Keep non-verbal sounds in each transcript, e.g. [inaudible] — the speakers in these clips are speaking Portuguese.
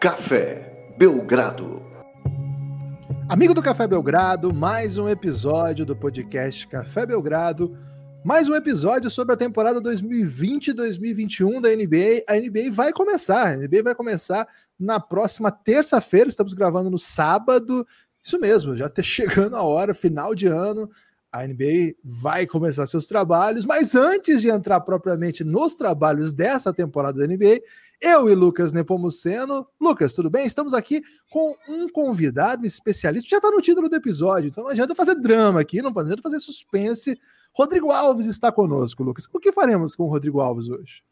Café Belgrado. Amigo do Café Belgrado, mais um episódio do podcast Café Belgrado. Mais um episódio sobre a temporada 2020-2021 da NBA. A NBA vai começar. A NBA vai começar na próxima terça-feira. Estamos gravando no sábado. Isso mesmo, já está [laughs] chegando a hora, final de ano. A NBA vai começar seus trabalhos, mas antes de entrar propriamente nos trabalhos dessa temporada da NBA, eu e Lucas Nepomuceno. Lucas, tudo bem? Estamos aqui com um convidado especialista, já está no título do episódio, então não adianta fazer drama aqui, não adianta fazer suspense. Rodrigo Alves está conosco, Lucas. O que faremos com o Rodrigo Alves hoje?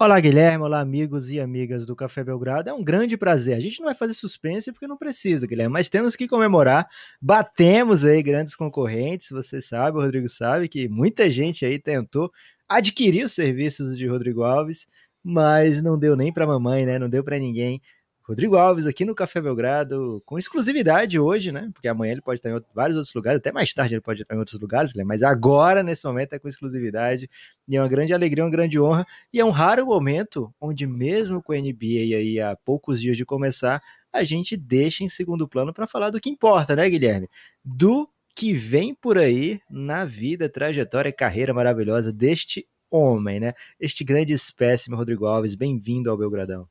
Olá, Guilherme. Olá, amigos e amigas do Café Belgrado. É um grande prazer. A gente não vai fazer suspense porque não precisa, Guilherme, mas temos que comemorar. Batemos aí grandes concorrentes. Você sabe, o Rodrigo sabe que muita gente aí tentou adquirir os serviços de Rodrigo Alves mas não deu nem para mamãe, né? Não deu para ninguém. Rodrigo Alves aqui no Café Belgrado, com exclusividade hoje, né? Porque amanhã ele pode estar em vários outros lugares, até mais tarde ele pode estar em outros lugares, né? mas agora, nesse momento, é com exclusividade. E é uma grande alegria, uma grande honra. E é um raro momento onde, mesmo com a NBA aí há poucos dias de começar, a gente deixa em segundo plano para falar do que importa, né, Guilherme? Do que vem por aí na vida, trajetória e carreira maravilhosa deste homem, né? Este grande espécime, Rodrigo Alves, bem-vindo ao Belgradão.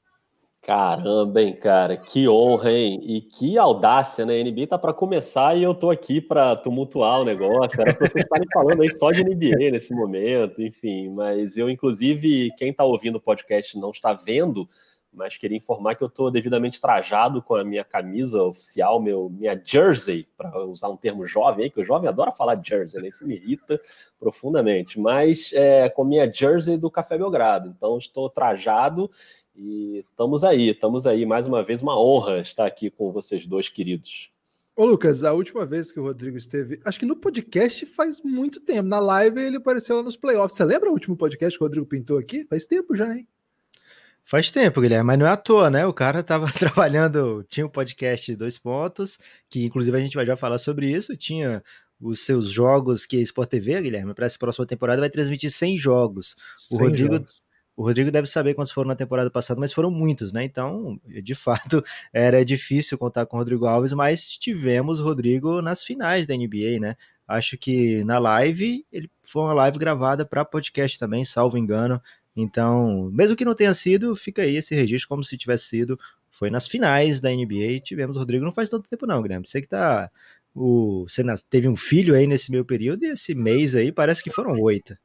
Caramba, hein, cara, que honra, hein? E que audácia, né? A NBA tá para começar e eu tô aqui para tumultuar o negócio. Era pra vocês estarem falando aí só de NBA nesse momento, enfim. Mas eu, inclusive, quem tá ouvindo o podcast não está vendo, mas queria informar que eu estou devidamente trajado com a minha camisa oficial, meu, minha jersey, para usar um termo jovem, que o jovem adora falar jersey, né? isso me irrita profundamente, mas é, com minha jersey do Café Belgrado. Então estou trajado e estamos aí, estamos aí. Mais uma vez, uma honra estar aqui com vocês dois queridos. Ô Lucas, a última vez que o Rodrigo esteve, acho que no podcast faz muito tempo. Na live ele apareceu lá nos playoffs. Você lembra o último podcast que o Rodrigo pintou aqui? Faz tempo já, hein? Faz tempo, Guilherme, mas não é à toa, né? O cara tava [laughs] trabalhando, tinha um podcast Dois Pontos, que inclusive a gente vai já falar sobre isso, tinha os seus jogos que a Sport TV, Guilherme, para essa próxima temporada vai transmitir 100 jogos. 100 o Rodrigo jogos. O Rodrigo deve saber quantos foram na temporada passada, mas foram muitos, né? Então, de [laughs] fato, era difícil contar com o Rodrigo Alves, mas tivemos o Rodrigo nas finais da NBA, né? Acho que na live, ele foi uma live gravada para podcast também, salvo engano. Então, mesmo que não tenha sido, fica aí esse registro como se tivesse sido. Foi nas finais da NBA tivemos o Rodrigo não faz tanto tempo, não, Guilherme. Você que tá. O, você teve um filho aí nesse meio período e esse mês aí parece que foram oito.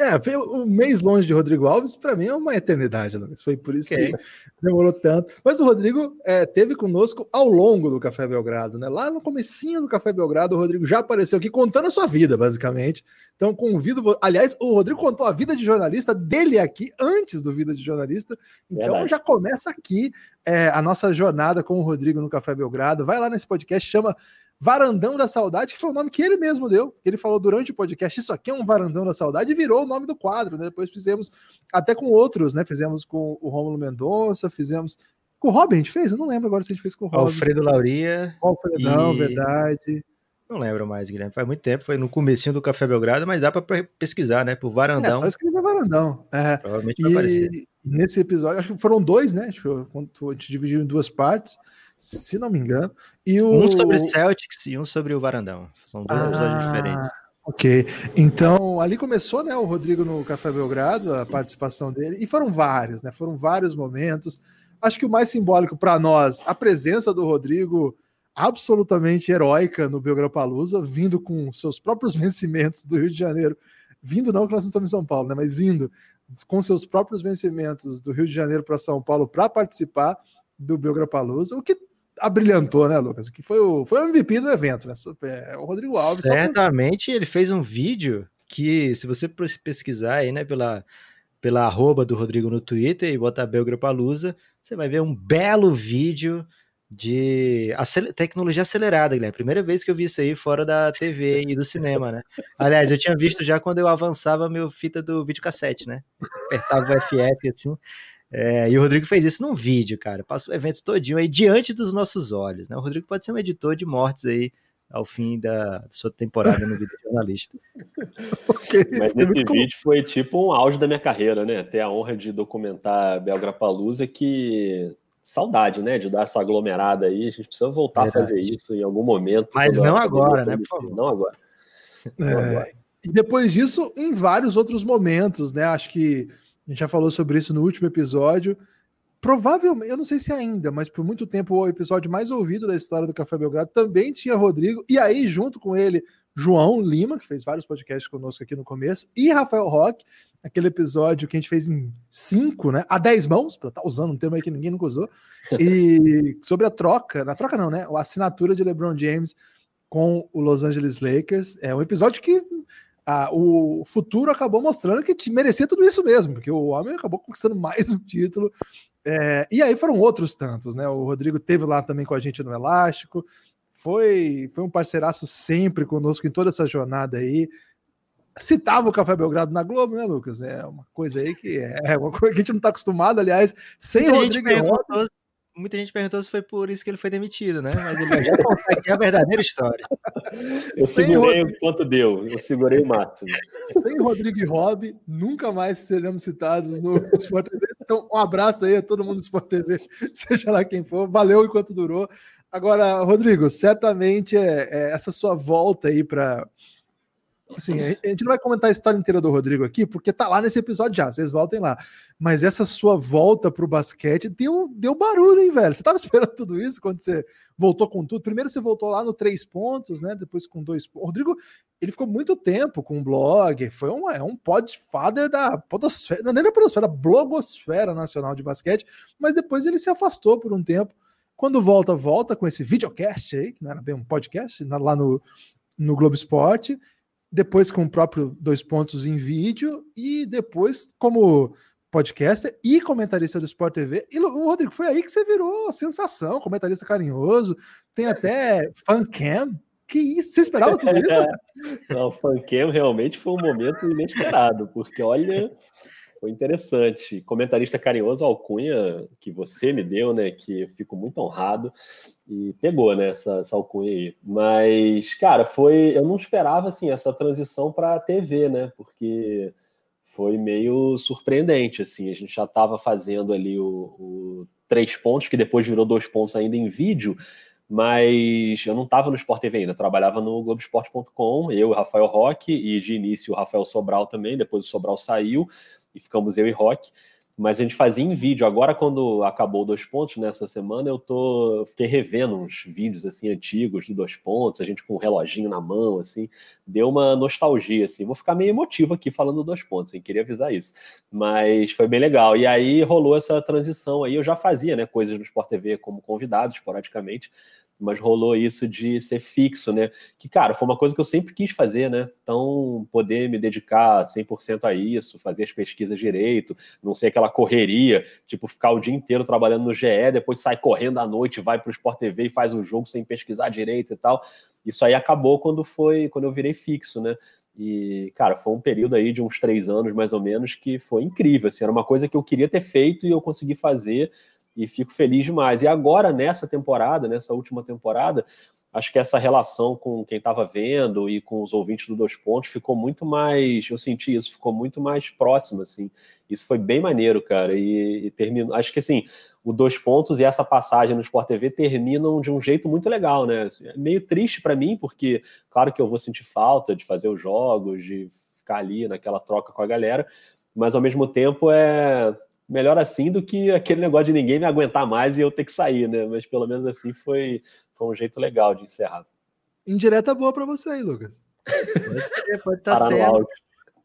É, foi um mês longe de Rodrigo Alves, para mim é uma eternidade, Lucas. Foi por isso okay. que demorou tanto. Mas o Rodrigo é, teve conosco ao longo do Café Belgrado, né? Lá no comecinho do Café Belgrado, o Rodrigo já apareceu aqui contando a sua vida, basicamente. Então convido, aliás, o Rodrigo contou a vida de jornalista dele aqui antes do Vida de Jornalista. Então Verdade. já começa aqui é, a nossa jornada com o Rodrigo no Café Belgrado. Vai lá nesse podcast, chama Varandão da Saudade, que foi o nome que ele mesmo deu. Ele falou durante o podcast: Isso aqui é um Varandão da Saudade, e virou o nome do quadro. Né? Depois fizemos até com outros, né? Fizemos com o Rômulo Mendonça, fizemos. Com o Robin a gente fez? Eu não lembro agora se a gente fez com o Robin. Alfredo Lauria. Alfredão, e... verdade. Não lembro mais, Guilherme. Faz muito tempo, foi no comecinho do Café Belgrado, mas dá para pesquisar, né? Por Varandão. É, só escrever Varandão. É. Provavelmente vai e... aparecer. Nesse episódio, acho que foram dois, né? A gente dividiu em duas partes se não me engano. E o... Um sobre Celtics e um sobre o Varandão. São dois ah, episódios diferentes. Ok. Então, ali começou, né, o Rodrigo no Café Belgrado, a participação dele, e foram vários, né? Foram vários momentos. Acho que o mais simbólico para nós, a presença do Rodrigo absolutamente heróica no Belgrapalusa, vindo com seus próprios [laughs] vencimentos do Rio de Janeiro. Vindo não, que nós não estamos em São Paulo, né? Mas indo com seus próprios vencimentos do Rio de Janeiro para São Paulo para participar do Belgrapalusa, o que abrilhantou, né, Lucas? Que foi o, foi o MVP do evento, né? É, o Rodrigo Alves. Certamente por... ele fez um vídeo que, se você pesquisar aí, né, pela, pela arroba do Rodrigo no Twitter e botar Belgrapalusa, você vai ver um belo vídeo de acel tecnologia acelerada, Guilherme. Primeira vez que eu vi isso aí fora da TV e do cinema, né? Aliás, eu tinha visto já quando eu avançava meu fita do videocassete, né? Apertava o FF assim. É, e o Rodrigo fez isso num vídeo, cara. Passou o evento todinho aí diante dos nossos olhos, né? O Rodrigo pode ser um editor de mortes aí ao fim da sua temporada no vídeo jornalista. [laughs] okay. Mas esse vídeo foi tipo um auge da minha carreira, né? Ter a honra de documentar Belgrapalusa que saudade, né, de dar essa aglomerada aí. A gente precisa voltar Verdade. a fazer isso em algum momento. Mas não agora, né, por favor. Não agora. Não é, agora. E depois disso, em vários outros momentos, né? Acho que a gente já falou sobre isso no último episódio. Provavelmente, eu não sei se ainda, mas por muito tempo o episódio mais ouvido da história do Café Belgrado também tinha Rodrigo, e aí, junto com ele, João Lima, que fez vários podcasts conosco aqui no começo, e Rafael Roque, aquele episódio que a gente fez em cinco, né? A dez mãos, para estar tá usando um termo aí que ninguém nunca usou, e [laughs] sobre a troca, na troca não, né? A assinatura de LeBron James com o Los Angeles Lakers. É um episódio que ah, o futuro acabou mostrando que merecia tudo isso mesmo, porque o homem acabou conquistando [laughs] mais um título é, e aí foram outros tantos, né? O Rodrigo teve lá também com a gente no Elástico, foi, foi um parceiraço sempre conosco em toda essa jornada aí. Citava o Café Belgrado na Globo, né, Lucas? É uma coisa aí que é uma coisa que a gente não está acostumado, aliás, sem Rodrigo perguntou, Muita gente perguntou se foi por isso que ele foi demitido, né? Mas ele [laughs] já contar aqui a verdadeira história. Eu sem segurei Rodrigo... o quanto deu, eu segurei o máximo. Sem Rodrigo e Rob, nunca mais seremos citados no [laughs] Sport TV. Então, um abraço aí a todo mundo do Sport TV, [laughs] seja lá quem for. Valeu enquanto durou. Agora, Rodrigo, certamente é, é essa sua volta aí para Assim, a gente não vai comentar a história inteira do Rodrigo aqui, porque tá lá nesse episódio já, vocês voltem lá. Mas essa sua volta pro basquete deu, deu barulho, hein, velho? Você tava [laughs] esperando tudo isso quando você voltou com tudo? Primeiro você voltou lá no três pontos, né? Depois com dois pontos. Rodrigo, ele ficou muito tempo com o blog, foi um, é um podfather da podosfera, não nem da podosfera, blogosfera nacional de basquete, mas depois ele se afastou por um tempo. Quando volta, volta com esse videocast aí, que não era bem um podcast, lá no, no Globo Esporte depois com o próprio Dois Pontos em vídeo e depois como podcaster e comentarista do Sport TV. E o Rodrigo, foi aí que você virou sensação, comentarista carinhoso, tem até fancam. Que isso? Você esperava tudo isso? [laughs] Não, o fancam realmente foi um momento inesperado, porque olha, foi interessante. Comentarista carinhoso, alcunha que você me deu, né? Que eu fico muito honrado. E pegou, né? Essa, essa alcunha aí. Mas, cara, foi. Eu não esperava, assim, essa transição para TV, né? Porque foi meio surpreendente, assim. A gente já estava fazendo ali o, o três pontos, que depois virou dois pontos ainda em vídeo mas eu não estava no Sport TV ainda, trabalhava no Globoesporte.com, eu, Rafael Roque, e de início o Rafael Sobral também, depois o Sobral saiu, e ficamos eu e Rock. Mas a gente fazia em vídeo. Agora, quando acabou dois pontos nessa semana, eu tô fiquei revendo uns vídeos assim antigos de dois pontos, a gente com um reloginho na mão, assim, deu uma nostalgia, assim. Vou ficar meio emotivo aqui falando dois pontos, hein? queria avisar isso. Mas foi bem legal. E aí rolou essa transição aí. Eu já fazia, né, coisas no Sport TV como convidado, esporadicamente mas rolou isso de ser fixo, né? Que, cara, foi uma coisa que eu sempre quis fazer, né? Então, poder me dedicar 100% a isso, fazer as pesquisas direito, não ser aquela correria, tipo, ficar o dia inteiro trabalhando no GE, depois sai correndo à noite, vai para o Sport TV e faz um jogo sem pesquisar direito e tal. Isso aí acabou quando foi, quando eu virei fixo, né? E, cara, foi um período aí de uns três anos, mais ou menos, que foi incrível. Assim, era uma coisa que eu queria ter feito e eu consegui fazer e fico feliz demais. E agora, nessa temporada, nessa última temporada, acho que essa relação com quem estava vendo e com os ouvintes do Dois Pontos ficou muito mais, eu senti isso, ficou muito mais próximo, assim. Isso foi bem maneiro, cara, e, e terminou, acho que assim, o Dois Pontos e essa passagem no Sport TV terminam de um jeito muito legal, né? Assim, é meio triste para mim, porque claro que eu vou sentir falta de fazer os jogos, de ficar ali naquela troca com a galera, mas ao mesmo tempo é melhor assim do que aquele negócio de ninguém me aguentar mais e eu ter que sair, né? Mas pelo menos assim foi, foi um jeito legal de encerrar. Indireta boa para você aí, Lucas. Pode ser, pode estar tá sendo.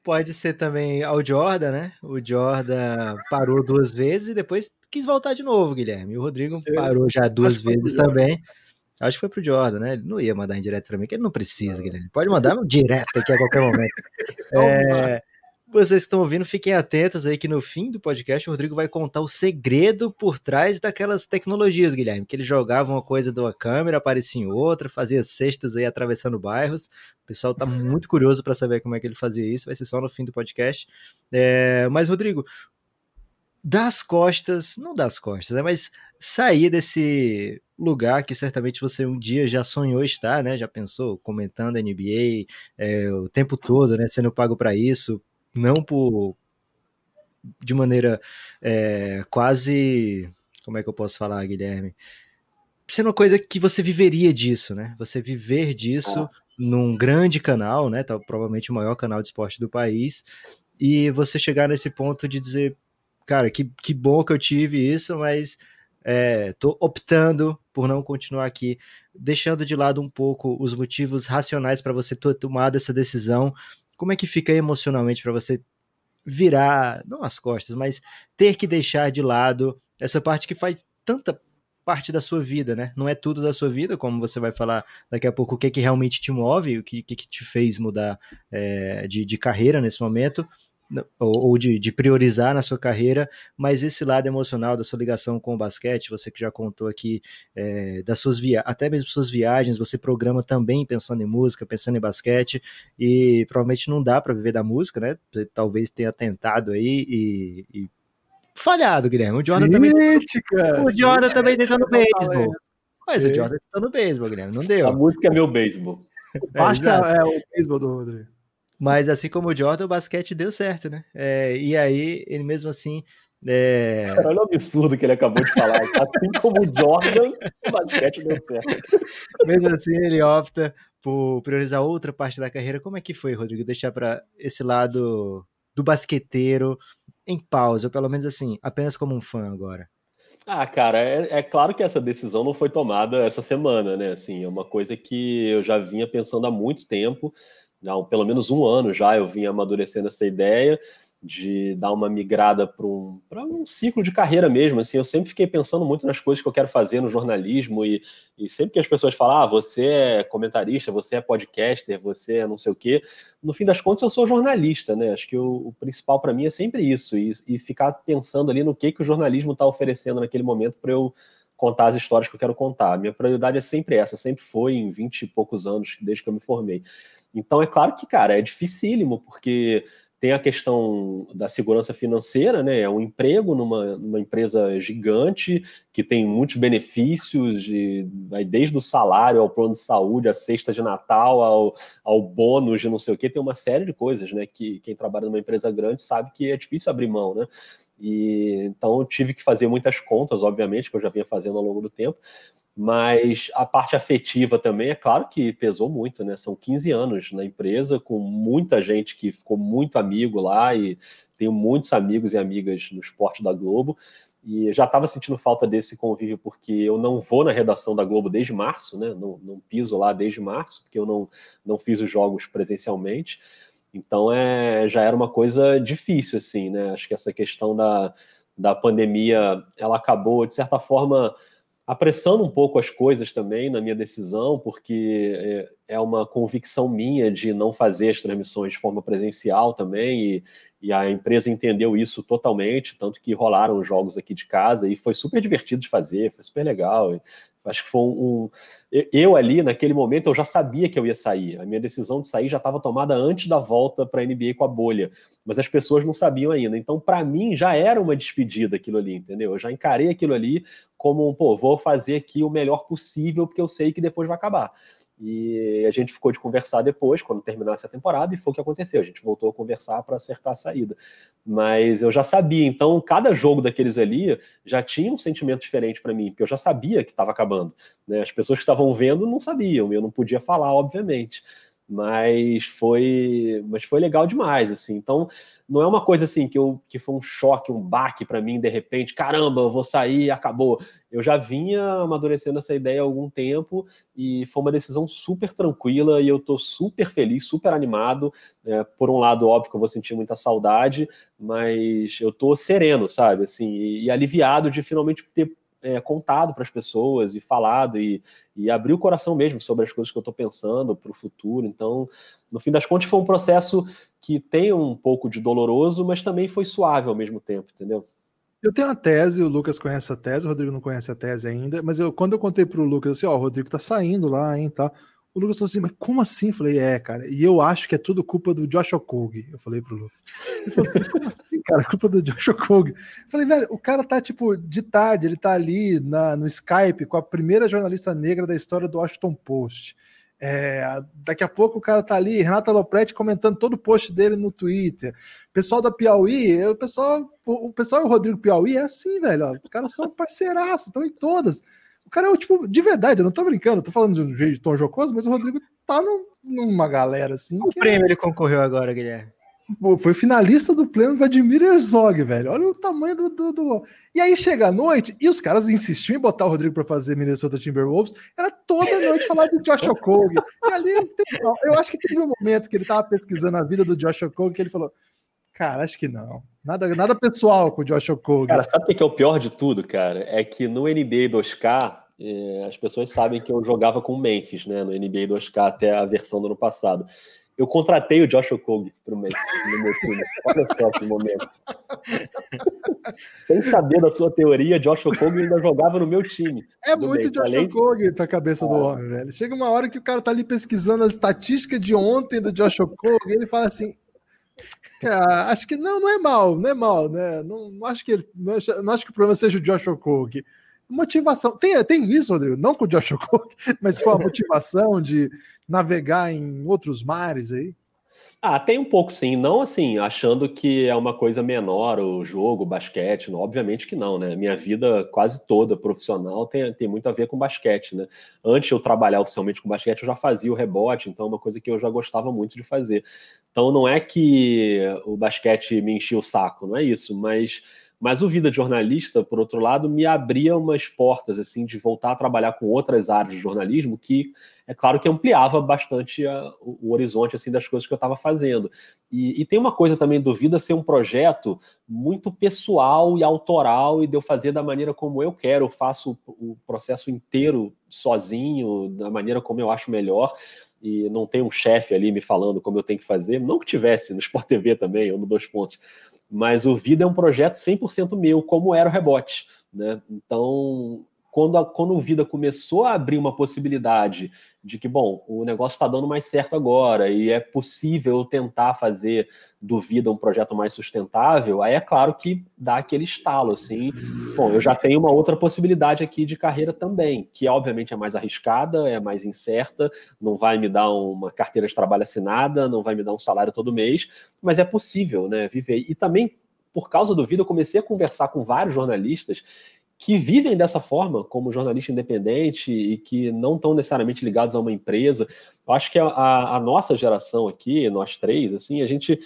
Pode ser também ao Jordan, né? O Jordan parou duas vezes e depois quis voltar de novo, Guilherme. O Rodrigo parou já duas vezes também. Acho que foi pro Jordan, né? Ele não ia mandar em direto para mim, que ele não precisa, Guilherme. Pode mandar direto aqui a qualquer momento. [laughs] É, vocês que estão ouvindo, fiquem atentos aí que no fim do podcast o Rodrigo vai contar o segredo por trás daquelas tecnologias, Guilherme, que ele jogava uma coisa de uma câmera, aparecia em outra, fazia cestas aí atravessando bairros. O pessoal tá muito curioso para saber como é que ele fazia isso, vai ser só no fim do podcast. É, mas, Rodrigo, das costas, não das costas, né, mas sair desse lugar que certamente você um dia já sonhou estar, né? Já pensou comentando NBA é, o tempo todo, né? Sendo pago para isso, não por de maneira é, quase como é que eu posso falar, Guilherme? Sendo uma coisa que você viveria disso, né? Você viver disso ah. num grande canal, né? Tá, provavelmente o maior canal de esporte do país, e você chegar nesse ponto de dizer, cara, que, que bom que eu tive isso, mas é, tô optando por não continuar aqui, deixando de lado um pouco os motivos racionais para você ter tomado essa decisão. Como é que fica emocionalmente para você virar, não as costas, mas ter que deixar de lado essa parte que faz tanta parte da sua vida, né? Não é tudo da sua vida, como você vai falar daqui a pouco, o que, é que realmente te move, o que, que, que te fez mudar é, de, de carreira nesse momento, ou, ou de, de, priorizar na sua carreira, mas esse lado emocional da sua ligação com o basquete, você que já contou aqui é, das suas viagens, até mesmo suas viagens, você programa também pensando em música, pensando em basquete, e provavelmente não dá para viver da música, né? Você talvez tenha tentado aí e, e falhado, Guilherme. O Jordan também. O Jordan também tentou no beisebol. Mas o Jordan tentou no beisebol, Guilherme. Não deu. A música é meu beisebol. Basta é, é o beisebol do Rodrigo. Mas assim como o Jordan, o basquete deu certo, né? É, e aí, ele mesmo assim. É... olha o absurdo que ele acabou de falar. Assim como o Jordan, o basquete deu certo. Mesmo assim, ele opta por priorizar outra parte da carreira. Como é que foi, Rodrigo? Deixar para esse lado do basqueteiro em pausa, ou pelo menos assim, apenas como um fã agora. Ah, cara, é, é, claro que essa decisão não foi tomada essa semana, né? Assim, é uma coisa que eu já vinha pensando há muito tempo há pelo menos um ano já eu vim amadurecendo essa ideia de dar uma migrada para um, um ciclo de carreira mesmo. Assim, eu sempre fiquei pensando muito nas coisas que eu quero fazer no jornalismo e, e sempre que as pessoas falam, ah, você é comentarista, você é podcaster, você é não sei o quê, no fim das contas eu sou jornalista, né? Acho que o, o principal para mim é sempre isso e, e, ficar pensando ali no que, que o jornalismo está oferecendo naquele momento para eu contar as histórias que eu quero contar. Minha prioridade é sempre essa, sempre foi em 20 e poucos anos, desde que eu me formei. Então, é claro que, cara, é dificílimo, porque tem a questão da segurança financeira, né? É um emprego numa, numa empresa gigante que tem muitos benefícios, de, desde o salário ao plano de saúde, a cesta de Natal, ao, ao bônus de não sei o que, tem uma série de coisas, né? Que quem trabalha numa empresa grande sabe que é difícil abrir mão, né? E então eu tive que fazer muitas contas, obviamente, que eu já vinha fazendo ao longo do tempo, mas a parte afetiva também, é claro que pesou muito, né? São 15 anos na empresa, com muita gente que ficou muito amigo lá, e tenho muitos amigos e amigas no esporte da Globo. E já estava sentindo falta desse convívio, porque eu não vou na redação da Globo desde março, né? Não, não piso lá desde março, porque eu não, não fiz os jogos presencialmente. Então é, já era uma coisa difícil, assim, né? Acho que essa questão da, da pandemia, ela acabou, de certa forma, apressando um pouco as coisas também na minha decisão, porque é, é uma convicção minha de não fazer as transmissões de forma presencial também, e, e, a empresa entendeu isso totalmente, tanto que rolaram os jogos aqui de casa, e foi super divertido de fazer, foi super legal. Acho que foi um. Eu ali, naquele momento, eu já sabia que eu ia sair. A minha decisão de sair já estava tomada antes da volta para a NBA com a bolha, mas as pessoas não sabiam ainda. Então, para mim, já era uma despedida aquilo ali, entendeu? Eu já encarei aquilo ali como, pô, vou fazer aqui o melhor possível, porque eu sei que depois vai acabar. E a gente ficou de conversar depois, quando terminasse a temporada, e foi o que aconteceu. A gente voltou a conversar para acertar a saída. Mas eu já sabia, então cada jogo daqueles ali já tinha um sentimento diferente para mim, porque eu já sabia que estava acabando. Né? As pessoas que estavam vendo não sabiam, eu não podia falar, obviamente. Mas foi, mas foi legal demais, assim. Então, não é uma coisa assim que, eu, que foi um choque, um baque para mim, de repente, caramba, eu vou sair, acabou. Eu já vinha amadurecendo essa ideia há algum tempo e foi uma decisão super tranquila e eu estou super feliz, super animado. É, por um lado, óbvio que eu vou sentir muita saudade, mas eu estou sereno, sabe? Assim, e, e aliviado de finalmente ter é, contado para as pessoas e falado e, e abrir o coração mesmo sobre as coisas que eu estou pensando para o futuro. Então, no fim das contas, foi um processo que tem um pouco de doloroso, mas também foi suave ao mesmo tempo, entendeu? Eu tenho uma tese, o Lucas conhece a tese, o Rodrigo não conhece a tese ainda, mas eu, quando eu contei pro Lucas assim, ó, o Rodrigo tá saindo lá, hein, tá? O Lucas falou assim, mas como assim? Eu falei, é, cara, e eu acho que é tudo culpa do Josh Okog. Eu falei pro Lucas. Ele falou assim, como assim, cara? Culpa do Josh Okog. Eu falei, velho, o cara tá, tipo, de tarde, ele tá ali na, no Skype com a primeira jornalista negra da história do Washington Post. É, daqui a pouco o cara tá ali, Renata Lopretti comentando todo o post dele no Twitter. Pessoal da Piauí, o pessoal, o, pessoal e o Rodrigo Piauí é assim, velho. Ó, os caras são parceiraços, estão em todas. O cara é o tipo, de verdade, eu não tô brincando, tô falando de um jeito de tom jocoso, mas o Rodrigo tá num, numa galera assim. O prêmio é... ele concorreu agora, Guilherme. Foi finalista do prêmio Vladimir Herzog, velho. Olha o tamanho do, do, do, E aí chega a noite e os caras insistiam em botar o Rodrigo para fazer Minnesota Timberwolves. Era toda noite falar do Josh Okogie. E ali eu acho que teve um momento que ele tava pesquisando a vida do Josh Okogie que ele falou: Cara, acho que não. Nada, nada pessoal com o Josh Okogie. Cara, sabe o que é o pior de tudo, cara? É que no NBA 2K, eh, as pessoas sabem que eu jogava com o Memphis, né? No NBA 2K até a versão do ano passado. Eu contratei o Josh Okogie pro meu, no meu time. Olha só que momento. Sem saber da sua teoria, Josh Okogie ainda jogava no meu time. É muito Josh Além... Okogie pra cabeça ah. do homem, velho. Chega uma hora que o cara tá ali pesquisando as estatísticas de ontem do Josh Okogie, e ele fala assim, Cara, acho que não, não é mal, não é mal, né? Não, não acho que ele, não, não, acho que o problema seja o Josh Okogie. Motivação, tem, tem isso, Rodrigo, não com o Josh Okogie, [laughs] mas com a motivação de navegar em outros mares aí. Ah, tem um pouco sim, não assim, achando que é uma coisa menor o jogo, o basquete, não, obviamente que não, né? Minha vida quase toda profissional tem, tem muito a ver com basquete, né? Antes de eu trabalhar oficialmente com basquete, eu já fazia o rebote, então é uma coisa que eu já gostava muito de fazer. Então não é que o basquete me enchia o saco, não é isso, mas mas o vida de jornalista, por outro lado, me abria umas portas assim de voltar a trabalhar com outras áreas de jornalismo que, é claro, que ampliava bastante a, o, horizonte assim das coisas que eu estava fazendo. E, e, tem uma coisa também do Vida ser um projeto muito pessoal e autoral e de eu fazer da maneira como eu quero. Eu faço o, o processo inteiro sozinho, da maneira como eu acho melhor e não tem um chefe ali me falando como eu tenho que fazer. Não que tivesse no Sport TV também, ou no Dois Pontos mas o Vida é um projeto 100% meu, como era o Rebote. Né? Então, quando, a, quando o Vida começou a abrir uma possibilidade de que, bom, o negócio está dando mais certo agora e é possível tentar fazer do Vida um projeto mais sustentável, aí é claro que dá aquele estalo, assim, bom, eu já tenho uma outra possibilidade aqui de carreira também, que obviamente é mais arriscada, é mais incerta, não vai me dar uma carteira de trabalho assinada, não vai me dar um salário todo mês, mas é possível, né, viver. E também, por causa do Vida, eu comecei a conversar com vários jornalistas que vivem dessa forma, como jornalista independente e que não estão necessariamente ligados a uma empresa. Eu acho que a, a, nossa geração aqui, nós três, assim, a gente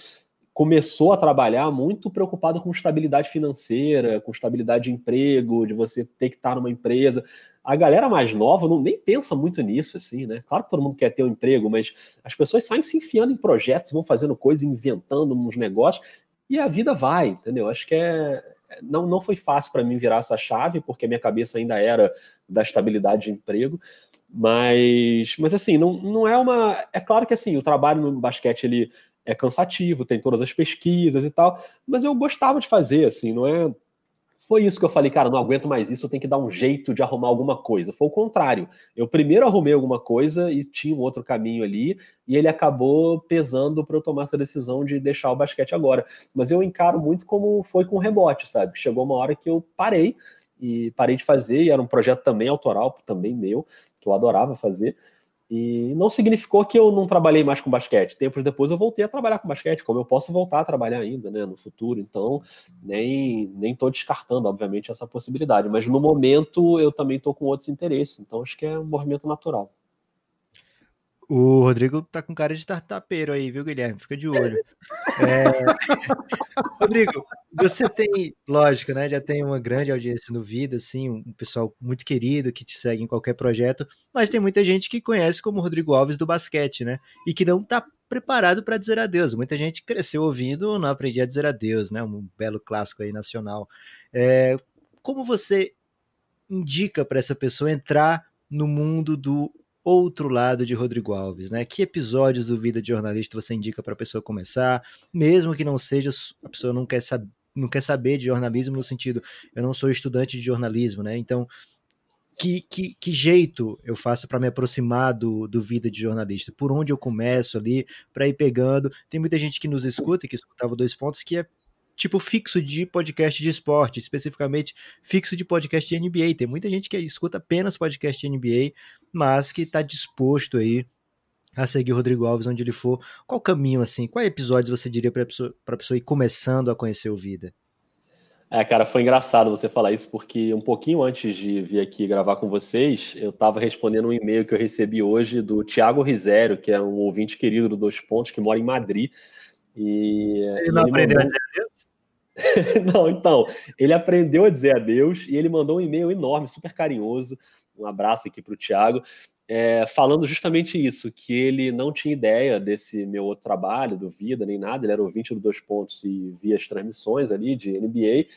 começou a trabalhar muito preocupado com estabilidade financeira, com estabilidade de emprego, de você ter que estar numa empresa. A galera mais nova não nem pensa muito nisso, assim, né? Claro que todo mundo quer ter um emprego, mas as pessoas saem se enfiando em projetos, vão fazendo coisas, inventando uns negócios, e a vida vai, entendeu? Acho que é, não, não foi fácil para mim virar essa chave, porque a minha cabeça ainda era da estabilidade de emprego, mas, mas assim, não, não é uma. É claro que assim, o trabalho no basquete ele é cansativo, tem todas as pesquisas e tal, mas eu gostava de fazer, assim, não é foi isso que eu falei, cara, não aguento mais isso, eu tenho que dar um jeito de arrumar alguma coisa. Foi o contrário. Eu primeiro arrumei alguma coisa e tinha um outro caminho ali, e ele acabou pesando para eu tomar essa decisão de deixar o basquete agora. Mas eu encaro muito como foi com o rebote, sabe? Chegou uma hora que eu parei e parei de fazer, e era um projeto também autoral, também meu, que eu adorava fazer. E não significou que eu não trabalhei mais com basquete. Tempos depois eu voltei a trabalhar com basquete, como eu posso voltar a trabalhar ainda, né, no futuro. Então, nem nem estou descartando, obviamente, essa possibilidade. Mas no momento eu também estou com outros interesses. Então, acho que é um movimento natural. O Rodrigo tá com cara de tartapeiro aí, viu, Guilherme? Fica de olho. É... [laughs] Rodrigo, você tem, lógico, né? Já tem uma grande audiência no Vida, assim, um pessoal muito querido que te segue em qualquer projeto, mas tem muita gente que conhece como Rodrigo Alves do basquete, né? E que não tá preparado para dizer adeus. Muita gente cresceu ouvindo, não aprendi a dizer adeus, né? Um belo clássico aí nacional. É... Como você indica para essa pessoa entrar no mundo do outro lado de Rodrigo Alves, né? Que episódios do Vida de Jornalista você indica para a pessoa começar, mesmo que não seja a pessoa não quer saber não quer saber de jornalismo no sentido, eu não sou estudante de jornalismo, né? Então, que, que, que jeito eu faço para me aproximar do, do vida de jornalista? Por onde eu começo ali para ir pegando? Tem muita gente que nos escuta, que escutava dois pontos, que é tipo fixo de podcast de esporte, especificamente fixo de podcast de NBA. Tem muita gente que escuta apenas podcast de NBA, mas que está disposto aí a seguir o Rodrigo Alves onde ele for. Qual caminho, assim, quais episódios você diria para a pessoa, pessoa ir começando a conhecer o Vida? É, cara, foi engraçado você falar isso, porque um pouquinho antes de vir aqui gravar com vocês, eu estava respondendo um e-mail que eu recebi hoje do Tiago Risério, que é um ouvinte querido do Dois Pontos, que mora em Madrid. E ele não ele aprendeu mandou... a dizer adeus? [laughs] não, então, ele aprendeu a dizer adeus e ele mandou um e-mail enorme, super carinhoso. Um abraço aqui para o Tiago é, falando justamente isso, que ele não tinha ideia desse meu outro trabalho, do Vida, nem nada, ele era ouvinte do Dois Pontos e via as transmissões ali de NBA,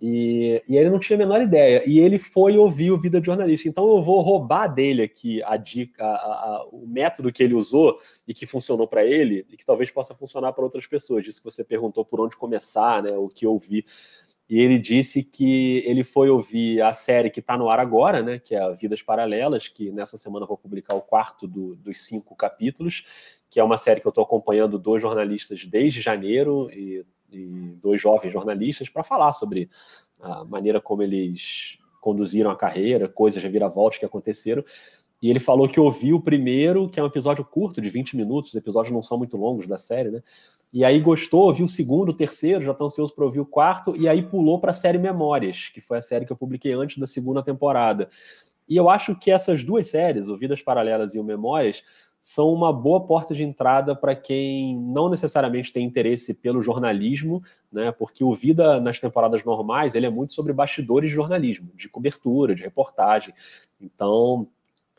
e, e, ele não tinha a menor ideia. E ele foi ouvir o Vida de Jornalista. Então eu vou roubar dele aqui a dica, a, a, o método que ele usou e que funcionou para ele, e que talvez possa funcionar para outras pessoas. Disso que você perguntou por onde começar, né, o que ouvir e ele disse que ele foi ouvir a série que está no ar agora, né, que é Vidas Paralelas, que nessa semana eu vou publicar o quarto do, dos cinco capítulos, que é uma série que eu estou acompanhando dois jornalistas desde janeiro e, e dois jovens jornalistas para falar sobre a maneira como eles conduziram a carreira, coisas reviravoltas que aconteceram. E ele falou que ouviu o primeiro, que é um episódio curto, de 20 minutos, os episódios não são muito longos da série, né? E aí gostou, viu o segundo, o terceiro, já está ansioso para ouvir o quarto, e aí pulou para a série Memórias, que foi a série que eu publiquei antes da segunda temporada. E eu acho que essas duas séries, o Vidas Paralelas e o Memórias, são uma boa porta de entrada para quem não necessariamente tem interesse pelo jornalismo, né? Porque o Vida nas temporadas normais ele é muito sobre bastidores de jornalismo, de cobertura, de reportagem. Então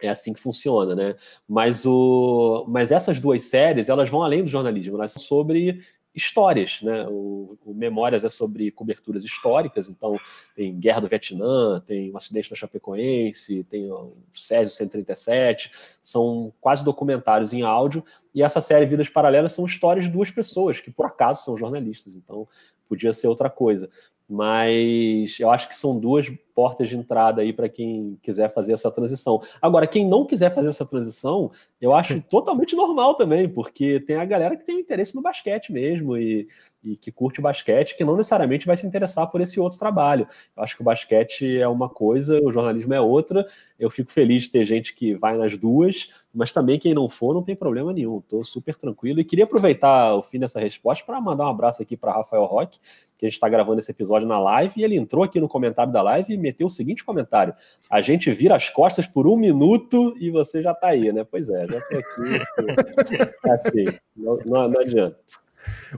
é assim que funciona, né? Mas, o, mas essas duas séries, elas vão além do jornalismo, elas são sobre histórias, né? O, o, Memórias é sobre coberturas históricas, então tem Guerra do Vietnã, tem o acidente da Chapecoense, tem o Césio 137, são quase documentários em áudio, e essa série Vidas Paralelas são histórias de duas pessoas, que por acaso são jornalistas, então podia ser outra coisa mas eu acho que são duas portas de entrada aí para quem quiser fazer essa transição. Agora, quem não quiser fazer essa transição, eu acho [laughs] totalmente normal também, porque tem a galera que tem interesse no basquete mesmo e, e que curte basquete, que não necessariamente vai se interessar por esse outro trabalho. Eu acho que o basquete é uma coisa, o jornalismo é outra. Eu fico feliz de ter gente que vai nas duas, mas também quem não for não tem problema nenhum. Estou super tranquilo e queria aproveitar o fim dessa resposta para mandar um abraço aqui para Rafael Roque, que a gente está gravando esse episódio na live e ele entrou aqui no comentário da live e meteu o seguinte comentário: a gente vira as costas por um minuto e você já está aí, né? Pois é, já estou aqui. [laughs] assim, não, não, não adianta.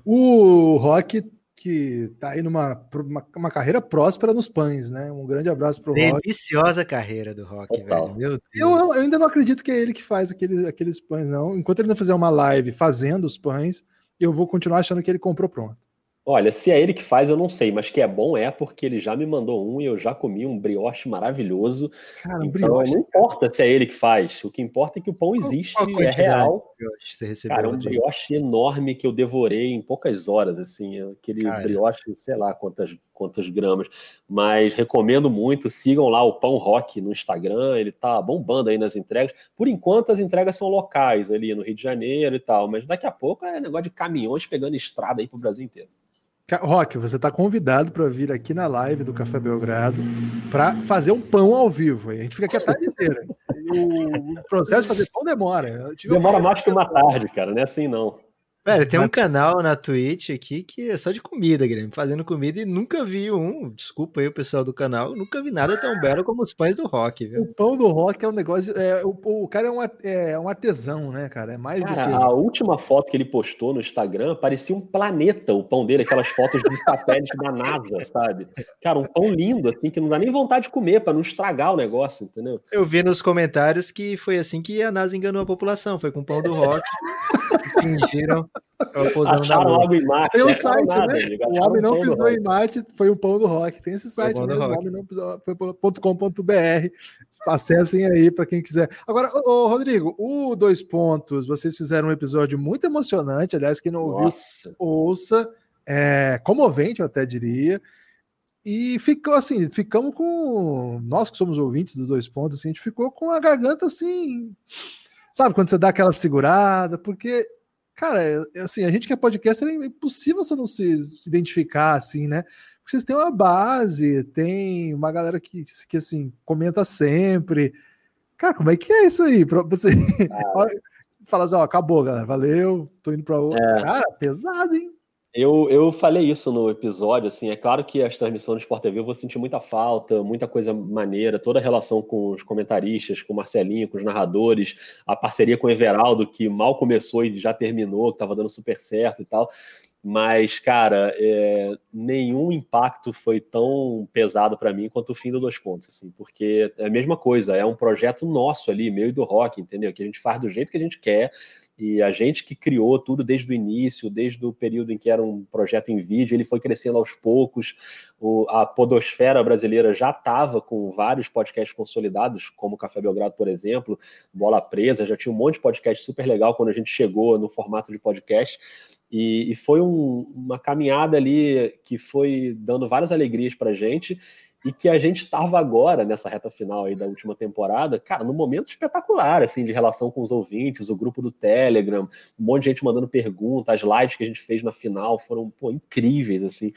O Rock que tá aí numa uma, uma, carreira próspera nos pães, né? Um grande abraço pro Deliciosa Rock. Deliciosa carreira do Rock, Total. velho. Meu Deus. Eu, eu, ainda não acredito que é ele que faz aquele, aqueles pães, não. Enquanto ele não fizer uma live fazendo os pães, eu vou continuar achando que ele comprou pronto. Olha, se é ele que faz, eu não sei, mas que é bom é porque ele já me mandou um e eu já comi um brioche maravilhoso. Cara, então, brioche. Não importa se é ele que faz, o que importa é que o pão existe, qual, qual é real. Você recebeu, cara, um brioche enorme que eu devorei em poucas horas, assim, aquele cara. brioche, sei lá quantas, quantas gramas, mas recomendo muito, sigam lá o Pão Rock no Instagram, ele tá bombando aí nas entregas. Por enquanto as entregas são locais ali no Rio de Janeiro e tal, mas daqui a pouco é negócio de caminhões pegando estrada aí pro Brasil inteiro. Rock, você está convidado para vir aqui na live do Café Belgrado para fazer um pão ao vivo. A gente fica aqui a tarde inteira. o processo de fazer pão demora. Demora mais que uma tarde, cara. Não é assim, não. Velho, tem um canal na Twitch aqui que é só de comida, Guilherme, fazendo comida e nunca vi um, desculpa aí o pessoal do canal, nunca vi nada tão belo como os pães do rock, viu? O pão do rock é um negócio, de, é, o, o, cara é um, é um artesão, né, cara? É mais cara, do que... a última foto que ele postou no Instagram parecia um planeta, o pão dele, aquelas fotos de satélite da NASA, sabe? Cara, um pão lindo, assim, que não dá nem vontade de comer para não estragar o negócio, entendeu? Eu vi nos comentários que foi assim que a NASA enganou a população, foi com o pão do rock, [laughs] fingiram Acharam logo em Marte. Tem um site, nada, né? O homem não pisou em Marte, foi o pão do rock. Tem esse site mesmo, o homem não pisou, foi.com.br. Acessem aí para quem quiser. Agora, ô, Rodrigo, o Dois Pontos, vocês fizeram um episódio muito emocionante. Aliás, quem não ouviu, Nossa. ouça. É, comovente, eu até diria. E ficou assim, ficamos com. Nós que somos ouvintes dos dois pontos, assim, a gente ficou com a garganta assim. Sabe, quando você dá aquela segurada, porque Cara, é, é assim, a gente que é podcast, é impossível você não se, se identificar, assim, né? Porque vocês têm uma base, tem uma galera que, que assim, comenta sempre. Cara, como é que é isso aí? Pra você... Ah. [laughs] fala assim, ó, acabou, galera, valeu, tô indo pra outro. É. Cara, pesado, hein? Eu, eu falei isso no episódio, assim, é claro que as transmissões do Sport TV eu vou sentir muita falta, muita coisa maneira, toda a relação com os comentaristas, com o Marcelinho, com os narradores, a parceria com o Everaldo, que mal começou e já terminou, que estava dando super certo e tal. Mas, cara, é, nenhum impacto foi tão pesado para mim quanto o fim do Dois Pontos, assim, porque é a mesma coisa, é um projeto nosso ali, meio do rock, entendeu? Que a gente faz do jeito que a gente quer, e a gente que criou tudo desde o início, desde o período em que era um projeto em vídeo, ele foi crescendo aos poucos. O, a podosfera brasileira já estava com vários podcasts consolidados, como Café Belgrado, por exemplo, Bola Presa, já tinha um monte de podcast super legal quando a gente chegou no formato de podcast. E, e foi um, uma caminhada ali que foi dando várias alegrias para gente e que a gente estava agora nessa reta final aí da última temporada, cara, num momento espetacular, assim, de relação com os ouvintes, o grupo do Telegram, um monte de gente mandando perguntas, as lives que a gente fez na final foram pô, incríveis, assim.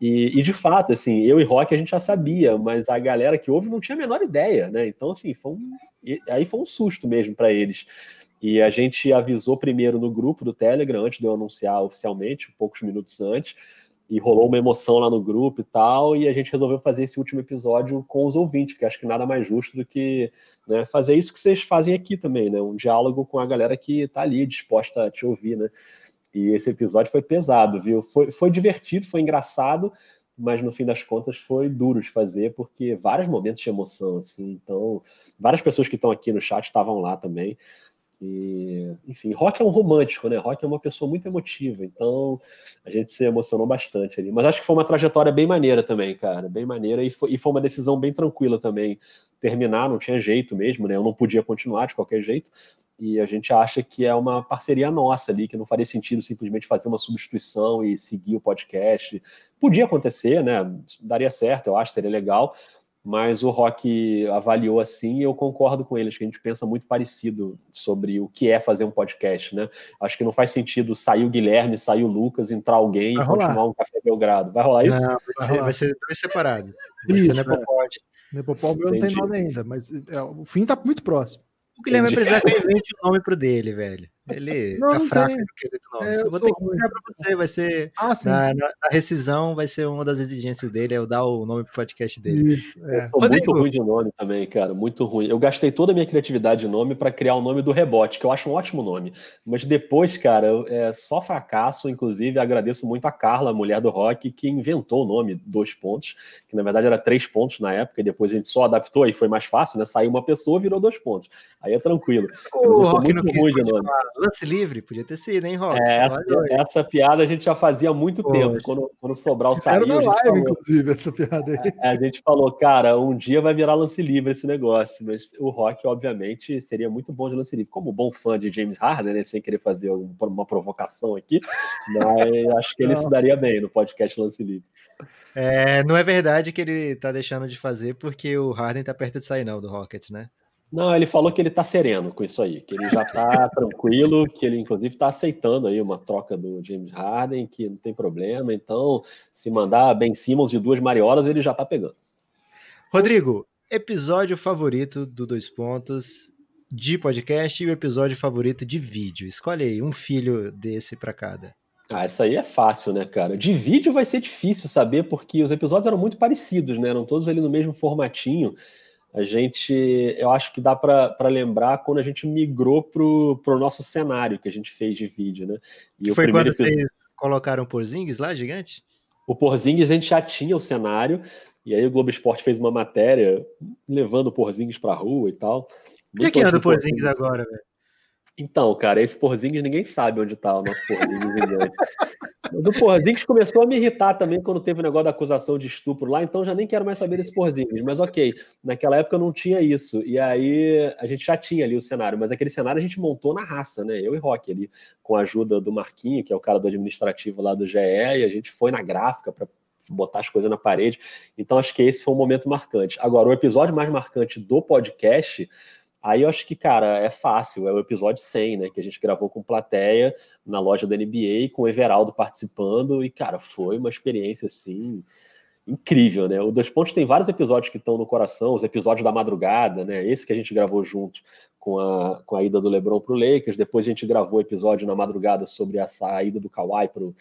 E, e, de fato, assim, eu e Rock a gente já sabia, mas a galera que ouve não tinha a menor ideia, né? Então, assim, foi um, aí foi um susto mesmo para eles. E a gente avisou primeiro no grupo do Telegram, antes de eu anunciar oficialmente, poucos minutos antes, e rolou uma emoção lá no grupo e tal, e a gente resolveu fazer esse último episódio com os ouvintes, que acho que nada mais justo do que né, fazer isso que vocês fazem aqui também, né? Um diálogo com a galera que está ali disposta a te ouvir, né? E esse episódio foi pesado, viu? Foi, foi divertido, foi engraçado, mas no fim das contas foi duro de fazer, porque vários momentos de emoção, assim. Então, várias pessoas que estão aqui no chat estavam lá também. E, enfim, Rock é um romântico, né? Rock é uma pessoa muito emotiva, então a gente se emocionou bastante ali. Mas acho que foi uma trajetória bem maneira também, cara, bem maneira, e foi, e foi uma decisão bem tranquila também. Terminar não tinha jeito mesmo, né? Eu não podia continuar de qualquer jeito, e a gente acha que é uma parceria nossa ali, que não faria sentido simplesmente fazer uma substituição e seguir o podcast. Podia acontecer, né? Daria certo, eu acho, seria legal, mas o Rock avaliou assim e eu concordo com eles, que a gente pensa muito parecido sobre o que é fazer um podcast, né? Acho que não faz sentido sair o Guilherme, sair o Lucas, entrar alguém vai e rolar. continuar um Café Belgrado. Vai rolar isso? Não, vai, ser, vai ser dois separados. Vai isso, ser Nepopod. É. Nepopod não tem nome ainda, mas é, o fim tá muito próximo. O Guilherme vai precisar que eu invente o um nome pro dele, velho. Ele não, tá não fraco no quesito nome. É, eu vou ter que pegar pra você, vai ser. Ah, sim. Na, na, na, rescisão vai ser uma das exigências dele, é eu dar o nome pro podcast dele. Isso, é. Eu sou muito ruim de nome também, cara. Muito ruim. Eu gastei toda a minha criatividade de nome para criar o nome do rebote, que eu acho um ótimo nome. Mas depois, cara, é só fracasso. Inclusive, agradeço muito a Carla, a mulher do rock, que inventou o nome dois pontos, que na verdade era três pontos na época, e depois a gente só adaptou, aí foi mais fácil, né? Saiu uma pessoa, virou dois pontos. Aí é tranquilo. Mas eu sou muito ruim de nome. Lance livre, podia ter sido, hein, Rob? É, essa, essa, piada a gente já fazia há muito tempo, quando, quando Sobral saiu. Era na live, falou, inclusive, essa piada aí. É, a gente falou, cara, um dia vai virar lance livre esse negócio, mas o Rock, obviamente, seria muito bom de lance livre. Como bom fã de James Harden, né, sem querer fazer um, uma provocação aqui, mas [laughs] acho que ele se daria bem no podcast lance livre. É, não é verdade que ele tá deixando de fazer porque o Harden tá perto de sair, não, do Rockets, né? Não, ele falou que ele está sereno com isso aí, que ele já está [laughs] tranquilo, que ele inclusive está aceitando aí uma troca do James Harden, que não tem problema. Então, se mandar Ben Simmons de duas mariolas, ele já está pegando. Rodrigo, episódio favorito do Dois Pontos de podcast e o episódio favorito de vídeo. Escolhe aí um filho desse para cada. Ah, essa aí é fácil, né, cara? De vídeo vai ser difícil saber, porque os episódios eram muito parecidos, né? Eram todos ali no mesmo formatinho a gente, eu acho que dá para lembrar quando a gente migrou para o nosso cenário que a gente fez de vídeo, né? E foi quando episódio... vocês colocaram o Porzingis lá, gigante? O Porzingis a gente já tinha o cenário, e aí o Globo Esporte fez uma matéria levando o Porzingis para a rua e tal. O que, é anda o Porzingis agora, velho? Então, cara, esse Porzingis ninguém sabe onde tá o nosso Porzingis gigante. [laughs] Mas o Porzingis começou a me irritar também quando teve o negócio da acusação de estupro lá, então já nem quero mais saber desse Porzingis. Mas ok, naquela época não tinha isso. E aí a gente já tinha ali o cenário, mas aquele cenário a gente montou na raça, né? Eu e Rock ali, com a ajuda do Marquinho, que é o cara do administrativo lá do GE, e a gente foi na gráfica para botar as coisas na parede. Então acho que esse foi um momento marcante. Agora, o episódio mais marcante do podcast Aí eu acho que, cara, é fácil, é o episódio 100, né, que a gente gravou com plateia na loja da NBA, com o Everaldo participando, e, cara, foi uma experiência, assim, incrível, né? O Dois Pontos tem vários episódios que estão no coração, os episódios da madrugada, né? Esse que a gente gravou junto com a, com a ida do LeBron para o Lakers, depois a gente gravou episódio na madrugada sobre a saída do Kawhi para o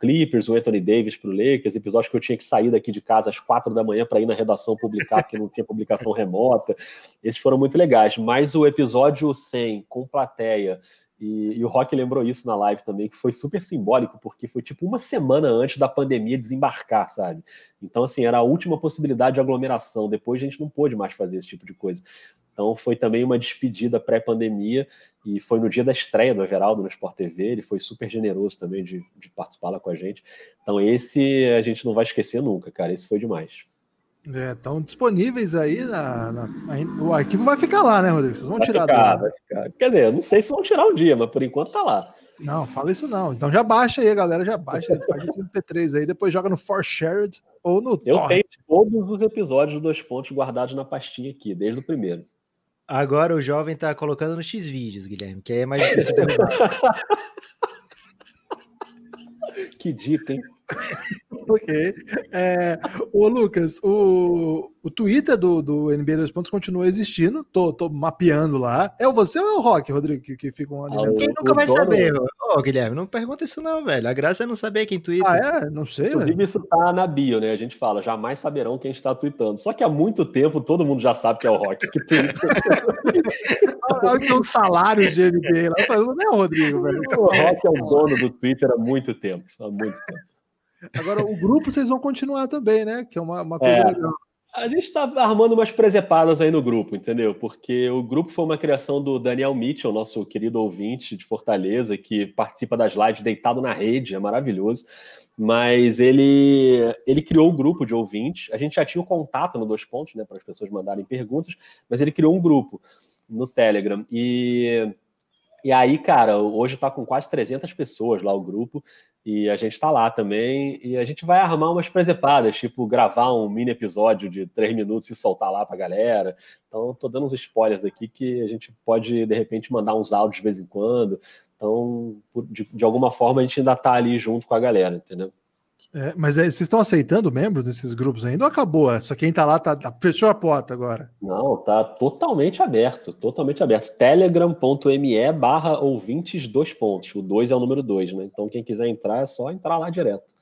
Clippers, o Anthony Davis para o Lakers, episódio que eu tinha que sair daqui de casa às quatro da manhã para ir na redação publicar, porque não tinha publicação remota. Esses foram muito legais, mas o episódio 100 com plateia e, e, o Rock lembrou isso na live também, que foi super simbólico, porque foi tipo uma semana antes da pandemia desembarcar, sabe? Então, assim, era a última possibilidade de aglomeração. Depois a gente não pôde mais fazer esse tipo de coisa. Então, foi também uma despedida pré-pandemia, e foi no dia da estreia do Everaldo no Sport TV. Ele foi super generoso também de, de participar lá com a gente. Então, esse a gente não vai esquecer nunca, cara. Esse foi demais. Estão é, disponíveis aí na, na, na, O arquivo vai ficar lá, né, Rodrigo? Vocês vão vai tirar ficar, vai ficar. Quer dizer, eu não sei se vão tirar um dia, mas por enquanto tá lá. Não, fala isso não. Então já baixa aí, galera. Já baixa, faz esse MP3 aí, depois joga no For Shared ou no Eu Torrent. tenho todos os episódios dos dois pontos guardados na pastinha aqui, desde o primeiro. Agora o jovem tá colocando no X vídeos, Guilherme, que aí é mais difícil de derrubar. [laughs] que dito, hein? [laughs] ok. É, ô, Lucas, o, o Twitter do, do NBA 2 Pontos continua existindo. Tô, tô mapeando lá. É o você ou é o Rock, Rodrigo, que, que ficam um alimentando? Quem nunca vai dono... saber? Ô, Guilherme, não pergunta isso não, velho. A graça é não saber quem twitta. Ah, é? Não sei, Inclusive, velho. isso tá na bio, né? A gente fala, jamais saberão quem está tweetando. Só que há muito tempo todo mundo já sabe que é o Rock que twitta. [laughs] Olha uns salários de NBA lá. Eu não é o Rodrigo, velho. O Rock é o dono do Twitter há muito tempo. Há muito tempo. Agora, o grupo vocês vão continuar também, né? Que é uma, uma coisa é, legal. A gente está armando umas presepadas aí no grupo, entendeu? Porque o grupo foi uma criação do Daniel Mitchell, nosso querido ouvinte de Fortaleza, que participa das lives deitado na rede, é maravilhoso. Mas ele, ele criou o um grupo de ouvintes. A gente já tinha o contato no Dois Pontos, né, para as pessoas mandarem perguntas, mas ele criou um grupo no Telegram. E e aí, cara, hoje está com quase 300 pessoas lá o grupo. E a gente está lá também. E a gente vai armar umas presepadas, tipo gravar um mini episódio de três minutos e soltar lá para a galera. Então, estou dando uns spoilers aqui que a gente pode, de repente, mandar uns áudios de vez em quando. Então, de, de alguma forma, a gente ainda está ali junto com a galera, entendeu? É, mas é, vocês estão aceitando membros desses grupos ainda ou acabou? É, só quem tá lá tá, tá, fechou a porta agora? Não, tá totalmente aberto, totalmente aberto. Telegram.me barra ouvintes dois pontos. O dois é o número dois, né? Então quem quiser entrar é só entrar lá direto.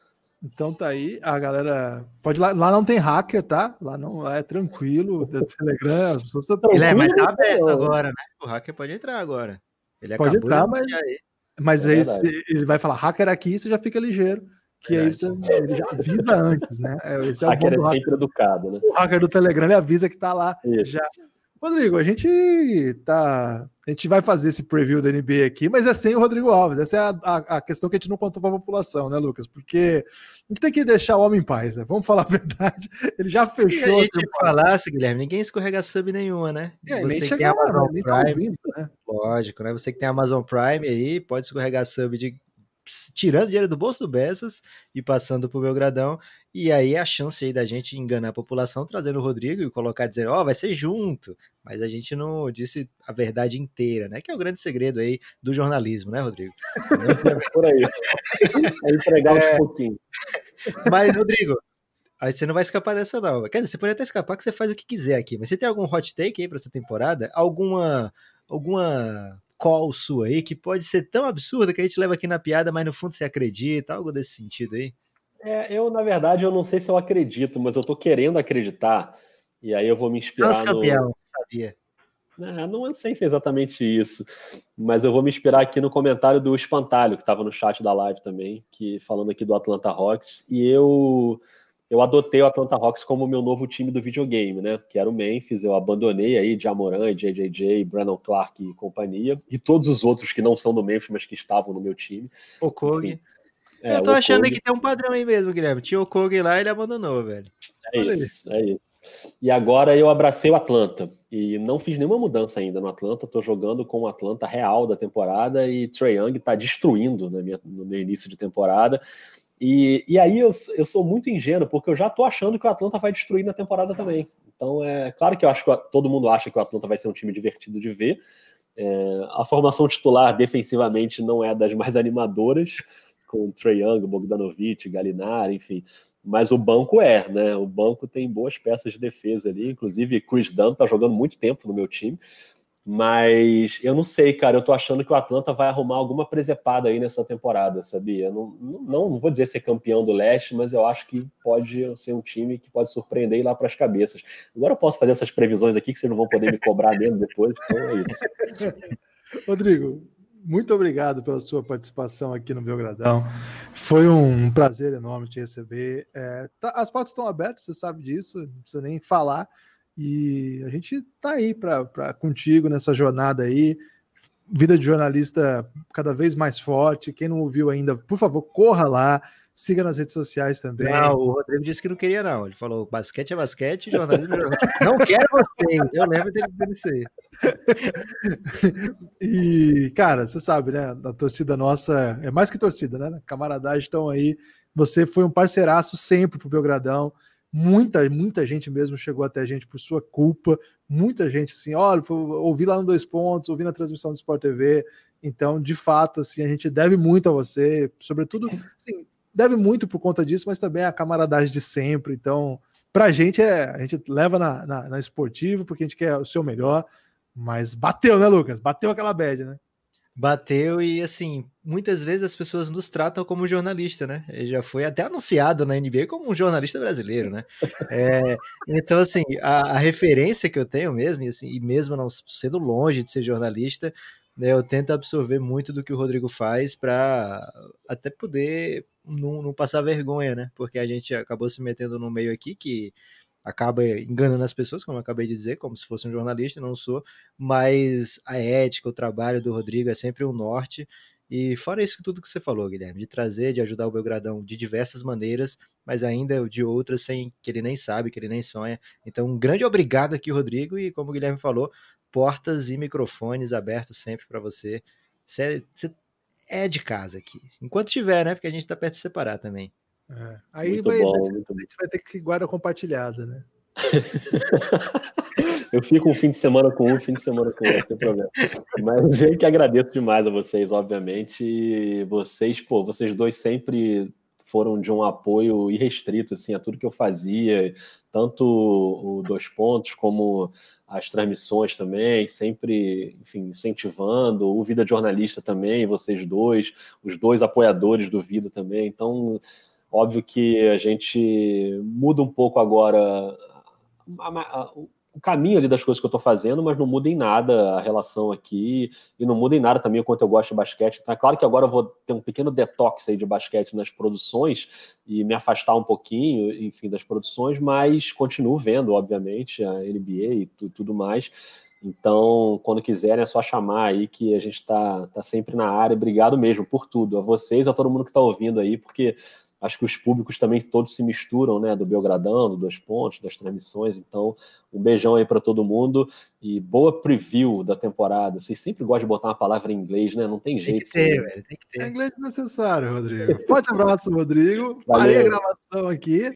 Então tá aí, a galera pode lá, lá não tem hacker, tá? Lá não é tranquilo, Telegram, as pessoas estão Ele é, mas tá aberto agora, né? O hacker pode entrar agora. Ele pode entrar, mas, mas é aí ele vai falar hacker aqui, você já fica ligeiro que aí você, ele já avisa antes, né? É, esse é o hacker é sempre educado, né? O hacker do Telegram ele avisa que tá lá Isso. já. Rodrigo, a gente tá. A gente vai fazer esse preview da NBA aqui, mas é sem o Rodrigo Alves. Essa é a, a, a questão que a gente não contou para a população, né, Lucas? Porque a gente tem que deixar o homem em paz, né? Vamos falar a [laughs] verdade. Ele já fechou. Se a gente falasse, Guilherme, ninguém escorrega sub nenhuma, né? É, Você que tem Amazon né? tá Prime, tá ouvindo, né? Lógico, né? Você que tem Amazon Prime aí, pode escorregar sub de tirando dinheiro do bolso do Bessas e passando pro Belgradão. E aí a chance aí da gente enganar a população trazendo o Rodrigo e colocar dizendo, ó, oh, vai ser junto. Mas a gente não disse a verdade inteira, né? Que é o grande segredo aí do jornalismo, né, Rodrigo? [laughs] Por aí. É entregar é... um pouquinho. Mas, Rodrigo, Aí você não vai escapar dessa, não. Quer dizer, você pode até escapar que você faz o que quiser aqui. Mas você tem algum hot take aí pra essa temporada? Alguma. Alguma call sua aí que pode ser tão absurda que a gente leva aqui na piada, mas no fundo você acredita, algo desse sentido aí? É, eu, na verdade, eu não sei se eu acredito, mas eu tô querendo acreditar, e aí eu vou me inspirar São campeão, no... sabia. É, não sei se é exatamente isso, mas eu vou me inspirar aqui no comentário do Espantalho, que estava no chat da live também, que falando aqui do Atlanta Hawks, e eu eu adotei o Atlanta Hawks como meu novo time do videogame, né? Que era o Memphis. Eu abandonei aí Jamoran, JJJ, Brandon Clark e companhia, e todos os outros que não são do Memphis, mas que estavam no meu time. O Kog. É, eu tô achando que tem um padrão aí mesmo, Guilherme. Tinha o Kog lá e ele abandonou, velho. É Olha isso, é isso. E agora eu abracei o Atlanta. E não fiz nenhuma mudança ainda no Atlanta. Tô jogando com o Atlanta real da temporada e Trae Young tá destruindo minha, no meu início de temporada. E, e aí eu, eu sou muito ingênuo, porque eu já tô achando que o Atlanta vai destruir na temporada também. Então é claro que eu acho que todo mundo acha que o Atlanta vai ser um time divertido de ver. É, a formação titular defensivamente não é das mais animadoras, com Trae Young, Bogdanovic, Galinari, enfim. Mas o banco é, né? O banco tem boas peças de defesa ali, inclusive Chris Dunn está jogando muito tempo no meu time. Mas eu não sei, cara. Eu tô achando que o Atlanta vai arrumar alguma presepada aí nessa temporada, sabia? Não, não, não vou dizer ser campeão do leste, mas eu acho que pode ser um time que pode surpreender e ir lá para as cabeças. Agora eu posso fazer essas previsões aqui que vocês não vão poder me cobrar [laughs] mesmo depois, então é isso. [laughs] Rodrigo, muito obrigado pela sua participação aqui no Belgradão. Foi um prazer enorme te receber. É, tá, as portas estão abertas, você sabe disso, não precisa nem falar. E a gente tá aí para contigo nessa jornada aí. Vida de jornalista cada vez mais forte. Quem não ouviu ainda, por favor, corra lá. Siga nas redes sociais também. Não, o Rodrigo disse que não queria, não. Ele falou: basquete é basquete, jornalismo é jornalismo. [laughs] não quero vocês. Eu lembro dele dizendo isso aí. [laughs] e, cara, você sabe, né? A torcida nossa é mais que torcida, né? Camaradagem estão aí. Você foi um parceiraço sempre pro Belgradão. Muita, muita gente mesmo chegou até a gente por sua culpa. Muita gente, assim, olha, ouvi lá no Dois Pontos, ouvi na transmissão do Sport TV. Então, de fato, assim, a gente deve muito a você, sobretudo, assim, deve muito por conta disso, mas também a camaradagem de sempre. Então, pra gente, é, a gente leva na, na, na esportiva porque a gente quer o seu melhor. Mas bateu, né, Lucas? Bateu aquela bad, né? Bateu e, assim, muitas vezes as pessoas nos tratam como jornalista, né? Ele já foi até anunciado na NBA como um jornalista brasileiro, né? É, então, assim, a, a, referência que eu tenho mesmo, e, assim, e mesmo não sendo longe de ser jornalista, né, eu tento absorver muito do que o Rodrigo faz para até poder não, não passar vergonha, né? Porque a gente acabou se metendo no meio aqui que acaba enganando as pessoas, como eu acabei de dizer, como se fosse um jornalista, não sou, mas a ética, o trabalho do Rodrigo é sempre um norte. E fora isso tudo que você falou, Guilherme, de trazer, de ajudar o Belgradão de diversas maneiras, mas ainda de outras sem que ele nem sabe, que ele nem sonha. Então, um grande obrigado aqui, Rodrigo, e como o Guilherme falou, portas e microfones abertos sempre para você. Você é de casa aqui. Enquanto tiver, né? Porque a gente tá perto de separar também. É. Aí vai, bom, vai ter que guarda compartilhada, né? [laughs] eu fico um fim de semana com um, fim de semana com outro, não tem problema. Mas eu que agradeço demais a vocês, obviamente. Vocês, pô, vocês dois sempre foram de um apoio irrestrito assim, a tudo que eu fazia, tanto o Dois Pontos como as transmissões também, sempre, enfim, incentivando, o Vida Jornalista também, vocês dois, os dois apoiadores do Vida também. Então, Óbvio que a gente muda um pouco agora o caminho ali das coisas que eu estou fazendo, mas não muda em nada a relação aqui e não muda em nada também o quanto eu gosto de basquete. Então é claro que agora eu vou ter um pequeno detox aí de basquete nas produções e me afastar um pouquinho, enfim, das produções, mas continuo vendo, obviamente, a NBA e tudo mais. Então, quando quiserem, é só chamar aí que a gente está tá sempre na área. Obrigado mesmo por tudo. A vocês, a todo mundo que está ouvindo aí, porque acho que os públicos também todos se misturam, né? Do Belgradão, do Dois Pontos, das transmissões. Então, um beijão aí para todo mundo e boa preview da temporada. Vocês sempre gostam de botar uma palavra em inglês, né? Não tem jeito. Tem que ter, velho. Tem que ter. É inglês necessário, Rodrigo. [laughs] Forte abraço, Rodrigo. Parei a gravação aqui.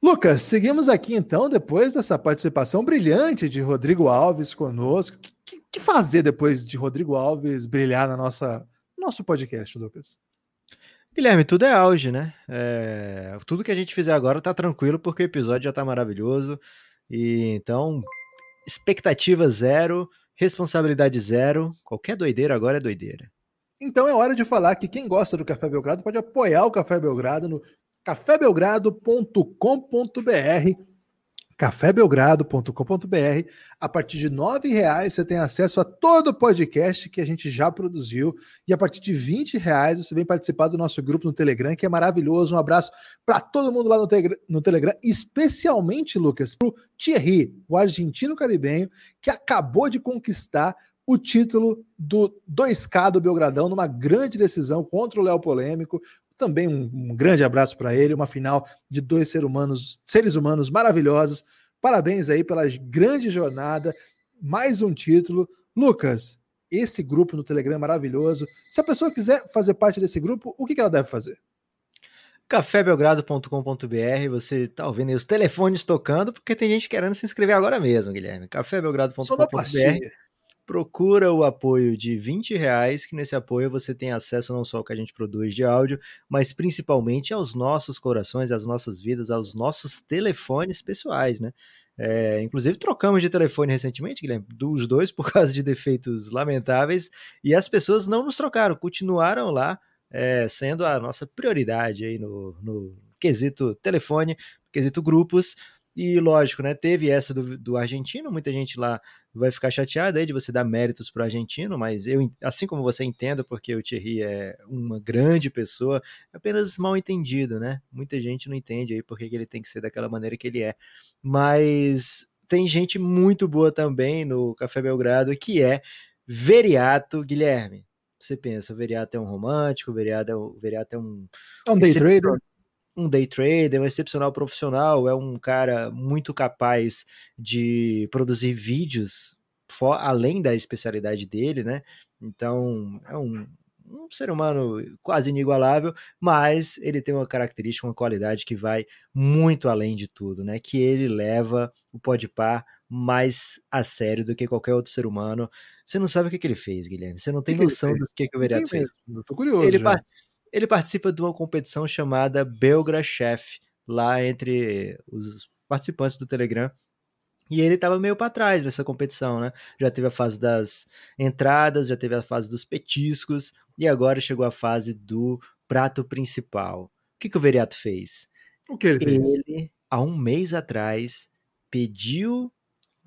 Lucas, seguimos aqui então, depois dessa participação brilhante de Rodrigo Alves conosco. O que, que, fazer depois de Rodrigo Alves brilhar na nossa nosso podcast, Lucas? Guilherme, tudo é auge, né? É, tudo que a gente fizer agora tá tranquilo, porque o episódio já tá maravilhoso. E então, expectativa zero, responsabilidade zero. Qualquer doideira agora é doideira. Então é hora de falar que quem gosta do Café Belgrado pode apoiar o Café Belgrado no cafébelgrado.com.br cafébelgrado.com.br. A partir de R$ reais você tem acesso a todo o podcast que a gente já produziu. E a partir de R$ reais você vem participar do nosso grupo no Telegram, que é maravilhoso. Um abraço para todo mundo lá no, te no Telegram, especialmente, Lucas, para o Thierry, o argentino caribenho, que acabou de conquistar o título do 2K do Belgradão numa grande decisão contra o Léo Polêmico. Também um, um grande abraço para ele, uma final de dois seres humanos, seres humanos maravilhosos. Parabéns aí pela grande jornada, mais um título. Lucas, esse grupo no Telegram é maravilhoso. Se a pessoa quiser fazer parte desse grupo, o que, que ela deve fazer? cafébelgrado.com.br, você tá ouvindo aí os telefones tocando, porque tem gente querendo se inscrever agora mesmo, Guilherme. cafébelgrado.com.br procura o apoio de 20 reais, que nesse apoio você tem acesso não só ao que a gente produz de áudio, mas principalmente aos nossos corações, às nossas vidas, aos nossos telefones pessoais, né? É, inclusive, trocamos de telefone recentemente, Guilherme, dos dois por causa de defeitos lamentáveis, e as pessoas não nos trocaram, continuaram lá, é, sendo a nossa prioridade aí no, no quesito telefone, quesito grupos. E lógico, né? Teve essa do, do argentino, muita gente lá vai ficar chateada aí de você dar méritos para o argentino, mas eu, assim como você entendo, porque o Thierry é uma grande pessoa, é apenas mal entendido, né? Muita gente não entende aí porque ele tem que ser daquela maneira que ele é. Mas tem gente muito boa também no Café Belgrado, que é Veriato Guilherme. Você pensa, o Veriato é um romântico, o Veriato é um, Veriato é um, é um day trader um day trader, um excepcional profissional, é um cara muito capaz de produzir vídeos for, além da especialidade dele, né? Então, é um, um ser humano quase inigualável, mas ele tem uma característica, uma qualidade que vai muito além de tudo, né? Que ele leva o Podpah mais a sério do que qualquer outro ser humano. Você não sabe o que, que ele fez, Guilherme. Você não tem que noção do que, que o vereador fez. Eu tô curioso. Ele, participa ele participa de uma competição chamada Belgra Chef, lá entre os participantes do Telegram. E ele estava meio para trás nessa competição, né? Já teve a fase das entradas, já teve a fase dos petiscos e agora chegou a fase do prato principal. O que, que o Veriato fez? O que ele fez? Ele, há um mês atrás, pediu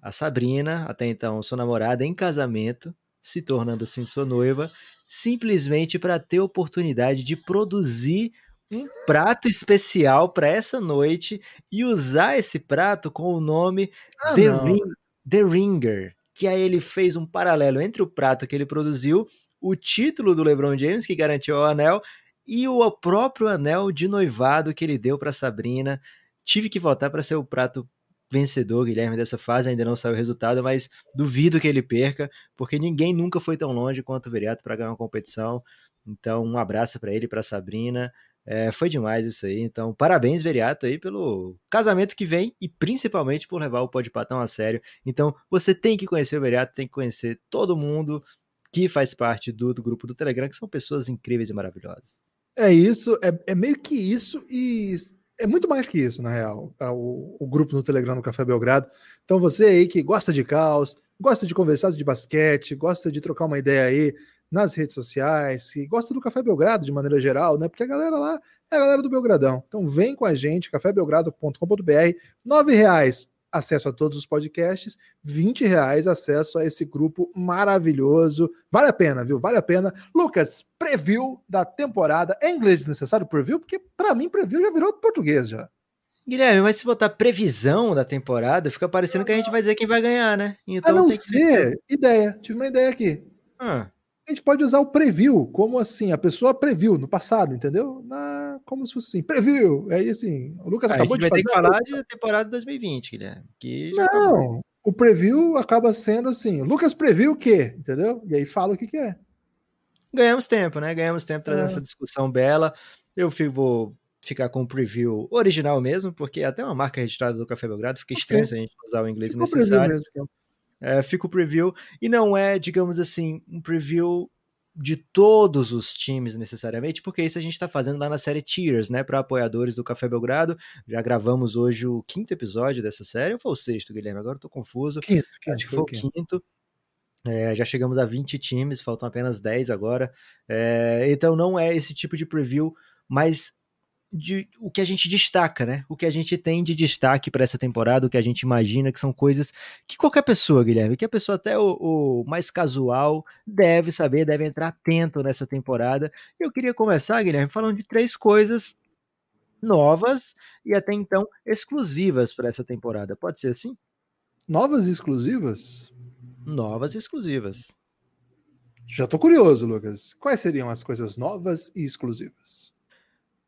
a Sabrina, até então sua namorada, em casamento, se tornando assim sua noiva, simplesmente para ter oportunidade de produzir um prato especial para essa noite e usar esse prato com o nome ah, The, Ring, The Ringer, que aí ele fez um paralelo entre o prato que ele produziu, o título do LeBron James que garantiu o anel e o próprio anel de noivado que ele deu para Sabrina. Tive que votar para ser o prato vencedor, Guilherme, dessa fase. Ainda não saiu o resultado, mas duvido que ele perca, porque ninguém nunca foi tão longe quanto o Veriato para ganhar uma competição. Então, um abraço para ele, para Sabrina. É, foi demais isso aí. Então, parabéns, Veriato, aí pelo casamento que vem e principalmente por levar o Pode Patão a sério. Então, você tem que conhecer o Veriato, tem que conhecer todo mundo que faz parte do, do grupo do Telegram, que são pessoas incríveis e maravilhosas. É isso, é, é meio que isso e é muito mais que isso, na real, é o, o, grupo no Telegram do Café Belgrado. Então, você aí que gosta de caos, gosta de conversar de basquete, gosta de trocar uma ideia aí nas redes sociais, que gosta do Café Belgrado de maneira geral, né? Porque a galera lá é a galera do Belgradão. Então, vem com a gente, cafébelgrado.com.br, nove reais acesso a todos os podcasts, 20 reais acesso a esse grupo maravilhoso. Vale a pena, viu? Vale a pena. Lucas, preview da temporada. É inglês desnecessário preview? Porque para mim preview já virou português já. Guilherme, mas se botar previsão da temporada, fica parecendo que a gente vai dizer quem vai ganhar, né? Então, a não ser, ideia, tive uma ideia aqui. Ah a gente pode usar o preview, como assim, a pessoa previu no passado, entendeu? Na, como se fosse assim, preview. Aí assim, o Lucas ah, acabou de. A gente vai ter que falar de temporada 2020, Guilherme. Que Não, acabou. o preview acaba sendo assim, Lucas previu o quê? Entendeu? E aí fala o que, que é. Ganhamos tempo, né? Ganhamos tempo trazendo é. essa discussão bela. Eu fico, vou ficar com o preview original mesmo, porque é até uma marca registrada do Café Belgrado, fica estranho okay. se a gente usar o inglês Fica necessário. Mesmo, então. É, fica o preview e não é, digamos assim, um preview de todos os times necessariamente, porque isso a gente está fazendo lá na série Tiers, né, para apoiadores do Café Belgrado. Já gravamos hoje o quinto episódio dessa série, ou foi o sexto, Guilherme? Agora estou confuso. Quinto, quinto, Acho que foi, o quinto. quinto. É, já chegamos a 20 times, faltam apenas 10 agora. É, então não é esse tipo de preview, mas de o que a gente destaca, né? O que a gente tem de destaque para essa temporada, o que a gente imagina que são coisas que qualquer pessoa, Guilherme, que a pessoa até o, o mais casual deve saber, deve entrar atento nessa temporada. Eu queria começar, Guilherme, falando de três coisas novas e até então exclusivas para essa temporada. Pode ser assim? Novas e exclusivas? Novas e exclusivas. Já tô curioso, Lucas. Quais seriam as coisas novas e exclusivas?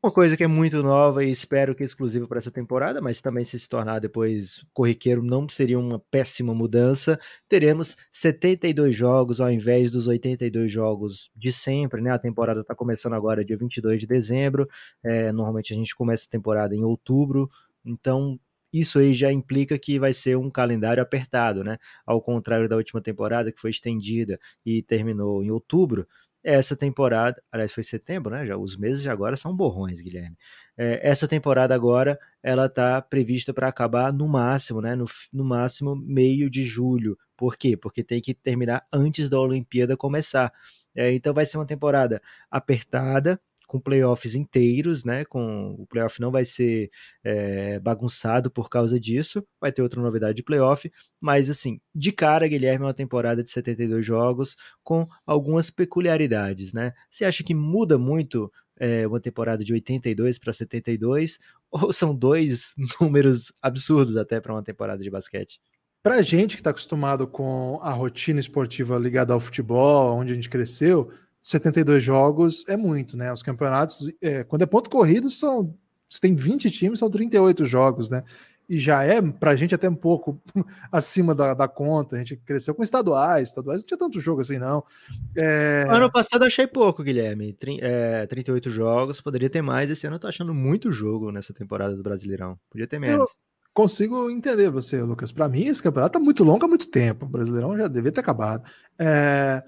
Uma coisa que é muito nova e espero que é exclusiva para essa temporada, mas também se se tornar depois corriqueiro não seria uma péssima mudança. Teremos 72 jogos ao invés dos 82 jogos de sempre, né? A temporada está começando agora dia 22 de dezembro. É, normalmente a gente começa a temporada em outubro, então isso aí já implica que vai ser um calendário apertado, né? Ao contrário da última temporada, que foi estendida e terminou em outubro, essa temporada, aliás, foi setembro, né? Já, os meses de agora são borrões, Guilherme. É, essa temporada agora, ela está prevista para acabar no máximo, né? No, no máximo meio de julho. Por quê? Porque tem que terminar antes da Olimpíada começar. É, então vai ser uma temporada apertada, com playoffs inteiros, né? Com o playoff não vai ser é, bagunçado por causa disso, vai ter outra novidade de playoff, mas assim, de cara, Guilherme, é uma temporada de 72 jogos com algumas peculiaridades, né? Você acha que muda muito é, uma temporada de 82 para 72 ou são dois [laughs] números absurdos até para uma temporada de basquete? Para gente que está acostumado com a rotina esportiva ligada ao futebol, onde a gente cresceu, 72 jogos é muito, né? Os campeonatos, é, quando é ponto corrido, são. Se tem 20 times, são 38 jogos, né? E já é, pra gente, até um pouco [laughs] acima da, da conta. A gente cresceu com estaduais, estaduais não tinha tanto jogo assim, não. É... Ano passado eu achei pouco, Guilherme. Trin é, 38 jogos, poderia ter mais. Esse ano eu tô achando muito jogo nessa temporada do Brasileirão. Podia ter menos. Eu consigo entender você, Lucas. Para mim, esse campeonato tá muito longo há muito tempo. O Brasileirão já devia ter acabado. É...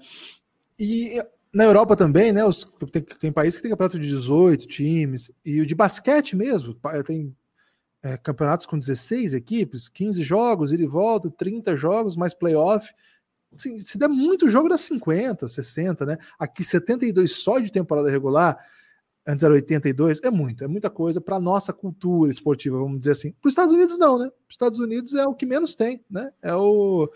E na Europa também, né? Os, tem, tem país que tem campeonato de 18 times, e o de basquete mesmo, tem é, campeonatos com 16 equipes, 15 jogos, ida e volta, 30 jogos, mais playoff. Assim, se der muito jogo, dá 50, 60, né? Aqui 72 só de temporada regular, antes era 82, é muito, é muita coisa para nossa cultura esportiva, vamos dizer assim. Para os Estados Unidos, não, né? Os Estados Unidos é o que menos tem, né? É o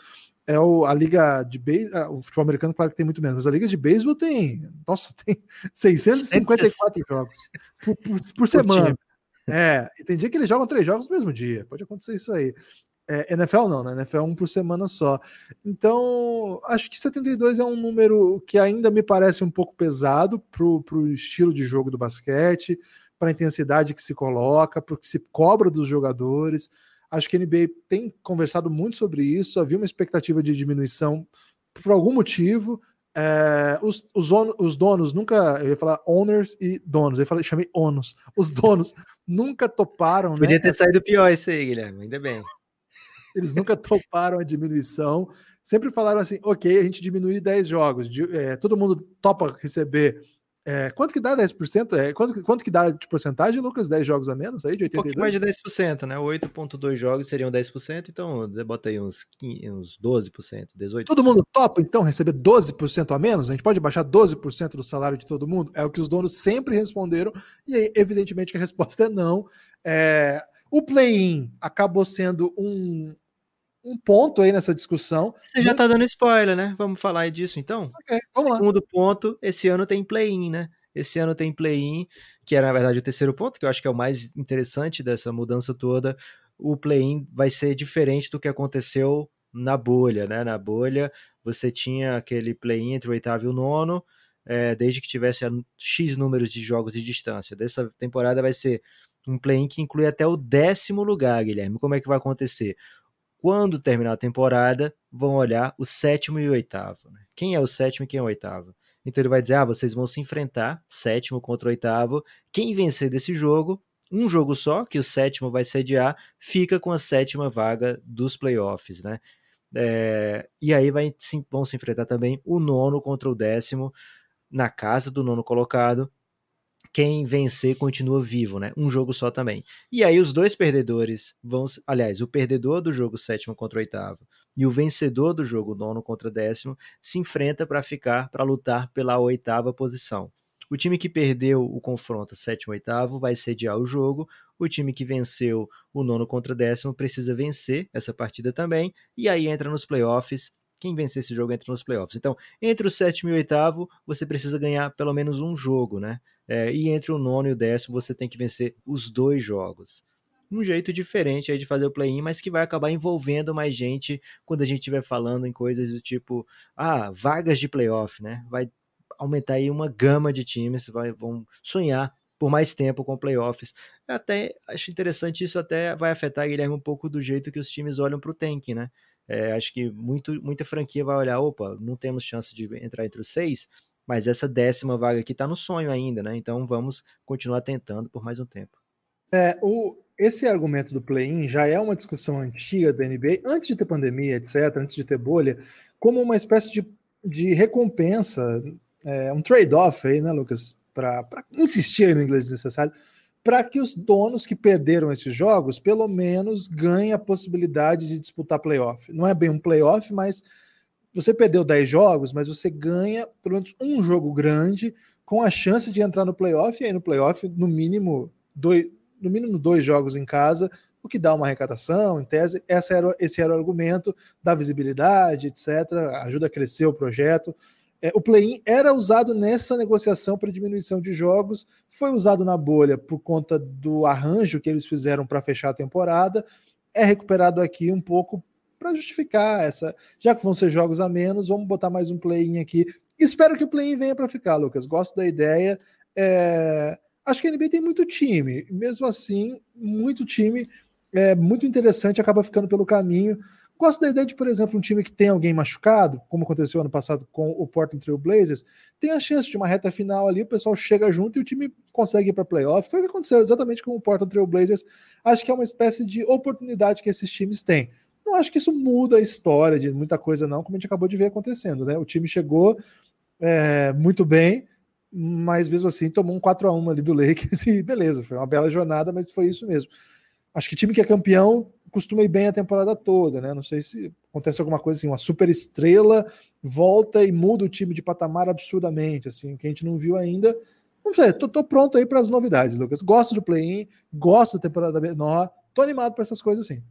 é o, a liga de beisebol, ah, o futebol americano, claro que tem muito menos, mas a liga de beisebol tem, nossa, [laughs] tem 654 jogos por, por, por semana. É, e tem dia que eles jogam três jogos no mesmo dia, pode acontecer isso aí. É, NFL não, né? NFL é um por semana só. Então, acho que 72 é um número que ainda me parece um pouco pesado pro, pro estilo de jogo do basquete, para a intensidade que se coloca, para o que se cobra dos jogadores. Acho que a NBA tem conversado muito sobre isso. Havia uma expectativa de diminuição por algum motivo. É, os, os, os, donos nunca, eu ia falar owners e donos, eu falei, chamei onos. Os donos [laughs] nunca toparam. Né? Podia né? ter saído pior isso aí, Guilherme, ainda bem. Eles nunca toparam a diminuição. Sempre falaram assim: ok, a gente diminui 10 jogos, é, todo mundo topa receber é, quanto que dá 10%? É, quanto, quanto que dá de porcentagem, Lucas? 10 jogos a menos aí, de 82? Um mais de 10%, né? 8,2 jogos seriam 10%, então bota aí uns, 15, uns 12%, 18%. Todo mundo topa, então, receber 12% a menos? A gente pode baixar 12% do salário de todo mundo? É o que os donos sempre responderam, e aí, evidentemente, que a resposta é não. É, o play-in acabou sendo um, um ponto aí nessa discussão. Você já tá dando spoiler, né? Vamos falar disso então? Okay, Segundo lá. ponto, esse ano tem play-in, né? Esse ano tem play-in, que era na verdade o terceiro ponto, que eu acho que é o mais interessante dessa mudança toda. O play-in vai ser diferente do que aconteceu na bolha, né? Na bolha você tinha aquele play-in entre o oitavo e o nono, é, desde que tivesse X números de jogos de distância. Dessa temporada vai ser um play-in que inclui até o décimo lugar, Guilherme. Como é que vai acontecer? Quando terminar a temporada, vão olhar o sétimo e o oitavo. Né? Quem é o sétimo e quem é o oitavo? Então ele vai dizer: ah, vocês vão se enfrentar, sétimo contra oitavo. Quem vencer desse jogo, um jogo só, que o sétimo vai sediar, fica com a sétima vaga dos playoffs, né? É, e aí vai, vão se enfrentar também o nono contra o décimo na casa do nono colocado quem vencer continua vivo, né? Um jogo só também. E aí os dois perdedores vão, aliás, o perdedor do jogo sétimo contra oitavo e o vencedor do jogo nono contra décimo se enfrenta para ficar, para lutar pela oitava posição. O time que perdeu o confronto sétimo oitavo vai sediar o jogo. O time que venceu o nono contra décimo precisa vencer essa partida também. E aí entra nos playoffs. Quem vencer esse jogo entra nos playoffs. Então, entre o sétimo e o oitavo, você precisa ganhar pelo menos um jogo, né? É, e entre o nono e o décimo você tem que vencer os dois jogos. Um jeito diferente aí de fazer o play-in, mas que vai acabar envolvendo mais gente quando a gente estiver falando em coisas do tipo, ah, vagas de playoff, né? Vai aumentar aí uma gama de times, vai, vão sonhar por mais tempo com playoffs. Até acho interessante isso, até vai afetar, Guilherme, um pouco do jeito que os times olham para o tank, né? É, acho que muito, muita franquia vai olhar, opa, não temos chance de entrar entre os seis, mas essa décima vaga aqui está no sonho ainda, né? Então vamos continuar tentando por mais um tempo. É, o, esse argumento do play-in já é uma discussão antiga da NBA, antes de ter pandemia, etc., antes de ter bolha, como uma espécie de, de recompensa, é, um trade-off aí, né, Lucas? Para insistir aí no inglês desnecessário, para que os donos que perderam esses jogos, pelo menos, ganhem a possibilidade de disputar playoff. Não é bem um playoff, mas você perdeu 10 jogos, mas você ganha pelo menos um jogo grande com a chance de entrar no playoff, e aí no playoff, no mínimo, dois, no mínimo dois jogos em casa, o que dá uma arrecadação, em tese. Essa era, esse era o argumento da visibilidade, etc. Ajuda a crescer o projeto. É, o play-in era usado nessa negociação para diminuição de jogos, foi usado na bolha por conta do arranjo que eles fizeram para fechar a temporada, é recuperado aqui um pouco para justificar essa. Já que vão ser jogos a menos, vamos botar mais um play-in aqui. Espero que o play-in venha para ficar, Lucas. Gosto da ideia. É... Acho que a NBA tem muito time, mesmo assim, muito time é muito interessante, acaba ficando pelo caminho. Gosto da ideia de, por exemplo, um time que tem alguém machucado, como aconteceu ano passado com o Portland Trail Blazers, tem a chance de uma reta final ali, o pessoal chega junto e o time consegue ir para playoff. Foi o que aconteceu exatamente com o Portland Trail Blazers. Acho que é uma espécie de oportunidade que esses times têm. Não acho que isso muda a história de muita coisa, não, como a gente acabou de ver acontecendo, né? O time chegou é, muito bem, mas mesmo assim tomou um 4 a 1 ali do Lakers [laughs] e beleza, foi uma bela jornada, mas foi isso mesmo. Acho que time que é campeão costuma ir bem a temporada toda, né? Não sei se acontece alguma coisa assim, uma super estrela volta e muda o time de patamar absurdamente, assim, que a gente não viu ainda. Não sei, tô, tô pronto aí para as novidades, Lucas. Gosto do play-in, gosto da temporada menor, tô animado para essas coisas assim.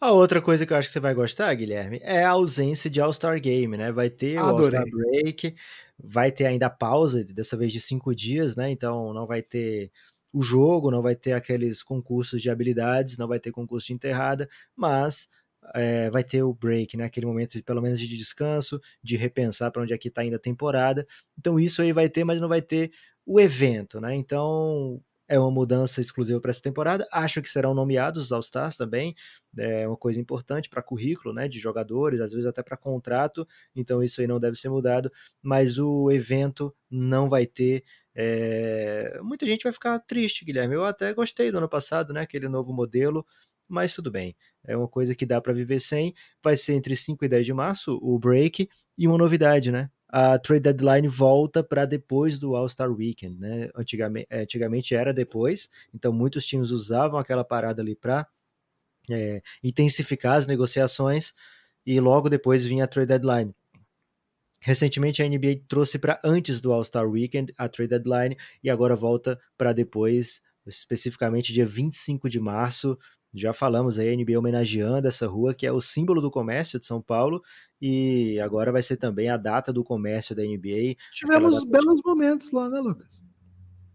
A outra coisa que eu acho que você vai gostar, Guilherme, é a ausência de All-Star Game, né? Vai ter Adorei. o All-Star Break, vai ter ainda pausa, dessa vez de cinco dias, né? Então não vai ter o jogo, não vai ter aqueles concursos de habilidades, não vai ter concurso de enterrada, mas é, vai ter o break, né? Aquele momento de, pelo menos de descanso, de repensar para onde é que está indo a temporada. Então isso aí vai ter, mas não vai ter o evento, né? Então é uma mudança exclusiva para essa temporada. Acho que serão nomeados os All-Stars também, é uma coisa importante para currículo, né, de jogadores, às vezes até para contrato, então isso aí não deve ser mudado, mas o evento não vai ter é... Muita gente vai ficar triste, Guilherme. Eu até gostei do ano passado, né? Aquele novo modelo, mas tudo bem. É uma coisa que dá para viver sem. Vai ser entre 5 e 10 de março o break. E uma novidade, né? A trade deadline volta para depois do All-Star Weekend, né? Antigamente, é, antigamente era depois, então muitos times usavam aquela parada ali para é, intensificar as negociações e logo depois vinha a trade deadline. Recentemente a NBA trouxe para antes do All-Star Weekend a trade deadline e agora volta para depois, especificamente dia 25 de março. Já falamos aí a NBA homenageando essa rua que é o símbolo do comércio de São Paulo e agora vai ser também a data do comércio da NBA. Tivemos belos momentos lá, né, Lucas?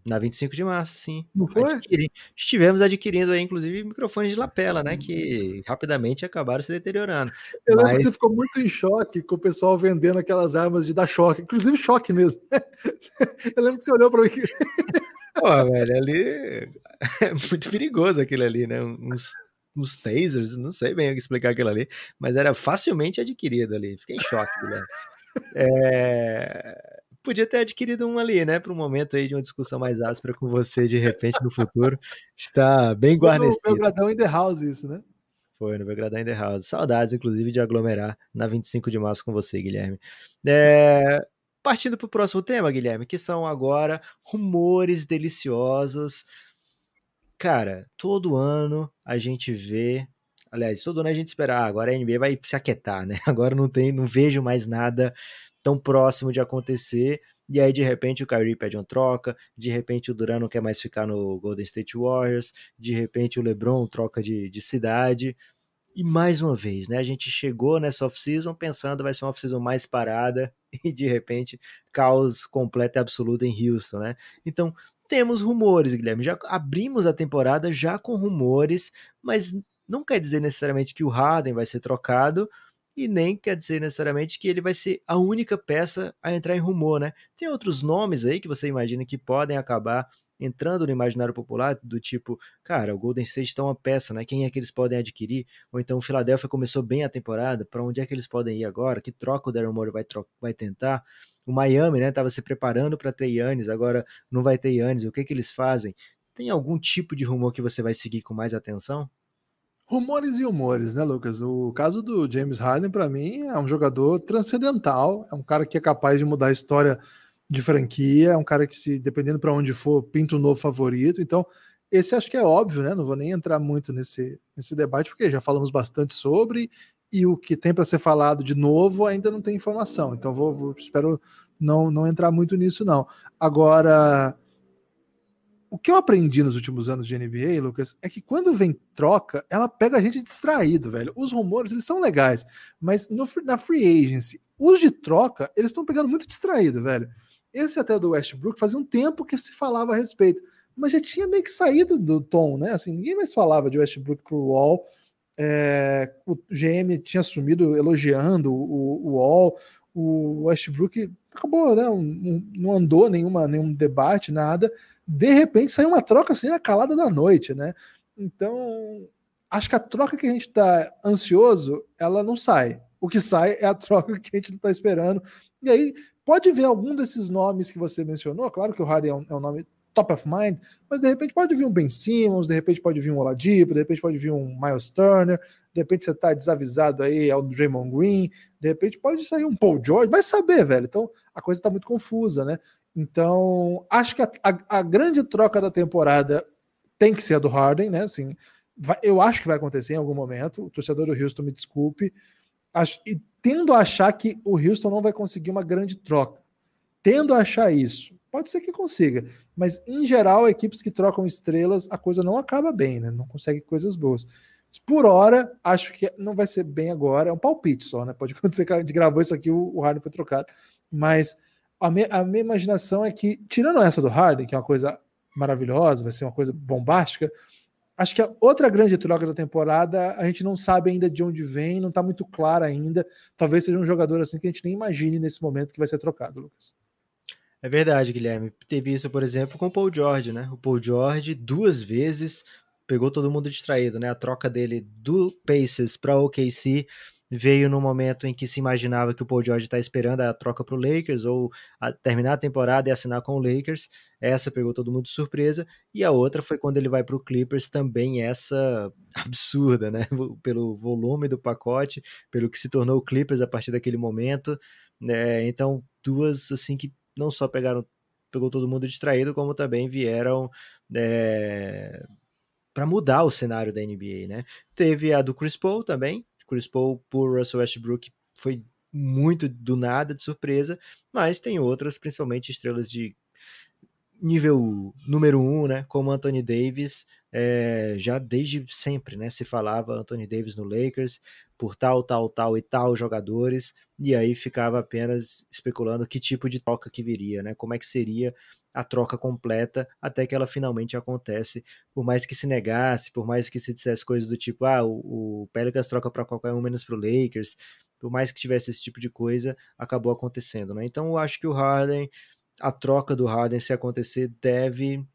Na 25 de março, sim. Não foi? Adquiri... Estivemos adquirindo aí, inclusive, microfones de lapela, né? Que rapidamente acabaram se deteriorando. Eu lembro Mas... que você ficou muito em choque com o pessoal vendendo aquelas armas de dar choque, inclusive choque mesmo. [laughs] Eu lembro que você olhou para mim. Pô, velho, ali é muito perigoso aquilo ali, né? Uns, uns tasers, não sei bem explicar aquilo ali, mas era facilmente adquirido ali. Fiquei em choque, Guilherme. É podia ter adquirido um ali, né? Para um momento aí de uma discussão mais áspera com você de repente no futuro. Está bem guarnecido. Foi no Belgradão in the House isso, né? Foi no Belgradão in the House. Saudades, inclusive, de aglomerar na 25 de março com você, Guilherme. É... Partindo para o próximo tema, Guilherme, que são agora rumores deliciosos. Cara, todo ano a gente vê aliás, todo ano a gente espera, ah, agora a NBA vai se aquietar, né? [laughs] Agora não tem, não vejo mais nada tão próximo de acontecer, e aí de repente o Kyrie pede uma troca, de repente o Duran não quer mais ficar no Golden State Warriors, de repente o LeBron troca de, de cidade, e mais uma vez, né, a gente chegou nessa off-season pensando vai ser uma off-season mais parada, e de repente caos completo e absoluto em Houston, né? Então, temos rumores, Guilherme, já abrimos a temporada já com rumores, mas não quer dizer necessariamente que o Harden vai ser trocado, e nem quer dizer necessariamente que ele vai ser a única peça a entrar em rumor, né? Tem outros nomes aí que você imagina que podem acabar entrando no imaginário popular, do tipo, cara, o Golden State está uma peça, né? Quem é que eles podem adquirir? Ou então o Philadelphia começou bem a temporada, para onde é que eles podem ir agora? Que troca o Daryl Morey vai, vai tentar? O Miami, né, estava se preparando para ter Yannis, agora não vai ter Yannis, o que que eles fazem? Tem algum tipo de rumor que você vai seguir com mais atenção? Rumores e humores, né, Lucas? O caso do James Harden, para mim, é um jogador transcendental, é um cara que é capaz de mudar a história de franquia, é um cara que, se dependendo para onde for, pinta um novo favorito. Então, esse acho que é óbvio, né? Não vou nem entrar muito nesse, nesse debate, porque já falamos bastante sobre, e o que tem para ser falado de novo ainda não tem informação. Então, vou, vou espero não, não entrar muito nisso, não. Agora o que eu aprendi nos últimos anos de NBA, Lucas, é que quando vem troca, ela pega a gente distraído, velho. Os rumores, eles são legais, mas no, na free agency, os de troca, eles estão pegando muito distraído, velho. Esse até do Westbrook fazia um tempo que se falava a respeito, mas já tinha meio que saído do tom, né? Assim, ninguém mais falava de Westbrook pro Wall. É, o GM tinha sumido elogiando o, o Wall. O Westbrook acabou, né? Um, não andou nenhuma, nenhum debate, nada de repente saiu uma troca assim na calada da noite, né? Então, acho que a troca que a gente está ansioso, ela não sai. O que sai é a [laughs] troca que a gente não está esperando. E aí, pode ver algum desses nomes que você mencionou, claro que o Harry é um, é um nome top of mind, mas de repente pode vir um Ben Simmons, de repente pode vir um Oladipo, de repente pode vir um Miles Turner, de repente você está desavisado aí, é o Draymond Green, de repente pode sair um Paul George, vai saber, velho. Então a coisa está muito confusa, né? Então, acho que a, a, a, grande troca da temporada tem que ser a do Harden, né? Assim, vai, eu acho que vai acontecer em algum momento. O torcedor do Houston me desculpe. Acho, e tendo a achar que o Houston não vai conseguir uma grande troca. Tendo a achar isso. Pode ser que consiga, mas em geral, equipes que trocam estrelas, a coisa não acaba bem, né? Não consegue coisas boas. Por hora, acho que não vai ser bem agora, é um palpite só, né? Pode [laughs] acontecer que a gente gravou isso aqui, o, o Harden foi trocado, mas a, a minha imaginação é que, tirando essa do Harden, que é uma coisa maravilhosa, vai ser uma coisa bombástica, acho que a outra grande troca da temporada, a gente não sabe ainda de onde vem, não está muito claro ainda. Talvez seja um jogador assim que a gente nem imagine nesse momento que vai ser trocado, Lucas. É verdade, Guilherme. Teve isso, por exemplo, com o Paul George, né? O Paul George duas vezes pegou todo mundo distraído, né? A troca dele do Pacers para o OKC veio no momento em que se imaginava que o Paul George está esperando a troca para o Lakers ou a terminar a temporada e assinar com o Lakers. Essa pegou todo mundo de surpresa. E a outra foi quando ele vai para o Clippers, também essa [laughs] absurda, né? Pelo volume do pacote, pelo que se tornou o Clippers a partir daquele momento. Né? Então, duas assim que não só pegaram pegou todo mundo distraído, como também vieram é, para mudar o cenário da NBA, né? Teve a do Chris Paul também, Chris Paul por Russell Westbrook foi muito do nada, de surpresa, mas tem outras, principalmente estrelas de nível número um, né, como Anthony Davis, é, já desde sempre, né, se falava Anthony Davis no Lakers, por tal, tal, tal e tal jogadores, e aí ficava apenas especulando que tipo de troca que viria, né, como é que seria a troca completa até que ela finalmente acontece, por mais que se negasse, por mais que se dissesse coisas do tipo, ah, o, o Pelicans troca para qualquer um menos para o Lakers, por mais que tivesse esse tipo de coisa, acabou acontecendo, né? Então eu acho que o Harden, a troca do Harden se acontecer deve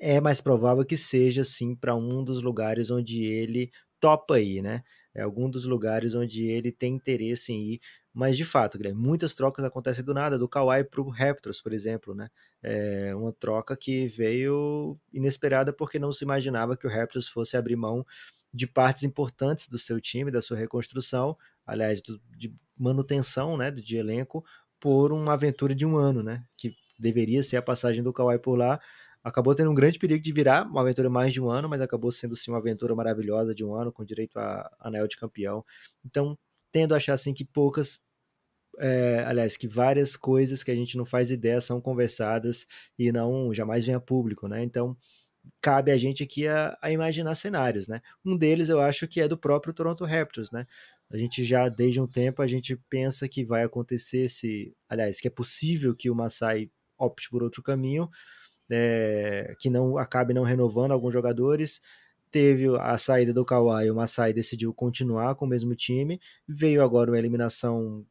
é mais provável que seja sim para um dos lugares onde ele topa ir, né? É algum dos lugares onde ele tem interesse em ir, mas de fato, Guilherme, muitas trocas acontecem do nada, do Kawhi para o Raptors, por exemplo, né? É uma troca que veio inesperada porque não se imaginava que o Raptors fosse abrir mão de partes importantes do seu time, da sua reconstrução, aliás, do, de manutenção né, de elenco, por uma aventura de um ano, né? Que deveria ser a passagem do Kawhi por lá. Acabou tendo um grande perigo de virar uma aventura mais de um ano, mas acabou sendo sim uma aventura maravilhosa de um ano, com direito a anel de campeão. Então, tendo a achar assim que poucas é, aliás, que várias coisas que a gente não faz ideia são conversadas e não jamais vem a público, né? Então, cabe a gente aqui a, a, imaginar cenários, né? Um deles eu acho que é do próprio Toronto Raptors, né? A gente já, desde um tempo, a gente pensa que vai acontecer se, aliás, que é possível que o Masai opte por outro caminho, é, que não acabe não renovando alguns jogadores, teve a saída do Kawhi, o Masai decidiu continuar com o mesmo time, veio agora uma eliminação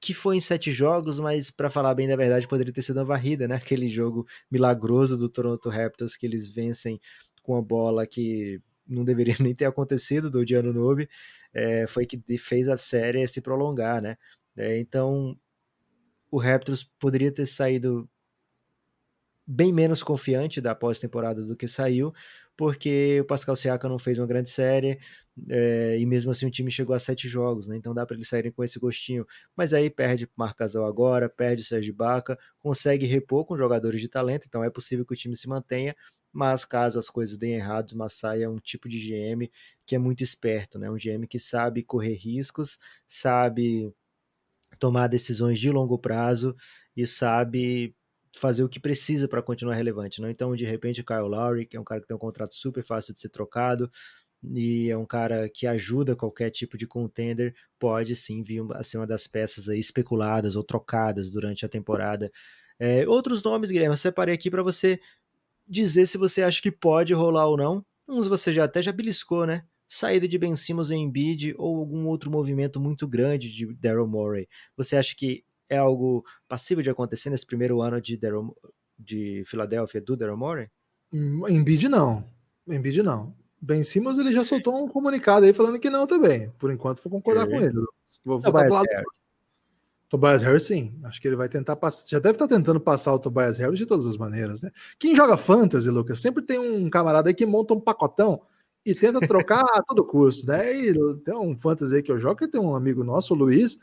que foi em sete jogos, mas para falar bem da verdade, poderia ter sido uma varrida, né? [laughs] Aquele jogo milagroso do Toronto Raptors que eles vencem com a bola que não deveria [laughs] nem ter acontecido do Diano Nobe, é, foi que fez a série se prolongar, né? É, então o Raptors poderia ter saído bem menos confiante da pós-temporada do que saiu, porque o Pascal Siakam não fez uma grande série é, e mesmo assim o time chegou a sete jogos, né? Então dá para eles saírem com esse gostinho. Mas aí perde Marc agora, perde o Sérgio Baca, consegue repor com jogadores de talento, então é possível que o time se mantenha. Mas caso as coisas deem errado, o é um tipo de GM que é muito esperto, né? Um GM que sabe correr riscos, sabe tomar decisões de longo prazo e sabe fazer o que precisa para continuar relevante. Não? Então, de repente, o Kyle Lowry, que é um cara que tem um contrato super fácil de ser trocado, e é um cara que ajuda qualquer tipo de contender, pode sim vir a ser uma das peças especuladas ou trocadas durante a temporada. É, outros nomes, Guilherme, eu separei aqui para você dizer se você acha que pode rolar ou não. Uns você já até já beliscou, né? Saída de Ben Simmons em Embiid ou algum outro movimento muito grande de Daryl Morey. Você acha que é algo passível de acontecer nesse primeiro ano de, Daryl, de Filadélfia do Daryl Morey? Hum, Embiid não. Embiid não. Ben Simmons ele já soltou um comunicado aí falando que não também. Por enquanto vou concordar é. com ele. Vou votar pro lado. Tobias Harris, sim. Acho que ele vai tentar passar. Já deve estar tentando passar o Tobias Harris de todas as maneiras, né? Quem joga fantasy, Lucas, sempre tem um camarada aí que monta um pacotão e tenta trocar a todo custo, né? E tem um fantasy aí que eu jogo que tem um amigo nosso, o Luiz,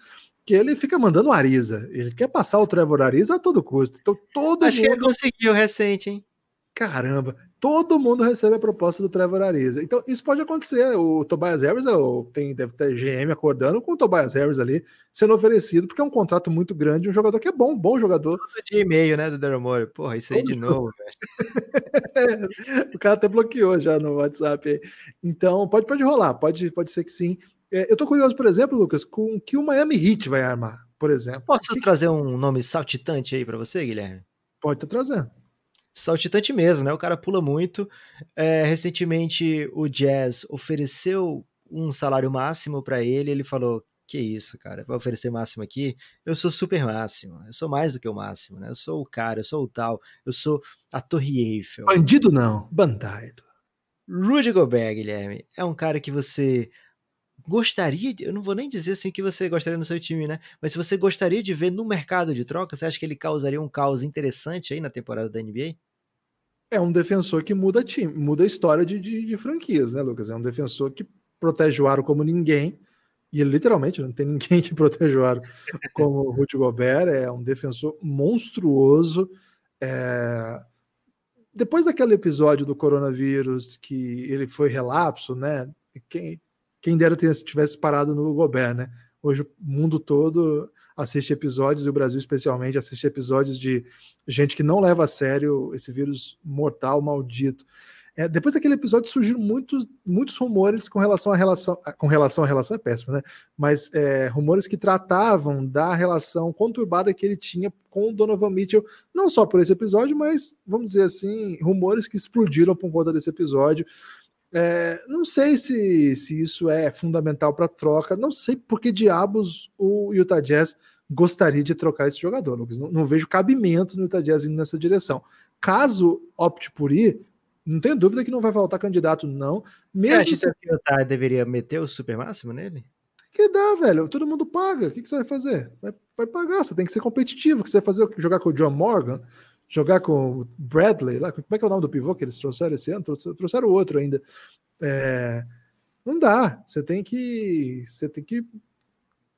que ele fica mandando Ariza. Ele quer passar o Trevor Ariza a todo custo. Então todo Acho mundo. que ele conseguiu recente, hein? Caramba, todo mundo recebe a proposta do Trevor Ariza. Então, isso pode acontecer. O Tobias Harris é tem, deve ter GM acordando com o Tobias Harris ali sendo oferecido, porque é um contrato muito grande, um jogador que é bom, bom jogador. Todo dia e meio, né, do Daryl Porra, isso aí de novo, velho. [laughs] o cara até bloqueou já no WhatsApp. Então, pode, pode rolar, pode, pode ser que sim. É, eu tô curioso, por exemplo, Lucas, com o que o Miami Heat vai armar, por exemplo. Posso que... trazer um nome saltitante aí para você, Guilherme? Pode estar trazendo saltitante mesmo, né? O cara pula muito. É, recentemente o Jazz ofereceu um salário máximo para ele, ele falou: "Que isso, cara? Vai oferecer máximo aqui? Eu sou super máximo. Eu sou mais do que o máximo, né? Eu sou o cara, eu sou o tal, eu sou a Torre Eiffel". Bandido não, bandido. Rudy Gobert, Guilherme, é um cara que você gostaria de, eu não vou nem dizer assim que você gostaria no seu time, né? Mas se você gostaria de ver no mercado de troca, você acha que ele causaria um caos interessante aí na temporada da NBA? É um defensor que muda time, muda a história de, de, de franquias, né, Lucas? É um defensor que protege o aro como ninguém. E literalmente não tem [laughs] ninguém que protege o aro como o Rudy Gobert. É um defensor monstruoso. É... Depois daquele episódio do coronavírus que ele foi relapso, né? Quem, quem dera tivesse parado no Gobert, né? Hoje o mundo todo assiste episódios, e o Brasil especialmente assiste episódios de gente que não leva a sério esse vírus mortal, maldito. É, depois daquele episódio surgiram muitos, muitos rumores com relação à relação. Com relação à relação é péssimo, né? Mas é, rumores que tratavam da relação conturbada que ele tinha com o Donovan Mitchell, não só por esse episódio, mas vamos dizer assim, rumores que explodiram por conta desse episódio. É, não sei se, se isso é fundamental para troca, não sei por que diabos o Utah Jazz gostaria de trocar esse jogador, Lucas. Não, não vejo cabimento no Utah Jazz indo nessa direção. Caso opte por ir, não tenho dúvida que não vai faltar candidato, não. Mesmo Você acha se... que o Utah deveria meter o super máximo nele? Tem que dar, velho. Todo mundo paga. O que, que você vai fazer? Vai, vai pagar. Você tem que ser competitivo. O que você vai fazer? Jogar com o John Morgan? Jogar com o Bradley, lá, como é que é o nome do pivô que eles trouxeram esse ano? Trouxeram outro ainda. É, não dá. Você tem que. Você tem que.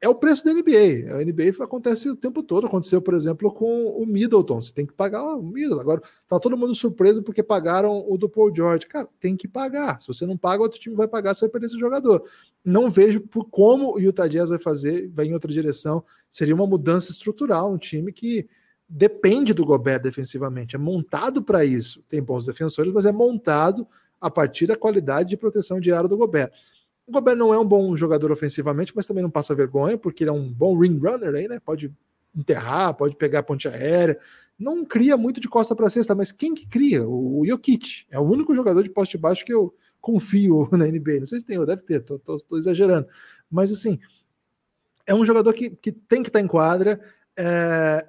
É o preço da NBA. A NBA acontece o tempo todo. Aconteceu, por exemplo, com o Middleton. Você tem que pagar o Middleton. Agora, tá todo mundo surpreso porque pagaram o do Paul George. Cara, tem que pagar. Se você não paga, outro time vai pagar, você vai perder esse jogador. Não vejo por como o Utah Jazz vai fazer, vai em outra direção. Seria uma mudança estrutural, um time que depende do Gobert defensivamente, é montado para isso. Tem bons defensores, mas é montado a partir da qualidade de proteção de área do Gobert. O Gobert não é um bom jogador ofensivamente, mas também não passa vergonha, porque ele é um bom ring runner aí, né? Pode enterrar, pode pegar a ponte aérea. Não cria muito de costa para cesta, mas quem que cria? O Jokic. É o único jogador de poste baixo que eu confio [laughs] na NBA. Não sei se tem, deve ter, tô, tô, tô exagerando. Mas assim, é um jogador que, que tem que estar tá em quadra. É,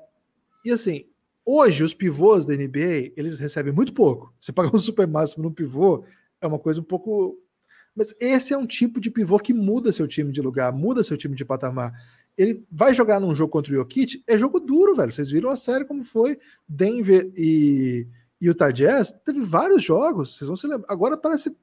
e assim, hoje os pivôs da NBA, eles recebem muito pouco. Você pagar um super máximo no pivô é uma coisa um pouco. Mas esse é um tipo de pivô que muda seu time de lugar, muda seu time de patamar. ele vai jogar num jogo contra o Jokic, é jogo duro, velho. Vocês viram a série como foi Denver e Utah Jazz? Teve vários jogos, vocês vão se lembrar. Agora parece,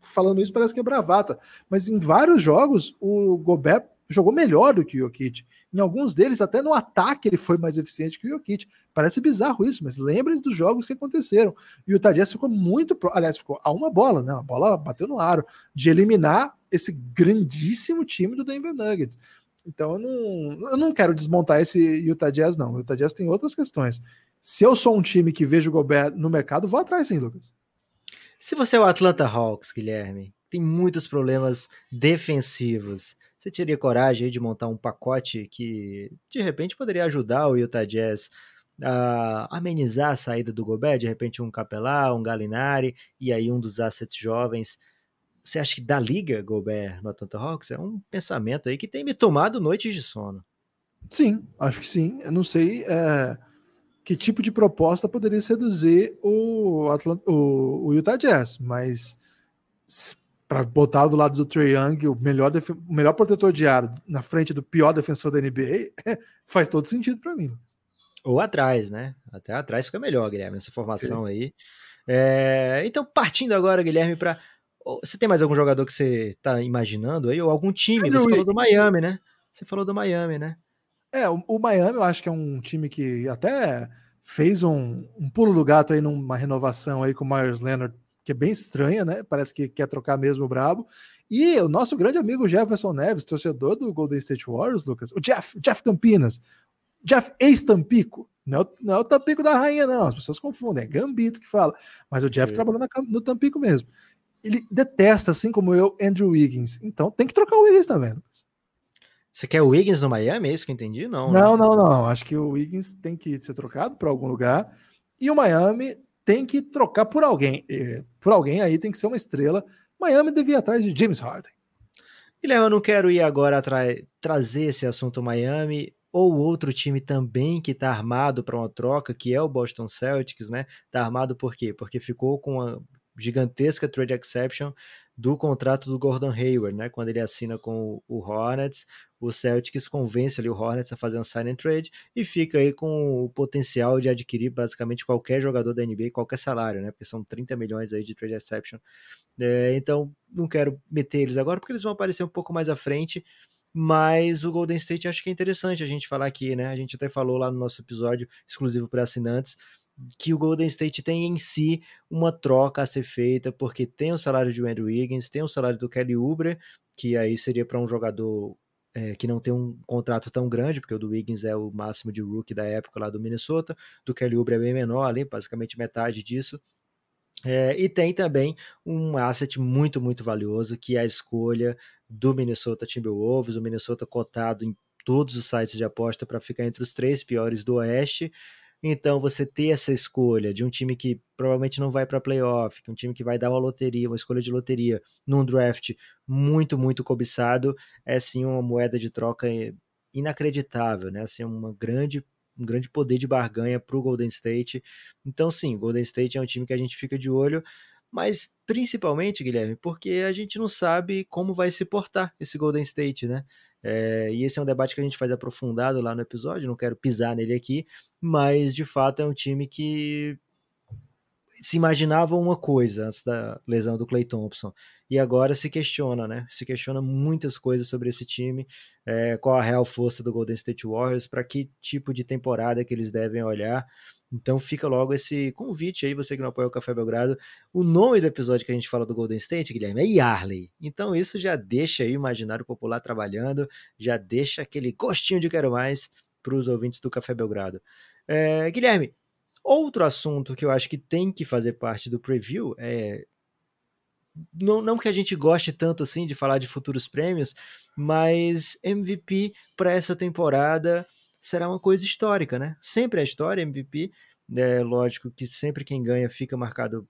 falando isso, parece que é bravata, mas em vários jogos o Gobert jogou melhor do que o Jokic. Em alguns deles, até no ataque, ele foi mais eficiente que o Jokic. Parece bizarro isso, mas lembrem dos jogos que aconteceram. E o Jazz ficou muito. Aliás, ficou a uma bola, né? A bola bateu no aro, de eliminar esse grandíssimo time do Denver Nuggets. Então eu não, eu não quero desmontar esse Utah Jazz, não. O Utah Jazz tem outras questões. Se eu sou um time que vejo o Gobert no mercado, vou atrás sim, Lucas. Se você é o Atlanta Hawks, Guilherme, tem muitos problemas defensivos. Você teria coragem de montar um pacote que de repente poderia ajudar o Utah Jazz a amenizar a saída do Gobert, de repente um Capelá, um Galinari e aí um dos assets jovens. Você acha que dá liga Gobert no Atlanta Hawks? É um pensamento aí que tem me tomado noites de sono. Sim, acho que sim. Eu não sei é, que tipo de proposta poderia seduzir o, Atlanta, o, o Utah Jazz, mas para botar do lado do Trey Young, o melhor, o melhor protetor de ar na frente do pior defensor da NBA, [laughs] faz todo sentido para mim. Ou atrás, né? Até atrás fica melhor, Guilherme, nessa formação aí. É, então, partindo agora, Guilherme, para. Você tem mais algum jogador que você está imaginando aí? Ou algum time? Você falou do Miami, né? Você falou do Miami, né? É, o, o Miami eu acho que é um time que até fez um, um pulo do gato aí numa renovação aí com o Myers Leonard que é bem estranha, né? Parece que quer trocar mesmo o Brabo. E o nosso grande amigo Jefferson Neves, torcedor do Golden State Warriors, Lucas, o Jeff, Jeff Campinas, Jeff ex-Tampico, não, é não é o Tampico da rainha, não, as pessoas confundem, é Gambito que fala, mas o Jeff é. trabalhou na, no Tampico mesmo. Ele detesta, assim como eu, Andrew Wiggins, então tem que trocar o Wiggins também, Lucas. Você quer o Wiggins no Miami? É isso que eu entendi? Não, não, né? não, não. Acho que o Wiggins tem que ser trocado para algum lugar. E o Miami tem que trocar por alguém. Por alguém aí tem que ser uma estrela. Miami devia ir atrás de James Harden. Guilherme, eu não quero ir agora trazer esse assunto Miami ou outro time também que está armado para uma troca, que é o Boston Celtics, né? Está armado por quê? Porque ficou com uma gigantesca trade exception do contrato do Gordon Hayward, né? Quando ele assina com o Hornets, o Celtics convence ali o Hornets a fazer um sign and trade e fica aí com o potencial de adquirir basicamente qualquer jogador da NBA, qualquer salário, né? Porque são 30 milhões aí de trade exception. É, então, não quero meter eles agora porque eles vão aparecer um pouco mais à frente. Mas o Golden State acho que é interessante a gente falar aqui, né? A gente até falou lá no nosso episódio exclusivo para assinantes que o Golden State tem em si uma troca a ser feita, porque tem o salário de Andrew Wiggins, tem o salário do Kelly Oubre, que aí seria para um jogador é, que não tem um contrato tão grande, porque o do Wiggins é o máximo de rookie da época lá do Minnesota, do Kelly Oubre é bem menor ali, basicamente metade disso. É, e tem também um asset muito, muito valioso, que é a escolha do Minnesota Timberwolves, o Minnesota cotado em todos os sites de aposta para ficar entre os três piores do Oeste. Então, você ter essa escolha de um time que provavelmente não vai para playoff, um time que vai dar uma loteria, uma escolha de loteria, num draft muito, muito cobiçado, é sim uma moeda de troca inacreditável, né? Assim, uma grande um grande poder de barganha para o Golden State. Então, sim, Golden State é um time que a gente fica de olho, mas principalmente, Guilherme, porque a gente não sabe como vai se portar esse Golden State, né? É, e esse é um debate que a gente faz aprofundado lá no episódio, não quero pisar nele aqui, mas de fato é um time que se imaginava uma coisa antes da lesão do Clay Thompson e agora se questiona, né? Se questiona muitas coisas sobre esse time, é, qual a real força do Golden State Warriors, para que tipo de temporada que eles devem olhar. Então fica logo esse convite aí, você que não apoia o Café Belgrado. O nome do episódio que a gente fala do Golden State, Guilherme, é Yarley. Então isso já deixa aí o imaginário popular trabalhando, já deixa aquele gostinho de quero mais para os ouvintes do Café Belgrado. É, Guilherme, outro assunto que eu acho que tem que fazer parte do preview é não, não que a gente goste tanto assim de falar de futuros prêmios, mas MVP para essa temporada será uma coisa histórica, né? Sempre é história, MVP. É lógico que sempre quem ganha fica marcado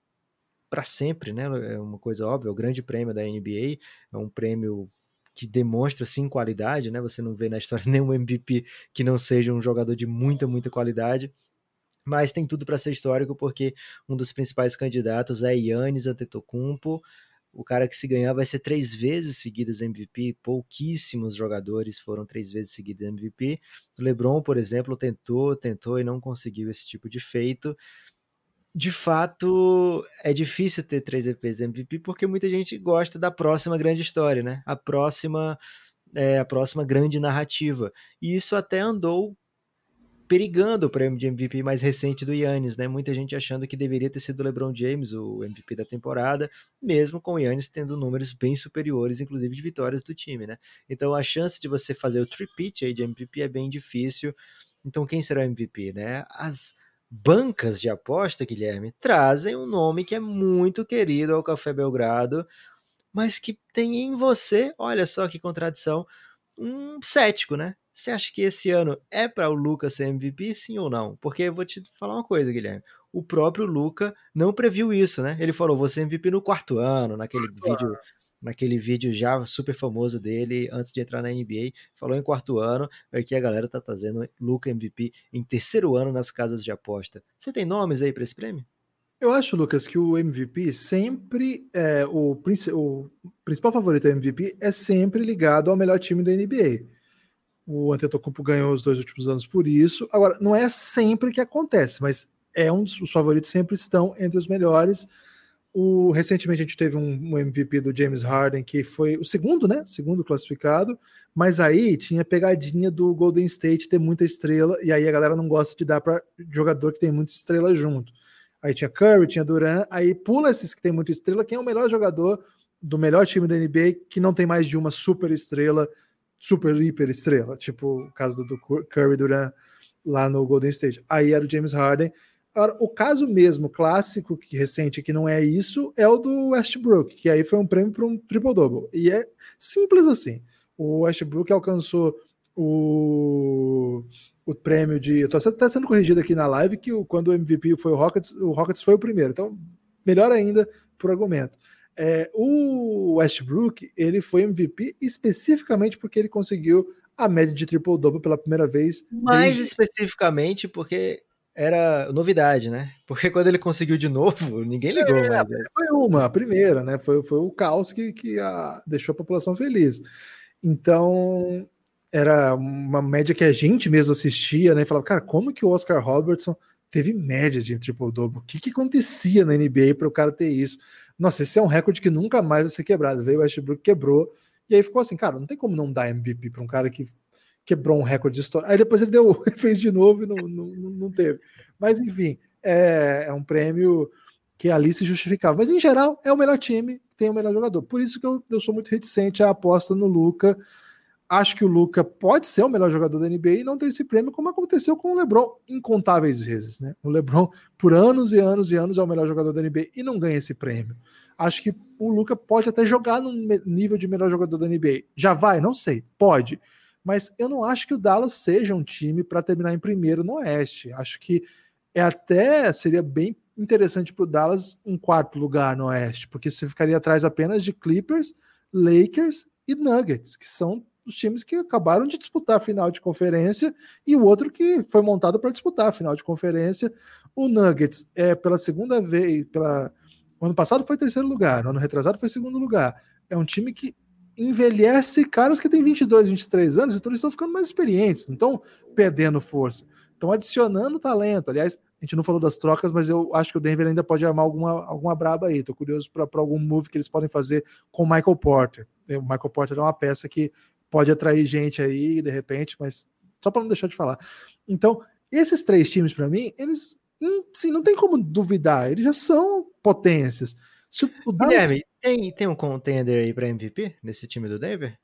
para sempre, né? É uma coisa óbvia, o grande prêmio da NBA, é um prêmio que demonstra sim qualidade, né? Você não vê na história [laughs] nenhum MVP que não seja um jogador de muita, muita qualidade. Mas tem tudo para ser histórico porque um dos principais candidatos é Yannis Antetokounmpo, o cara que se ganhar vai ser três vezes seguidas MVP, pouquíssimos jogadores foram três vezes seguidos MVP. O LeBron, por exemplo, tentou, tentou e não conseguiu esse tipo de feito. De fato, é difícil ter três vezes MVP porque muita gente gosta da próxima grande história, né? A próxima, é, a próxima grande narrativa. E isso até andou perigando o prêmio de MVP mais recente do Yannis, né? Muita gente achando que deveria ter sido o LeBron James o MVP da temporada, mesmo com o Yannis tendo números bem superiores, inclusive de vitórias do time, né? Então a chance de você fazer o tripit aí de MVP é bem difícil. Então quem será o MVP, né? As bancas de aposta, Guilherme, trazem um nome que é muito querido ao Café Belgrado, mas que tem em você, olha só que contradição, um cético, né? Você acha que esse ano é para o Lucas ser MVP, sim ou não? Porque eu vou te falar uma coisa, Guilherme. O próprio Luca não previu isso, né? Ele falou, você MVP no quarto ano, naquele quarto vídeo, ano. naquele vídeo já super famoso dele antes de entrar na NBA, falou em quarto ano, aqui a galera tá trazendo Luca MVP em terceiro ano nas casas de aposta. Você tem nomes aí para esse prêmio? Eu acho, Lucas, que o MVP sempre é o, o principal favorito do MVP é sempre ligado ao melhor time da NBA. O Antetokounmpo ganhou os dois últimos anos por isso. Agora, não é sempre que acontece, mas é um dos os favoritos sempre estão entre os melhores. O, recentemente a gente teve um, um, MVP do James Harden, que foi o segundo, né? Segundo classificado, mas aí tinha pegadinha do Golden State ter muita estrela, e aí a galera não gosta de dar para jogador que tem muita estrela junto. Aí tinha Curry, tinha Duran, aí pula esses que tem muita estrela, quem é o melhor jogador do melhor time da NBA que não tem mais de uma super estrela super hiper estrela, tipo o caso do, Curry Durant lá no Golden State. Aí era o James Harden. O caso mesmo clássico que recente que não é isso é o do Westbrook, que aí foi um prêmio para um triple double. E é simples assim. O Westbrook alcançou o, o prêmio de. Estou até sendo corrigido aqui na live que o, quando o MVP foi o Rockets, o Rockets foi o primeiro. Então, melhor ainda por argumento. É, o Westbrook ele foi MVP especificamente porque ele conseguiu a média de triple double pela primeira vez. Mais desde... especificamente porque era novidade, né? [laughs] Porque quando ele conseguiu de novo, ninguém ligou é, mais. Né? Foi uma, a primeira, né? Foi, foi o caos que, que a, deixou a população feliz. Então, era uma média que a gente mesmo assistia, né? E falava, cara, como que o Oscar Robertson teve média de triple-double? O que, que acontecia na NBA para o cara ter isso? Nossa, esse é um recorde que nunca mais vai ser quebrado. Veio o Westbrook, quebrou, e aí ficou assim, cara, não tem como não dar MVP para um cara que quebrou um recorde histórico. Aí depois ele deu, [laughs] fez de novo e não, não, não teve. Mas enfim, é, é um prêmio que ali se justificava. Mas em geral, é o melhor time, tem o melhor jogador. Por isso que eu, eu sou muito reticente à aposta no Luca. Acho que o Luca pode ser o melhor jogador da NBA e não ter esse prêmio, como aconteceu com o LeBron incontáveis vezes, né? O LeBron, por anos e anos e anos, é o melhor jogador da NBA e não ganha esse prêmio. Acho que o Luca pode até jogar no nível de melhor jogador da NBA. Já vai? Não sei. Pode. Mas eu não acho que o Dallas seja um time para terminar em primeiro no Oeste. Acho que é até seria bem interessante para o Dallas um quarto lugar no Oeste, porque você ficaria atrás apenas de Clippers, Lakers e Nuggets, que são dos times que acabaram de disputar a final de conferência e o outro que foi montado para disputar a final de conferência. O Nuggets é pela segunda vez, pela o ano passado foi terceiro lugar, no ano retrasado foi segundo lugar. É um time que envelhece caras que têm 22, 23 anos, então eles estão ficando mais experientes, não estão perdendo força, estão adicionando talento. Aliás, a gente não falou das trocas, mas eu acho que o Denver ainda pode armar alguma, alguma braba aí. Estou curioso para algum move que eles podem fazer com o Michael Porter. O Michael Porter é uma peça que pode atrair gente aí de repente, mas só para não deixar de falar. Então, esses três times para mim, eles sim, não tem como duvidar, eles já são potências. Se o Dallas... Guilherme, tem, tem um contender aí para MVP nesse time do Denver?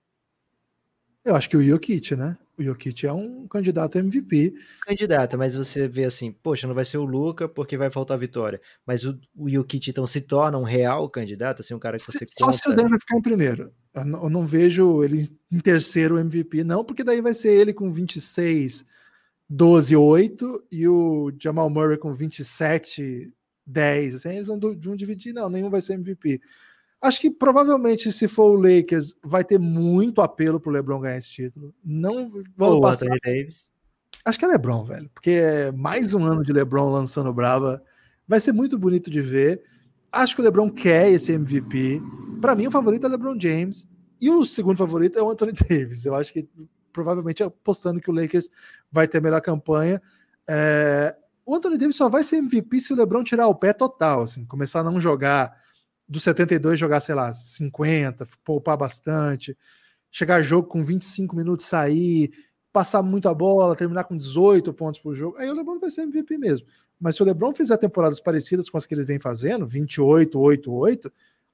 Eu acho que o Jokic, né? O Jokic é um candidato a MVP. Candidata, mas você vê assim, poxa, não vai ser o Luca porque vai faltar vitória. Mas o, o Jokic então se torna um real candidato, assim, um cara que você Só conta... se o Denver ficar em primeiro. Eu não, eu não vejo ele em terceiro MVP, não, porque daí vai ser ele com 26, 12, 8 e o Jamal Murray com 27, 10. Assim, eles vão, vão dividir, não, nenhum vai ser MVP. Acho que provavelmente, se for o Lakers, vai ter muito apelo pro LeBron ganhar esse título. Não vão passar. Davis. Acho que é LeBron, velho, porque é mais um ano de LeBron lançando brava. Vai ser muito bonito de ver. Acho que o LeBron quer esse MVP. Para mim, o favorito é o LeBron James. E o segundo favorito é o Anthony [laughs] Davis. Eu acho que provavelmente apostando que o Lakers vai ter a melhor campanha. É, o Anthony Davis só vai ser MVP se o LeBron tirar o pé total, assim, começar a não jogar do 72, jogar, sei lá, 50, poupar bastante, chegar jogo com 25 minutos, sair, passar muito a bola, terminar com 18 pontos por jogo. Aí o LeBron vai ser MVP mesmo. Mas se o LeBron fizer temporadas parecidas com as que ele vem fazendo, 28, 8, 8,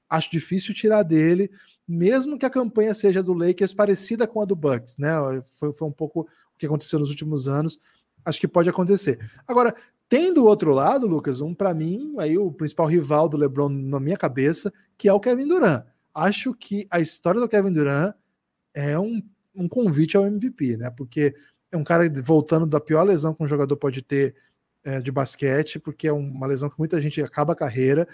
acho difícil tirar dele, mesmo que a campanha seja do Lakers parecida com a do Bucks, né? Foi, foi um pouco o que aconteceu nos últimos anos. Acho que pode acontecer. Agora, tem do outro lado, Lucas, um para mim, aí o principal rival do LeBron na minha cabeça, que é o Kevin Durant. Acho que a história do Kevin Durant é um, um convite ao MVP, né? Porque é um cara voltando da pior lesão que um jogador pode ter é, de basquete, porque é uma lesão que muita gente acaba a carreira.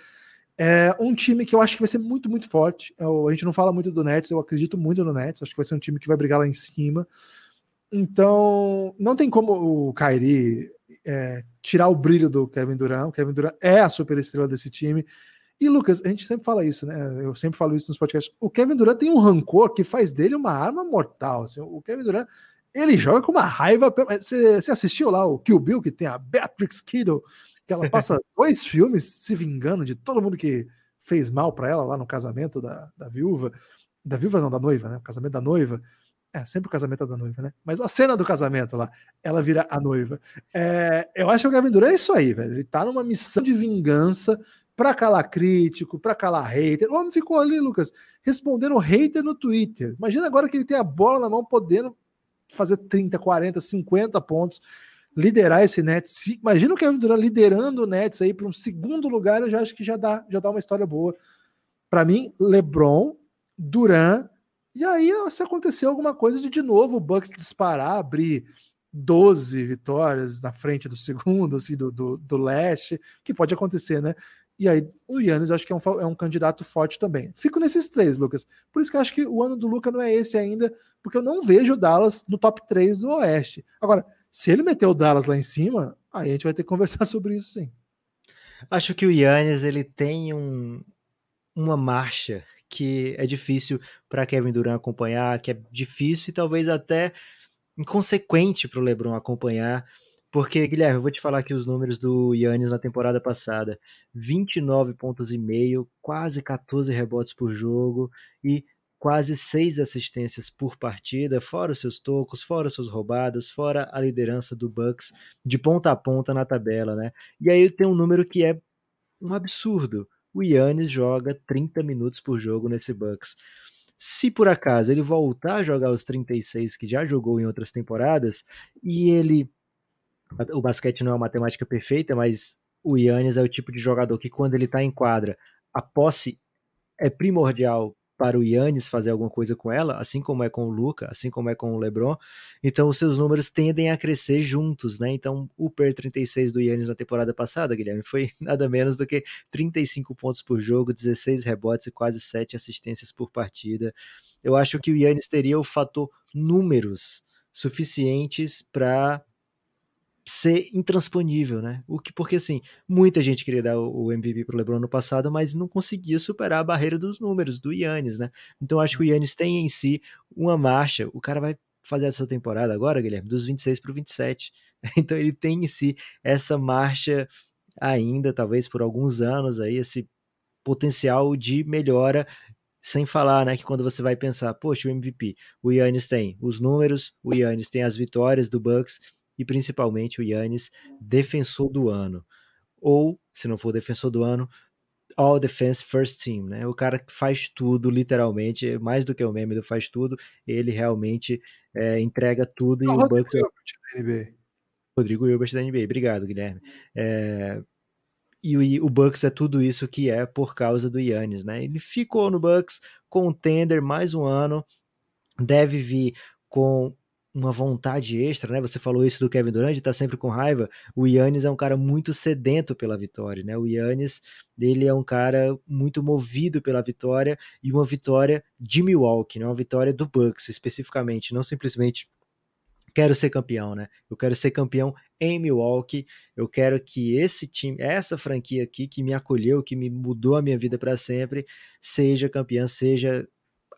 É um time que eu acho que vai ser muito, muito forte. Eu, a gente não fala muito do Nets, eu acredito muito no Nets. Acho que vai ser um time que vai brigar lá em cima. Então, não tem como o Kyrie é, tirar o brilho do Kevin Durant. O Kevin Durant é a super estrela desse time. E, Lucas, a gente sempre fala isso, né? Eu sempre falo isso nos podcasts. O Kevin Durant tem um rancor que faz dele uma arma mortal. Assim, o Kevin Durant, ele joga com uma raiva. Você, você assistiu lá o Kill Bill, que tem a Beatrix Kiddo, que ela passa [laughs] dois filmes se vingando de todo mundo que fez mal para ela lá no casamento da, da viúva. Da viúva, não, da noiva, né? O casamento da noiva. É, sempre o casamento é da noiva, né? Mas a cena do casamento lá, ela vira a noiva. É, eu acho que o Gavin Durant é isso aí, velho. Ele tá numa missão de vingança para calar crítico, para calar hater. O homem ficou ali, Lucas, respondendo hater no Twitter. Imagina agora que ele tem a bola na mão, podendo fazer 30, 40, 50 pontos, liderar esse Nets. Imagina o Kevin Durant liderando o Nets aí para um segundo lugar, eu já acho que já dá, já dá uma história boa. Para mim, LeBron, Durant e aí, se acontecer alguma coisa de de novo o Bucks disparar, abrir 12 vitórias na frente do [laughs] segundo, assim, do, do, do leste, que pode acontecer, né? E aí, o Yannis acho que é um, é um candidato forte também. Fico nesses três, Lucas. Por isso que eu acho que o ano do Luca não é esse ainda, porque eu não vejo o Dallas no top 3 do Oeste. Agora, se ele meter o Dallas lá em cima, aí a gente vai ter que conversar [laughs] sobre isso sim. Acho que o Yannis ele tem um, uma marcha que é difícil para Kevin Durant acompanhar, que é difícil e talvez até inconsequente para o LeBron acompanhar. Porque, Guilherme, eu vou te falar aqui os números do Yannis na temporada passada: 29 pontos e meio, quase 14 rebotes por jogo e quase seis assistências por partida, fora os seus tocos, fora as suas roubadas, fora a liderança do Bucks de ponta a ponta na tabela, né? E aí tem um número que é um absurdo o Yannis joga 30 minutos por jogo nesse Bucks. Se por acaso ele voltar a jogar os 36 que já jogou em outras temporadas, e ele. O basquete não é uma matemática perfeita, mas o Yannis é o tipo de jogador que, quando ele está em quadra, a posse é primordial para o Yannis fazer alguma coisa com ela, assim como é com o Luca, assim como é com o LeBron. Então os seus números tendem a crescer juntos, né? Então o per 36 do Yannis na temporada passada, Guilherme, foi [laughs] nada menos do que 35 pontos por jogo, 16 rebotes e quase 7 assistências por partida. Eu acho que o Yannis teria o fator números suficientes para ser intransponível, né? O que porque assim, muita gente queria dar o MVP pro LeBron no passado, mas não conseguia superar a barreira dos números do Yannis, né? Então acho que o Yannis tem em si uma marcha. O cara vai fazer essa temporada agora, Guilherme, dos 26 para o 27. Então ele tem em si essa marcha ainda, talvez por alguns anos aí, esse potencial de melhora sem falar, né, que quando você vai pensar, poxa, o MVP, o Yannis tem os números, o Yannis tem as vitórias do Bucks, e principalmente o Yannis, defensor do ano. Ou, se não for defensor do ano, All Defense First Team, né? O cara que faz tudo, literalmente, mais do que o meme do faz tudo, ele realmente é, entrega tudo e o Bucks. É... Rodrigo Hilbert da NBA, obrigado, Guilherme. É... E o, o Bucks é tudo isso que é por causa do Yannis, né? Ele ficou no Bucks contender mais um ano, deve vir com uma vontade extra, né? Você falou isso do Kevin Durant, tá sempre com raiva. O Yannis é um cara muito sedento pela vitória, né? O Yannis, ele é um cara muito movido pela vitória e uma vitória de Milwaukee, né? Uma vitória do Bucks especificamente, não simplesmente quero ser campeão, né? Eu quero ser campeão em Milwaukee. Eu quero que esse time, essa franquia aqui que me acolheu, que me mudou a minha vida para sempre, seja campeã, seja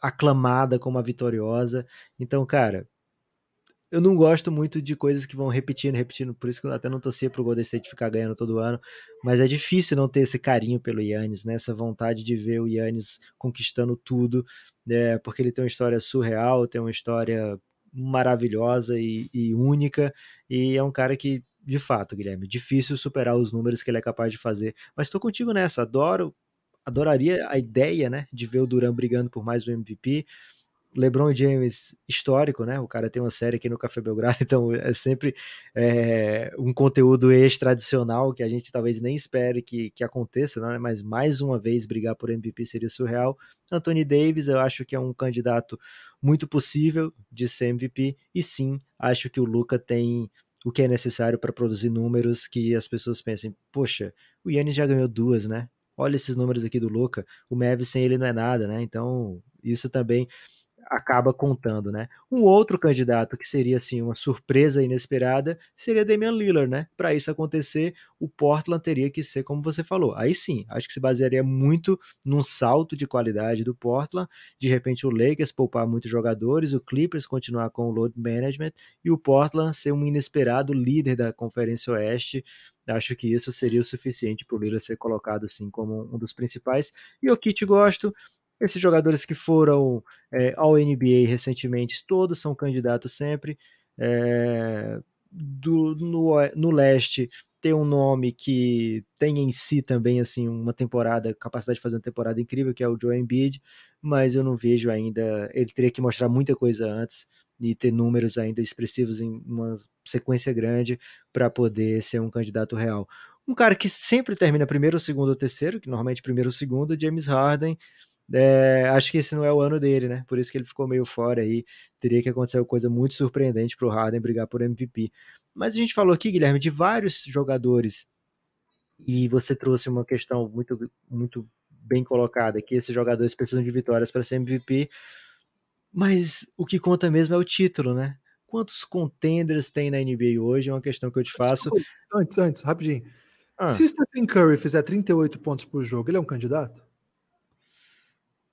aclamada como a vitoriosa. Então, cara, eu não gosto muito de coisas que vão repetindo, repetindo, por isso que eu até não torcia pro Golden State ficar ganhando todo ano, mas é difícil não ter esse carinho pelo Yannis, né? essa vontade de ver o Yannis conquistando tudo, né? porque ele tem uma história surreal, tem uma história maravilhosa e, e única, e é um cara que, de fato, Guilherme, difícil superar os números que ele é capaz de fazer, mas estou contigo nessa, adoro, adoraria a ideia, né, de ver o Duran brigando por mais um MVP, LeBron James histórico, né? O cara tem uma série aqui no Café Belgrado, [laughs] então é sempre é, um conteúdo ex-tradicional que a gente talvez nem espere que, que aconteça, né? mas mais uma vez brigar por MVP seria surreal. Anthony Davis, eu acho que é um candidato muito possível de ser MVP, e sim, acho que o Luca tem o que é necessário para produzir números que as pessoas pensem, poxa, o Yannis já ganhou duas, né? Olha esses números aqui do Luca, o Mavis sem ele não é nada, né? Então, isso também acaba contando, né? Um outro candidato que seria assim uma surpresa inesperada seria Damian Lillard, né? Para isso acontecer, o Portland teria que ser como você falou. Aí sim, acho que se basearia muito num salto de qualidade do Portland, de repente o Lakers poupar muitos jogadores, o Clippers continuar com o load management e o Portland ser um inesperado líder da Conferência Oeste. Acho que isso seria o suficiente para o Lillard ser colocado assim como um dos principais. E o Kit gosto, esses jogadores que foram é, ao NBA recentemente, todos são candidatos sempre. É, do, no, no leste tem um nome que tem em si também assim uma temporada, capacidade de fazer uma temporada incrível, que é o Joe Embiid, mas eu não vejo ainda, ele teria que mostrar muita coisa antes e ter números ainda expressivos em uma sequência grande para poder ser um candidato real. Um cara que sempre termina primeiro, segundo ou terceiro, que normalmente primeiro ou segundo, James Harden, é, acho que esse não é o ano dele, né? Por isso que ele ficou meio fora aí. Teria que acontecer uma coisa muito surpreendente para o Harden brigar por MVP. Mas a gente falou aqui, Guilherme, de vários jogadores e você trouxe uma questão muito, muito bem colocada, que esses jogadores precisam de vitórias para ser MVP. Mas o que conta mesmo é o título, né? Quantos contenders tem na NBA hoje? É uma questão que eu te faço. Antes, antes, rapidinho. Ah. Se o Stephen Curry fizer 38 pontos por jogo, ele é um candidato?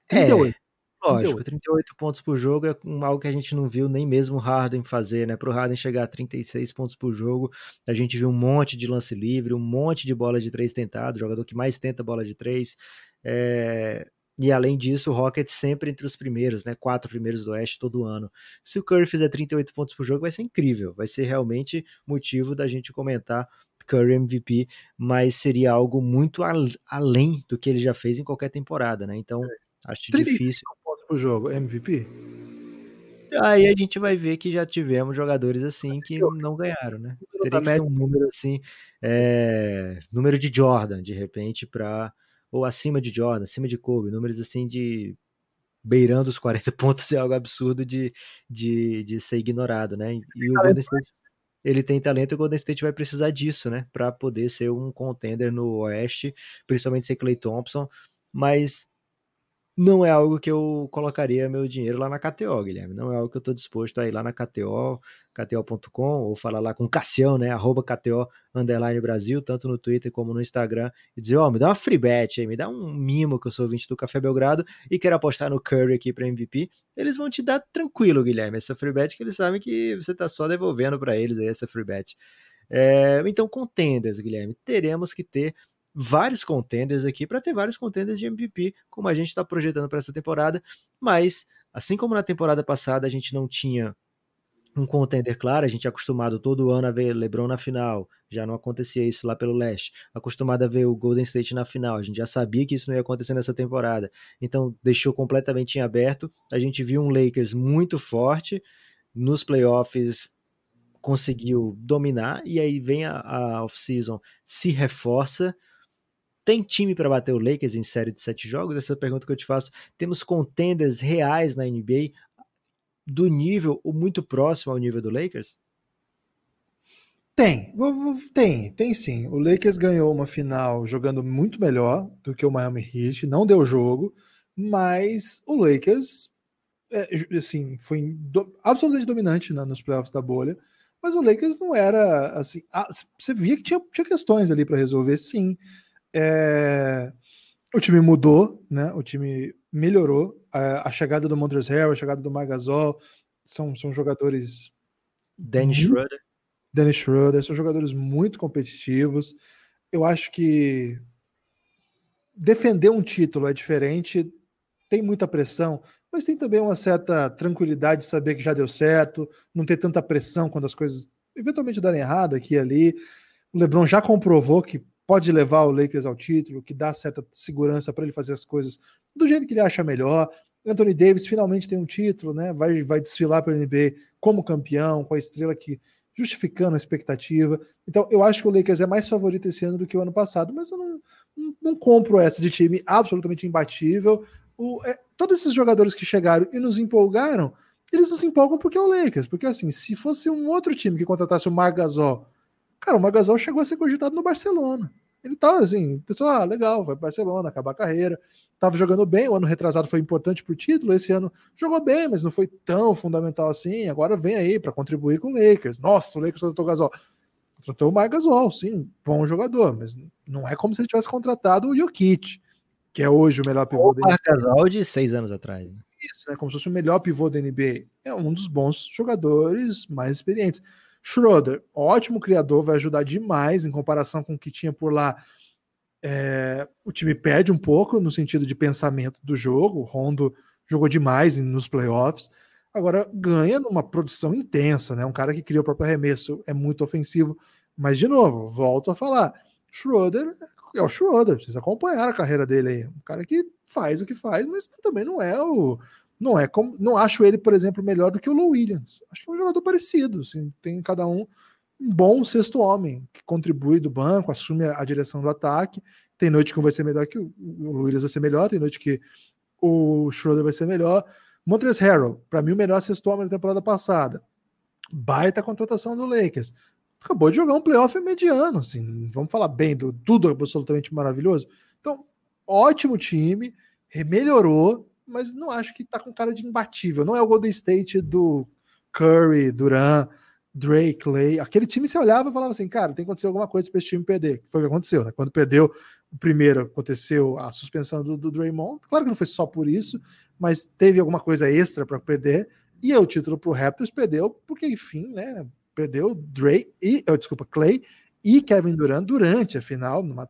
38. É, lógico, 38 pontos por jogo é algo que a gente não viu nem mesmo o Harden fazer, né? Para o Harden chegar a 36 pontos por jogo, a gente viu um monte de lance livre, um monte de bola de três tentado, jogador que mais tenta bola de três. É... E além disso, o Rockets sempre entre os primeiros, né? Quatro primeiros do Oeste todo ano. Se o Curry fizer 38 pontos por jogo, vai ser incrível. Vai ser realmente motivo da gente comentar Curry MVP, mas seria algo muito além do que ele já fez em qualquer temporada, né? Então, Acho difícil. pontos pro jogo, MVP? Aí a gente vai ver que já tivemos jogadores assim que não ganharam, né? Teria que ser um número assim, é, número de Jordan, de repente, para ou acima de Jordan, acima de Kobe, números assim de beirando os 40 [laughs] pontos é algo absurdo de, de, de ser ignorado, né? E o Golden State, ele tem talento e o Golden State vai precisar disso, né? Para poder ser um contender no Oeste, principalmente ser Clay Thompson, mas não é algo que eu colocaria meu dinheiro lá na KTO, Guilherme. Não é algo que eu estou disposto a ir lá na KTO, KTO.com, ou falar lá com Cassião, né? Arroba KTO Underline Brasil, tanto no Twitter como no Instagram, e dizer, ó, oh, me dá uma free bet aí, me dá um mimo que eu sou ouvinte do Café Belgrado e quero apostar no Curry aqui para MVP. Eles vão te dar tranquilo, Guilherme, essa free bet que eles sabem que você está só devolvendo para eles aí essa free bet. É, então, contenders, Guilherme, teremos que ter vários contenders aqui para ter vários contenders de MVP, como a gente está projetando para essa temporada. Mas, assim como na temporada passada a gente não tinha um contender claro, a gente é acostumado todo ano a ver LeBron na final, já não acontecia isso lá pelo leste, acostumado a ver o Golden State na final, a gente já sabia que isso não ia acontecer nessa temporada, então deixou completamente em aberto. A gente viu um Lakers muito forte nos playoffs, conseguiu dominar, e aí vem a, a off-season, se reforça, tem time para bater o Lakers em série de sete jogos? Essa é a pergunta que eu te faço. Temos contenders reais na NBA do nível ou muito próximo ao nível do Lakers? Tem, tem, tem sim. O Lakers ganhou uma final jogando muito melhor do que o Miami Heat, não deu jogo, mas o Lakers é, assim, foi do, absolutamente dominante né, nos playoffs da bolha, mas o Lakers não era assim. Ah, você via que tinha, tinha questões ali para resolver, sim. É, o time mudou, né? O time melhorou. A, a chegada do Montrezl Harrell, a chegada do Margasol, são, são jogadores. Dennis Schroeder. Dennis Schroeder, são jogadores muito competitivos. Eu acho que defender um título é diferente, tem muita pressão, mas tem também uma certa tranquilidade de saber que já deu certo, não ter tanta pressão quando as coisas eventualmente darem errado aqui e ali. O LeBron já comprovou que pode levar o Lakers ao título, que dá certa segurança para ele fazer as coisas do jeito que ele acha melhor. Anthony Davis finalmente tem um título, né? Vai, vai desfilar para a NBA como campeão, com a estrela que justificando a expectativa. Então, eu acho que o Lakers é mais favorito esse ano do que o ano passado, mas eu não, não, não compro essa de time absolutamente imbatível. O, é, todos esses jogadores que chegaram e nos empolgaram, eles nos empolgam porque é o Lakers. Porque assim, se fosse um outro time que contratasse o Margasol, cara, o Margasol chegou a ser cogitado no Barcelona. Ele tava assim, pessoal, ah, legal, vai para Barcelona, acabar a carreira. Tava jogando bem, o ano retrasado foi importante pro título, esse ano jogou bem, mas não foi tão fundamental assim. Agora vem aí para contribuir com o Lakers. Nossa, o Lakers contratou o Gasol. Contratou o Margasol, sim, bom jogador, mas não é como se ele tivesse contratado o Jokic que é hoje o melhor pivô o da NBA. Casal de seis anos atrás. Né? Isso, né? Como se fosse o melhor pivô da NBA. É um dos bons jogadores mais experientes. Schroeder, ótimo criador, vai ajudar demais em comparação com o que tinha por lá. É, o time perde um pouco no sentido de pensamento do jogo. O Rondo jogou demais nos playoffs. Agora ganha numa produção intensa, né? Um cara que cria o próprio arremesso é muito ofensivo. Mas, de novo, volto a falar: Schroeder é o Schroeder, vocês acompanharam a carreira dele aí. Um cara que faz o que faz, mas também não é o. Não é como. Não acho ele, por exemplo, melhor do que o Lou Williams. Acho que é um jogador parecido. Assim, tem cada um um bom sexto homem que contribui do banco, assume a, a direção do ataque. Tem noite que vai ser melhor que o, o Williams vai ser melhor, tem noite que o Schroeder vai ser melhor. Montrezl Harrell, para mim, o melhor sexto homem da temporada passada. Baita contratação do Lakers acabou de jogar um playoff mediano, assim, vamos falar bem do tudo absolutamente maravilhoso. Então, ótimo time, melhorou, mas não acho que tá com cara de imbatível. Não é o Golden State do Curry, Duran, Drake, Clay. Aquele time se olhava e falava assim, cara, tem que acontecer alguma coisa para esse time perder. Foi o que aconteceu, né? Quando perdeu o primeiro, aconteceu a suspensão do, do Draymond. Claro que não foi só por isso, mas teve alguma coisa extra para perder. E o título para o Raptors perdeu, porque, enfim, né? perdeu Dre e, oh, desculpa, Clay e Kevin Durant durante a final, numa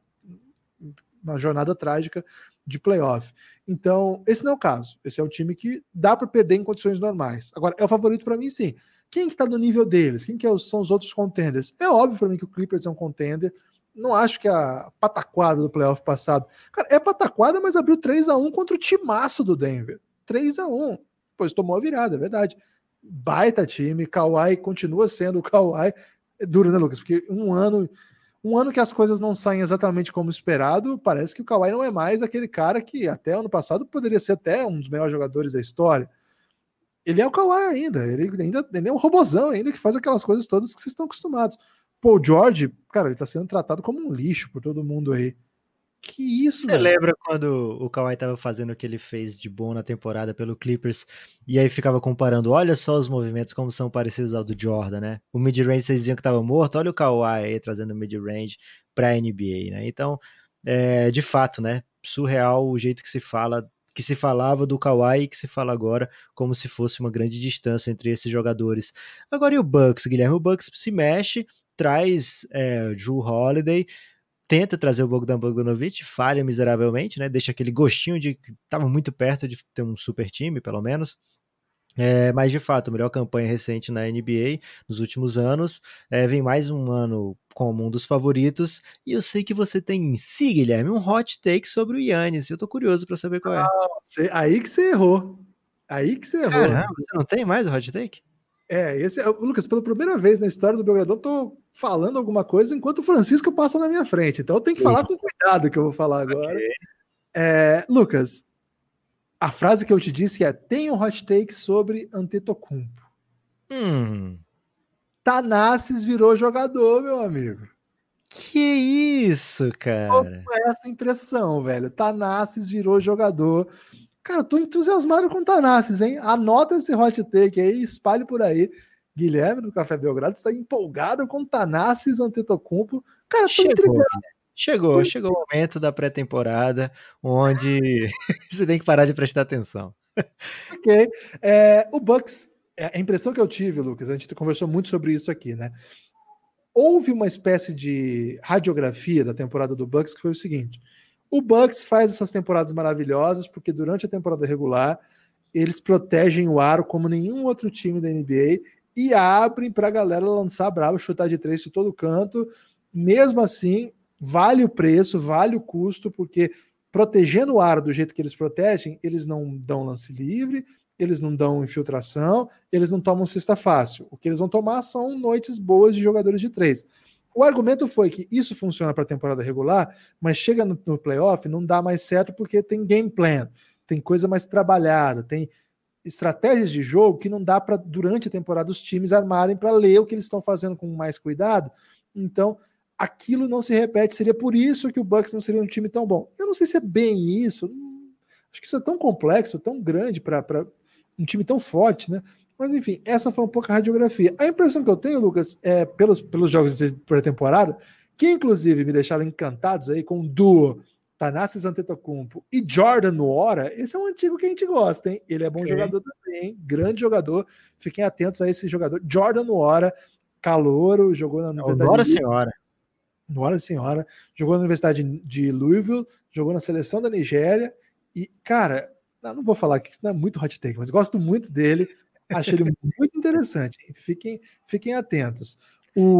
uma jornada trágica de playoff. Então, esse não é o caso. Esse é um time que dá para perder em condições normais. Agora, é o favorito para mim, sim. Quem que tá no nível deles? Quem que é são os outros contenders? É óbvio para mim que o Clippers é um contender. Não acho que a pataquada do playoff passado. Cara, é pataquada, mas abriu 3 a 1 contra o timaço do Denver. 3 a 1 Pois tomou a virada, é verdade baita time, Kawhi continua sendo o Kawhi, duro, né, Lucas? Porque um ano, um ano que as coisas não saem exatamente como esperado, parece que o Kawhi não é mais aquele cara que até ano passado poderia ser até um dos melhores jogadores da história. Ele é o Kawhi ainda, ele ainda ele é um robozão ainda que faz aquelas coisas todas que vocês estão acostumados. Paul George, cara, ele tá sendo tratado como um lixo por todo mundo aí. Que isso, Você lembra quando o Kawhi tava fazendo o que ele fez de bom na temporada pelo Clippers e aí ficava comparando, olha só os movimentos como são parecidos ao do Jordan, né? O mid-range vocês diziam que tava morto, olha o Kawhi aí trazendo mid-range pra NBA, né? Então, é, de fato, né? Surreal o jeito que se fala que se falava do Kawhi e que se fala agora como se fosse uma grande distância entre esses jogadores. Agora e o Bucks, Guilherme? O Bucks se mexe, traz é, Drew Holiday, tenta trazer o Bogdan Bogdanovic, falha miseravelmente, né? Deixa aquele gostinho de que estava muito perto de ter um super time, pelo menos. É, mas de fato, a melhor campanha recente na NBA nos últimos anos. É, vem mais um ano como um dos favoritos. E eu sei que você tem em si, Guilherme, um hot take sobre o Yannis. Eu tô curioso para saber qual é. Ah, aí que você errou. Aí que você errou. Caramba, você não tem mais o hot take? É, esse é, Lucas, pela primeira vez na história do Belgradão, tô falando alguma coisa enquanto o Francisco passa na minha frente. Então eu tenho que falar com cuidado que eu vou falar agora. Okay. É, Lucas, a frase que eu te disse é: tem um hot take sobre Antetokounmpo. Hum. Tanassis virou jogador, meu amigo. Que isso, cara? Qual é essa impressão, velho? Tanassis virou jogador. Cara, tô entusiasmado com o Tanassis, hein? Anota esse hot take aí, espalhe por aí. Guilherme do Café Belgrado está empolgado com Tanassis Antetokounmpo. Cara, tô Chegou, intrigado. Chegou, chegou o momento da pré-temporada onde [laughs] você tem que parar de prestar atenção. Ok. É, o Bucks, é, a impressão que eu tive, Lucas, a gente conversou muito sobre isso aqui, né? Houve uma espécie de radiografia da temporada do Bucks que foi o seguinte: o Bucks faz essas temporadas maravilhosas porque durante a temporada regular eles protegem o aro como nenhum outro time da NBA e abrem para a galera lançar bravo, chutar de três de todo canto. Mesmo assim, vale o preço, vale o custo, porque protegendo o aro do jeito que eles protegem, eles não dão lance livre, eles não dão infiltração, eles não tomam cesta fácil. O que eles vão tomar são noites boas de jogadores de três. O argumento foi que isso funciona para a temporada regular, mas chega no, no playoff não dá mais certo porque tem game plan, tem coisa mais trabalhada, tem estratégias de jogo que não dá para durante a temporada os times armarem para ler o que eles estão fazendo com mais cuidado. Então, aquilo não se repete. Seria por isso que o Bucks não seria um time tão bom. Eu não sei se é bem isso. Acho que isso é tão complexo, tão grande para um time tão forte, né? Mas enfim, essa foi um pouco a radiografia. A impressão que eu tenho, Lucas, é pelos, pelos jogos de pré-temporada, que inclusive me deixaram encantados aí com o duo Tanassis Antetokounmpo e Jordan Noora, esse é um antigo que a gente gosta, hein? Ele é bom okay. jogador também, hein? grande jogador. Fiquem atentos a esse jogador. Jordan Noora, calouro, jogou na Universidade Noora Senhora. Noora Senhora, jogou na Universidade de Louisville, jogou na seleção da Nigéria e, cara, não vou falar que isso não é muito hot take, mas gosto muito dele. Acho ele muito interessante. Fiquem, fiquem atentos. O...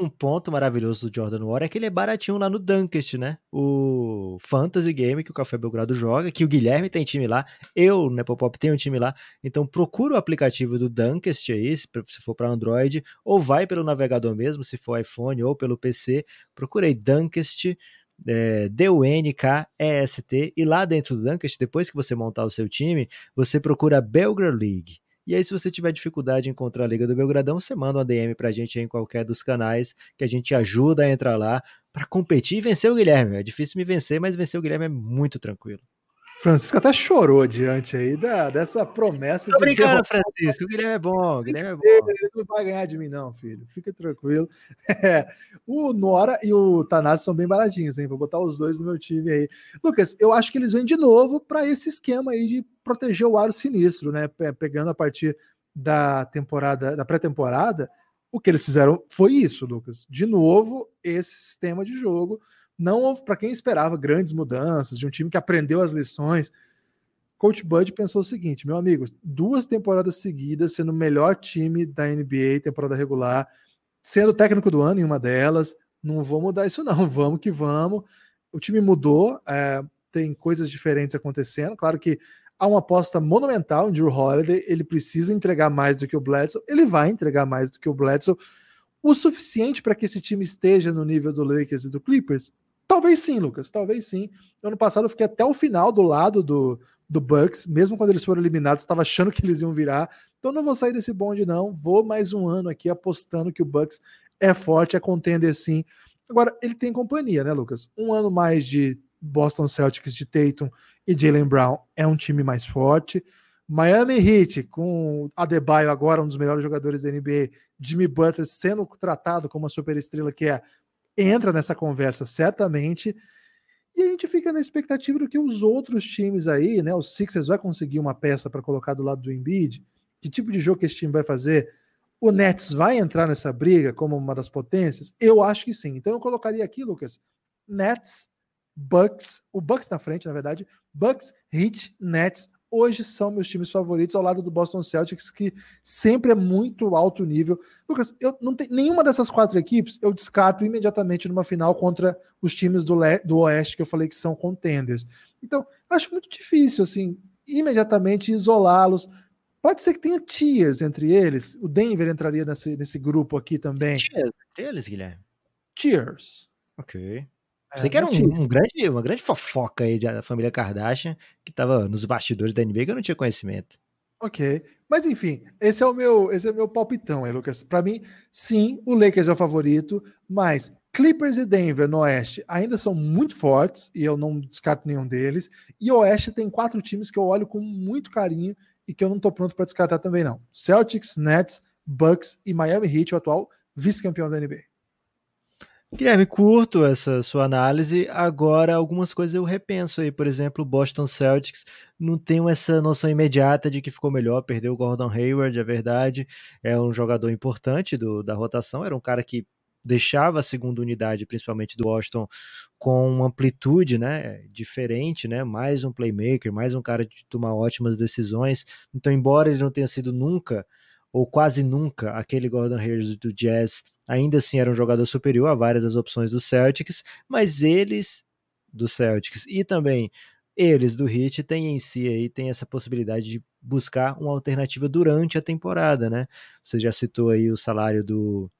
um ponto maravilhoso do Jordan War é que ele é baratinho lá no Dunkest, né? O Fantasy Game que o Café Belgrado joga, que o Guilherme tem time lá, eu, né, Popop, tenho um time lá. Então procura o aplicativo do Dunkest aí, se for para Android, ou vai pelo navegador mesmo, se for iPhone ou pelo PC. Procurei Dunkest, é, D-U-N-K-E-S-T, e lá dentro do Dunkest, depois que você montar o seu time, você procura Belgrade League. E aí, se você tiver dificuldade em encontrar a Liga do Belgradão, você manda uma DM pra gente em qualquer dos canais, que a gente ajuda a entrar lá para competir e vencer o Guilherme. É difícil me vencer, mas vencer o Guilherme é muito tranquilo. Francisco até chorou diante aí da, dessa promessa. Tô brincando, de Francisco. O Guilherme é bom. O Guilherme é bom. Ele não vai ganhar de mim, não, filho. Fica tranquilo. [laughs] É, o Nora e o Tanassi são bem baratinhos, hein? Vou botar os dois no meu time aí. Lucas, eu acho que eles vêm de novo para esse esquema aí de proteger o aro sinistro, né? Pegando a partir da temporada, da pré-temporada, o que eles fizeram foi isso, Lucas. De novo, esse sistema de jogo não houve para quem esperava grandes mudanças de um time que aprendeu as lições. Coach Bud pensou o seguinte, meu amigo, duas temporadas seguidas sendo o melhor time da NBA, temporada regular, sendo técnico do ano em uma delas, não vou mudar isso não, [laughs] vamos que vamos. O time mudou, é, tem coisas diferentes acontecendo, claro que há uma aposta monumental em Drew Holiday, ele precisa entregar mais do que o Bledsoe, ele vai entregar mais do que o Bledsoe, o suficiente para que esse time esteja no nível do Lakers e do Clippers? Talvez sim, Lucas, talvez sim. Ano passado eu fiquei até o final do lado do, do Bucks, mesmo quando eles foram eliminados, estava achando que eles iam virar. Então não vou sair desse bonde, não. Vou mais um ano aqui apostando que o Bucks é forte, é contender sim. Agora, ele tem companhia, né, Lucas? Um ano mais de Boston Celtics, de Tatum e Jalen Brown é um time mais forte. Miami Heat, com Adebayo agora um dos melhores jogadores da NBA, Jimmy Butler sendo tratado como uma superestrela que é, entra nessa conversa certamente. E a gente fica na expectativa do que os outros times aí, né? O Sixers vai conseguir uma peça para colocar do lado do Embiid. Que tipo de jogo que esse time vai fazer? O Nets vai entrar nessa briga como uma das potências? Eu acho que sim. Então eu colocaria aqui, Lucas, Nets, Bucks, o Bucks na frente, na verdade, Bucks, Heat, Nets, hoje são meus times favoritos ao lado do Boston Celtics, que sempre é muito alto nível. Lucas, eu não tenho nenhuma dessas quatro equipes, eu descarto imediatamente numa final contra os times do, Le, do Oeste que eu falei que são contenders. Então, acho muito difícil assim, imediatamente isolá-los. Pode ser que tenha tiers entre eles. O Denver entraria nesse, nesse grupo aqui também. Tiers entre eles, Guilherme? Tiers. Ok. É, Sei que era um, um, grande, uma grande fofoca aí da família Kardashian que estava nos bastidores da NBA que eu não tinha conhecimento. Ok. Mas enfim, esse é o meu, esse é o meu palpitão, hein, Lucas? Para mim, sim, o Lakers é o favorito, mas Clippers e Denver no Oeste ainda são muito fortes e eu não descarto nenhum deles. E o Oeste tem quatro times que eu olho com muito carinho e que eu não tô pronto para descartar também não. Celtics, Nets, Bucks e Miami Heat, o atual vice-campeão da NBA. Guilherme, curto essa sua análise. Agora, algumas coisas eu repenso aí. Por exemplo, o Boston Celtics não tem essa noção imediata de que ficou melhor, perdeu o Gordon Hayward, é verdade. É um jogador importante do, da rotação, era um cara que deixava a segunda unidade, principalmente do Washington, com uma amplitude né, diferente, né, mais um playmaker, mais um cara de tomar ótimas decisões. Então, embora ele não tenha sido nunca, ou quase nunca, aquele Gordon Hayward do Jazz ainda assim era um jogador superior a várias das opções do Celtics, mas eles do Celtics e também eles do Heat têm em si aí tem essa possibilidade de buscar uma alternativa durante a temporada, né? Você já citou aí o salário do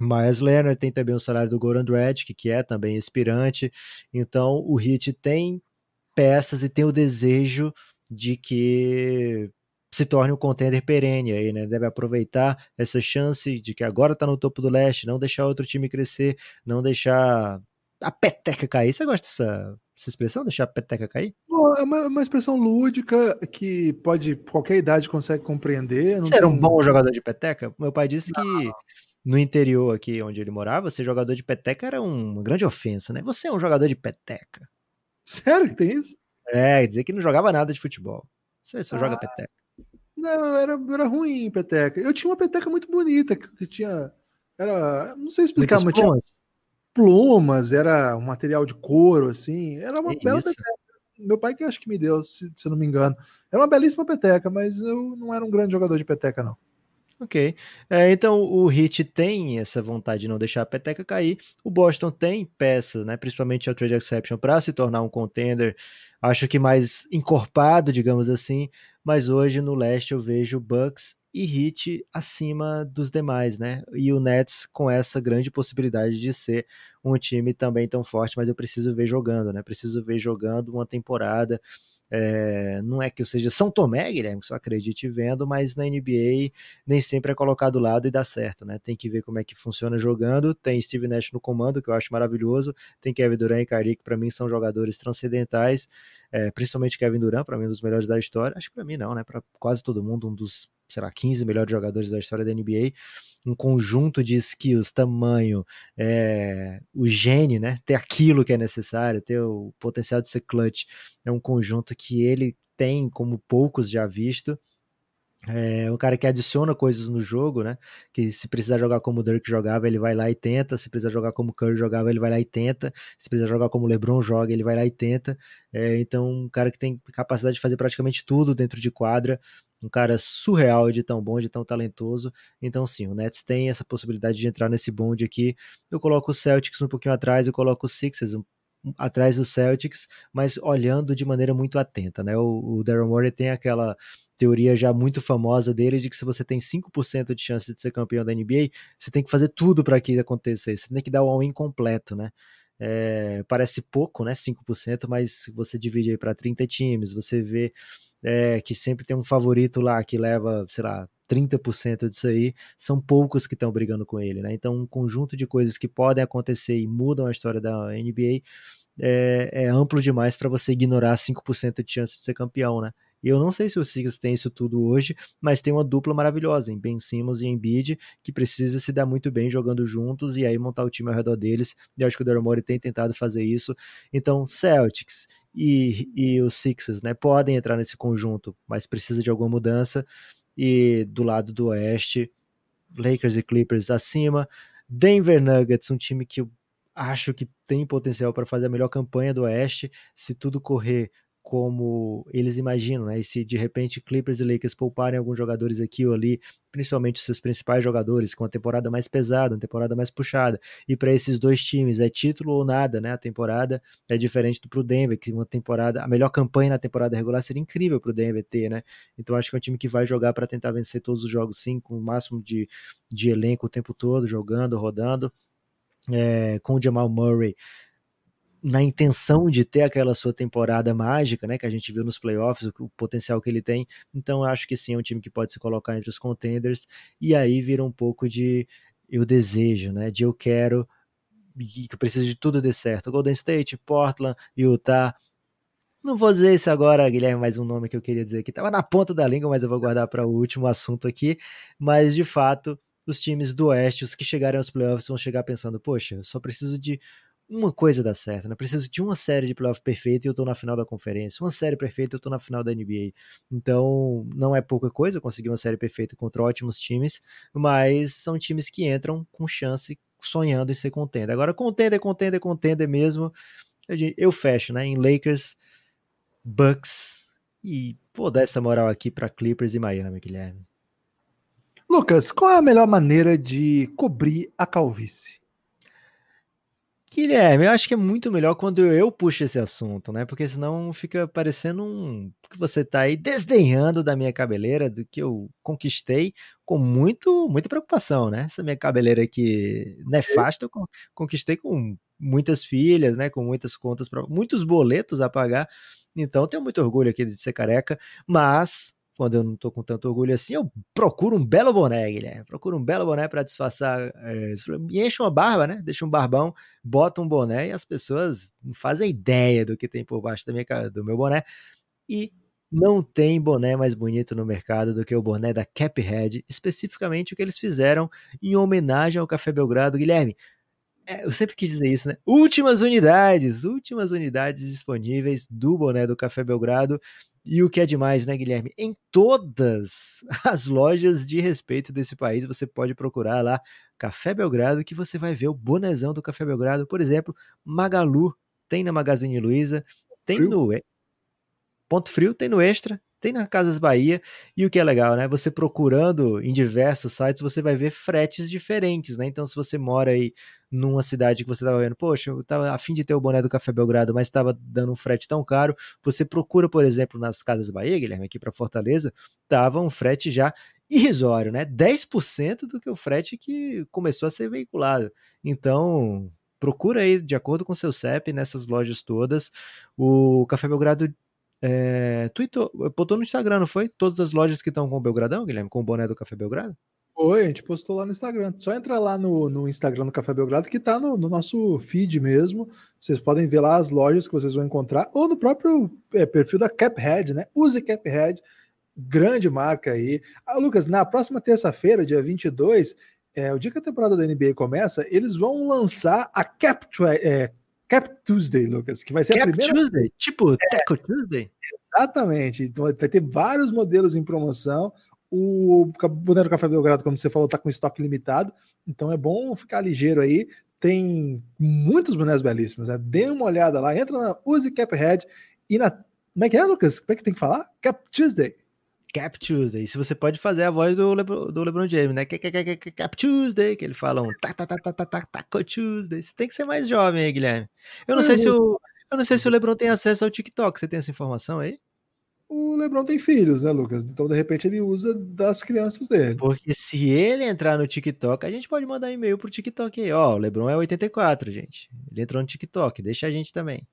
Myers Leonard, tem também o salário do Goran Dragic, que é também aspirante. Então, o Heat tem peças e tem o desejo de que se torne um contender perene aí, né? Deve aproveitar essa chance de que agora tá no topo do leste, não deixar outro time crescer, não deixar a peteca cair. Você gosta dessa, dessa expressão, deixar a peteca cair? É uma, uma, expressão lúdica que pode, qualquer idade consegue compreender. Você tem... era um bom jogador de peteca? Meu pai disse não. que no interior aqui onde ele morava, ser jogador de peteca era uma grande ofensa, né? Você é um jogador de peteca. Sério? Tem isso? É, dizer que não jogava nada de futebol. Você só ah. joga peteca. Não, era, era ruim peteca. Eu tinha uma peteca muito bonita, que, que tinha. Era. Não sei explicar, Muitas mas plumas. tinha plumas, era um material de couro, assim. Era uma bela isso? peteca. Meu pai que acho que me deu, se, se não me engano. Era uma belíssima peteca, mas eu não era um grande jogador de peteca, não. Ok. É, então o Heat tem essa vontade de não deixar a peteca cair. O Boston tem peça, né, principalmente a trade exception, para se tornar um contender. Acho que mais encorpado, digamos assim mas hoje no leste eu vejo Bucks e Heat acima dos demais, né? E o Nets com essa grande possibilidade de ser um time também tão forte, mas eu preciso ver jogando, né? Preciso ver jogando uma temporada é, não é que eu seja São Tomé, Guilherme, que só acredite vendo, mas na NBA nem sempre é colocado do lado e dá certo, né? Tem que ver como é que funciona jogando. Tem Steve Nash no comando, que eu acho maravilhoso. Tem Kevin Durant e Kyrie, que para mim são jogadores transcendentais, é, principalmente Kevin Durant, para mim um dos melhores da história. Acho que para mim não, né? Para quase todo mundo, um dos, sei lá, 15 melhores jogadores da história da NBA um conjunto de skills, tamanho, é, o gene, né? Ter aquilo que é necessário, ter o potencial de ser clutch, é um conjunto que ele tem como poucos já visto. É um cara que adiciona coisas no jogo, né? Que se precisar jogar como o Dirk jogava, ele vai lá e tenta. Se precisar jogar como o Curry jogava, ele vai lá e tenta. Se precisar jogar como o LeBron joga, ele vai lá e tenta. É, então, um cara que tem capacidade de fazer praticamente tudo dentro de quadra um cara surreal de tão bom, de tão talentoso. Então, sim, o Nets tem essa possibilidade de entrar nesse bonde aqui. Eu coloco o Celtics um pouquinho atrás, eu coloco o Sixers um, atrás do Celtics, mas olhando de maneira muito atenta, né? O, o Daryl Morey tem aquela teoria já muito famosa dele de que se você tem 5% de chance de ser campeão da NBA, você tem que fazer tudo para que aconteça isso. Você tem que dar o all-in completo, né? É, parece pouco, né? 5%, mas você divide aí para 30 times, você vê é, que sempre tem um favorito lá que leva, sei lá, 30% disso aí, são poucos que estão brigando com ele, né? Então, um conjunto de coisas que podem acontecer e mudam a história da NBA é, é amplo demais para você ignorar 5% de chance de ser campeão, né? Eu não sei se o Sixers tem isso tudo hoje, mas tem uma dupla maravilhosa em Ben Simmons e Embiid, que precisa se dar muito bem jogando juntos e aí montar o time ao redor deles. E acho que o Daryl tem tentado fazer isso. Então, Celtics e, e os Sixers, né, podem entrar nesse conjunto, mas precisa de alguma mudança. E do lado do Oeste, Lakers e Clippers acima. Denver Nuggets, um time que eu acho que tem potencial para fazer a melhor campanha do Oeste, se tudo correr como eles imaginam, né? E se de repente Clippers e Lakers pouparem alguns jogadores aqui ou ali, principalmente os seus principais jogadores, com a temporada mais pesada, uma temporada mais puxada, e para esses dois times é título ou nada, né? A temporada é diferente do pro Denver, que uma temporada, a melhor campanha na temporada regular seria incrível pro Denver ter, né? Então acho que é um time que vai jogar para tentar vencer todos os jogos sim, com o máximo de, de elenco o tempo todo, jogando, rodando, é, com o Jamal Murray na intenção de ter aquela sua temporada mágica, né, que a gente viu nos playoffs, o, o potencial que ele tem. Então, acho que sim, é um time que pode se colocar entre os contenders. E aí vira um pouco de eu desejo, né, de eu quero que eu preciso de tudo dar certo. Golden State, Portland, Utah. Não vou dizer isso agora, Guilherme, mais um nome que eu queria dizer que estava na ponta da língua, mas eu vou guardar para o último assunto aqui. Mas de fato, os times do Oeste, os que chegarem aos playoffs, vão chegar pensando: poxa, eu só preciso de uma coisa dar certo, né? Preciso de uma série de playoff perfeita e eu tô na final da conferência. Uma série perfeita e eu tô na final da NBA. Então, não é pouca coisa conseguir uma série perfeita contra ótimos times, mas são times que entram com chance, sonhando em ser contender. Agora, contender, contender, contender mesmo, eu fecho, né? Em Lakers, Bucks e vou dar essa moral aqui para Clippers e Miami, Guilherme. Lucas, qual é a melhor maneira de cobrir a calvície? Guilherme, eu acho que é muito melhor quando eu puxo esse assunto, né? Porque senão fica parecendo um que você tá aí desdenhando da minha cabeleira, do que eu conquistei com muito, muita preocupação, né? Essa minha cabeleira aqui nefasta, eu conquistei com muitas filhas, né? Com muitas contas, pra, muitos boletos a pagar. Então, tenho muito orgulho aqui de ser careca, mas quando eu não tô com tanto orgulho assim, eu procuro um belo boné, Guilherme. Procuro um belo boné para disfarçar. É, e enche uma barba, né? Deixa um barbão, bota um boné e as pessoas não fazem ideia do que tem por baixo da minha, do meu boné. E não tem boné mais bonito no mercado do que o boné da Caphead, especificamente o que eles fizeram em homenagem ao Café Belgrado. Guilherme, é, eu sempre quis dizer isso, né? Últimas unidades, últimas unidades disponíveis do boné do Café Belgrado. E o que é demais, né, Guilherme? Em todas [laughs] as lojas de respeito desse país, você pode procurar lá Café Belgrado, que você vai ver o bonezão do Café Belgrado. Por exemplo, Magalu tem na Magazine Luiza, tem Frio. no Ponto Frio, tem no Extra, tem na Casas Bahia, e o que é legal, né? Você procurando em diversos sites, você vai ver fretes diferentes, né? Então, se você mora aí numa cidade que você estava vendo, poxa, eu estava a fim de ter o boné do Café Belgrado, mas estava dando um frete tão caro, você procura, por exemplo, nas Casas Bahia, Guilherme, aqui para Fortaleza, tava um frete já irrisório, né? 10% do que o frete que começou a ser veiculado. Então, procura aí, de acordo com seu CEP, nessas lojas todas. O Café Belgrado é, tweetou, botou no Instagram, não foi? Todas as lojas que estão com o Belgradão, Guilherme, com o boné do Café Belgrado? Foi, a gente postou lá no Instagram. Só entra lá no, no Instagram do Café Belgrado, que tá no, no, nosso feed mesmo. Vocês podem ver lá as lojas que vocês vão encontrar, ou no próprio é, perfil da Caphead, né? Use Caphead, grande marca aí. Ah, Lucas, na próxima terça-feira, dia 22, é, o dia que a temporada da NBA começa, eles vão lançar a Cap, é, Cap Tuesday, Lucas, que vai ser Cap a primeira. Tuesday? Tipo, é, Teco Tuesday? Exatamente. Então, vai ter vários modelos em promoção. O boneco Café Belgrado, como você falou, está com estoque limitado. Então é bom ficar ligeiro aí. Tem muitos bonés belíssimos, né? Dê uma olhada lá, entra na Use Caphead e na. Como é que é, Lucas? Como é que tem que falar? Cap Tuesday. Cap Tuesday. Se você pode fazer a voz do, Lebron, do LeBron James, né? Cap Tuesday, que ele fala um tá, tá, tá, tá, tá, tá, taco Tuesday. Você tem que ser mais jovem aí, Guilherme. Eu não sei se o, eu não sei se o LeBron tem acesso ao TikTok. Você tem essa informação aí? O LeBron tem filhos, né, Lucas? Então, de repente, ele usa das crianças dele. Porque se ele entrar no TikTok, a gente pode mandar e-mail pro TikTok aí. Ó, o LeBron é 84, gente. Ele entrou no TikTok, deixa a gente também.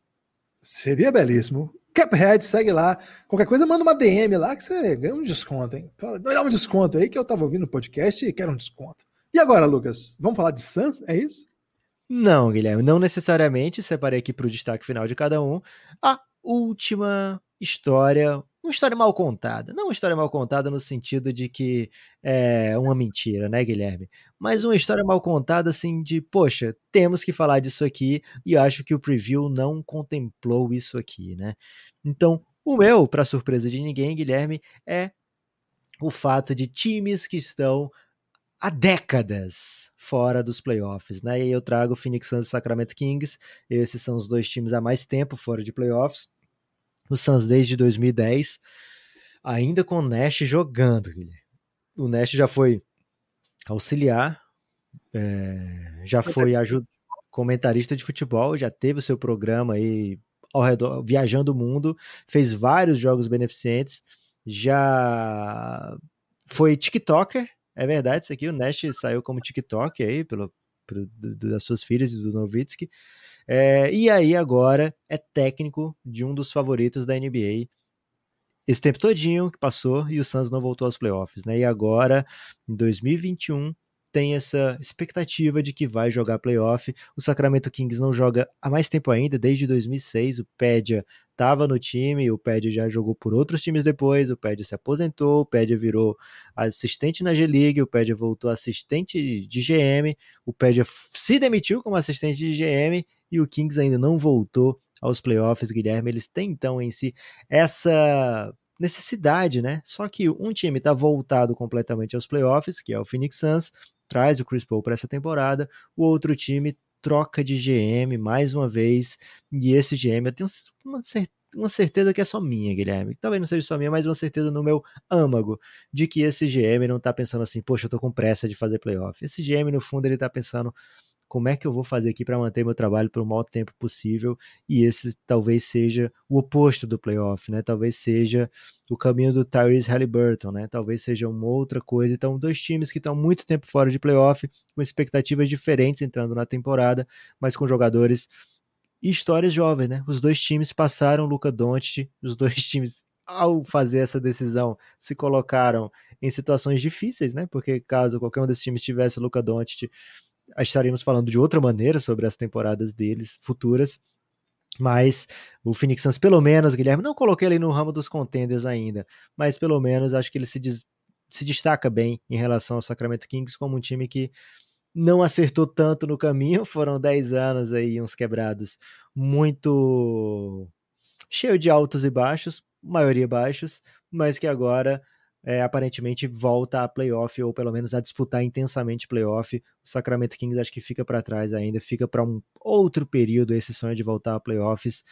Seria belíssimo. Caphead, segue lá. Qualquer coisa, manda uma DM lá que você ganha um desconto, hein? Fala, dá um desconto aí que eu tava ouvindo o podcast e quero um desconto. E agora, Lucas, vamos falar de Suns? É isso? Não, Guilherme, não necessariamente. Separei aqui para o destaque final de cada um. A última história, uma história mal contada. Não uma história mal contada no sentido de que é uma mentira, né, Guilherme? Mas uma história mal contada, assim, de, poxa, temos que falar disso aqui e acho que o preview não contemplou isso aqui, né? Então, o meu, para surpresa de ninguém, Guilherme, é o fato de times que estão há décadas fora dos playoffs, né? E eu trago Phoenix Suns e Sacramento Kings. Esses são os dois times há mais tempo fora de playoffs o Suns desde 2010, ainda com o Nash jogando. O Nash já foi auxiliar, é, já foi ajuda, comentarista de futebol, já teve o seu programa aí ao redor, viajando o mundo, fez vários jogos beneficentes, já foi TikToker, é verdade isso aqui, o Nash saiu como TikToker aí, pelo, pelo das suas filhas e do Novitsky, É, e aí agora é técnico de um dos favoritos da NBA. Esse tempo todinho que passou e o Suns não voltou aos playoffs, né? E agora, em 2021, tem essa expectativa de que vai jogar playoff. O Sacramento Kings não joga há mais tempo ainda, desde 2006. O Pedia estava no time, o Pedia já jogou por outros times depois. O Pedia se aposentou, o Pedia virou assistente na G-League, o Pedia voltou assistente de GM, o Pedia se demitiu como assistente de GM e o Kings ainda não voltou aos playoffs, Guilherme. Eles têm então em si essa necessidade, né? Só que um time está voltado completamente aos playoffs, que é o Phoenix Suns, traz o Chris Paul para essa temporada, o outro time troca de GM mais uma vez, e esse GM eu tenho uma certeza uma certeza que é só minha, Guilherme. Talvez não seja só minha, mas uma certeza no meu âmago de que esse GM não tá pensando assim, poxa, eu tô com pressa de fazer playoff. Esse GM, no fundo, ele tá pensando, como é que eu vou fazer aqui para manter meu trabalho pelo maior tempo possível, e esse talvez seja o oposto do playoff, né? Talvez seja o caminho do Tyrese Halliburton, né? Talvez seja uma outra coisa. Então, dois times que estão muito tempo fora de playoff, com expectativas diferentes entrando na temporada, mas com jogadores e histórias jovens, né? Os dois times passaram Luca Doncic, os dois [laughs] times ao fazer essa decisão se colocaram em situações difíceis, né? Porque caso qualquer um desses times tivesse Luca Doncic, estaríamos falando de outra maneira sobre as temporadas deles futuras. Mas o Phoenix Suns, pelo menos, Guilherme, não coloquei ele no ramo dos contenders ainda, mas pelo menos acho que ele se, des, se destaca bem em relação ao Sacramento Kings como um time que não acertou tanto no caminho. [laughs] Foram 10 anos aí, uns quebrados muito cheio de altos e baixos, maioria baixos, mas que agora é, aparentemente volta a playoff, ou pelo menos a disputar intensamente playoff. O Sacramento Kings acho que fica para trás ainda, fica para um outro período esse sonho de voltar a playoffs.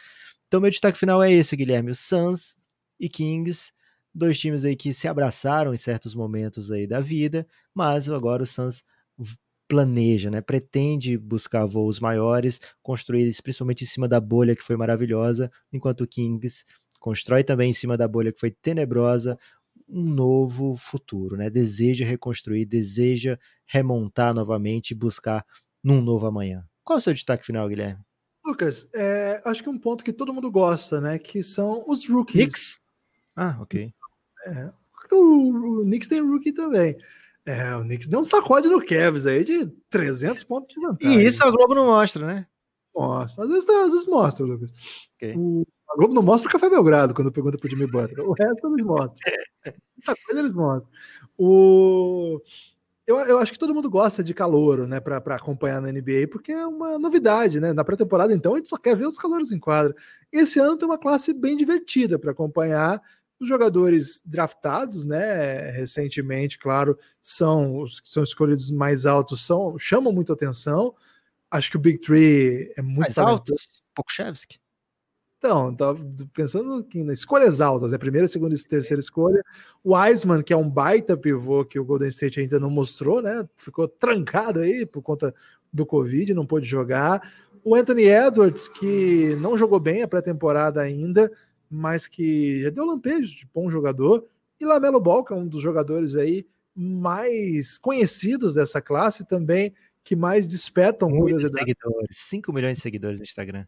Então, meu destaque final é esse, Guilherme: o Suns e Kings, dois times aí que se abraçaram em certos momentos aí da vida, mas agora o Suns planeja, né? Pretende buscar voos maiores, construir principalmente em cima da bolha que foi maravilhosa, enquanto o Kings constrói também em cima da bolha que foi tenebrosa, um novo futuro, né? Deseja reconstruir, deseja remontar novamente e buscar num novo amanhã. Qual é o seu destaque final, Guilherme? Lucas, é, acho que um ponto que todo mundo gosta, né? Que são os rookies. Knicks? Ah, ok. É, o, o Knicks tem rookie também. É, o Knicks deu um sacode no Cavs aí de 300 pontos de vantagem. E isso a Globo não mostra, né? Mostra. Às vezes, às vezes mostra, Lucas. Okay. O, a Globo não mostra o Café Belgrado quando pergunta pro Jimmy Butler. O resto eles mostram. Muita coisa eles mostram. O... Eu, eu acho que todo mundo gosta de calouro, né, para acompanhar na NBA, porque é uma novidade, né? Na pré-temporada, então, a gente só quer ver os calouros em quadra. Esse ano tem uma classe bem divertida para acompanhar. Os jogadores draftados, né, recentemente, claro, são os que são escolhidos mais altos, são chamam muito atenção. Acho que o Big Three é muito mais altos. Pokushevski. Então, tava pensando aqui nas escolhas altas, né? Primeira, segunda e terceira escolha. O Wiseman, que é um baita pivô que o Golden State ainda não mostrou, né? Ficou trancado aí por conta do Covid, não pôde jogar. O Anthony Edwards, que não jogou bem a pré-temporada ainda, mas que já deu lampejo de bom jogador. E Lamelo Ball, que é um dos jogadores aí mais conhecidos dessa classe, também que mais despertam Muitos curiosidade. seguidores, 5 milhões de seguidores no Instagram.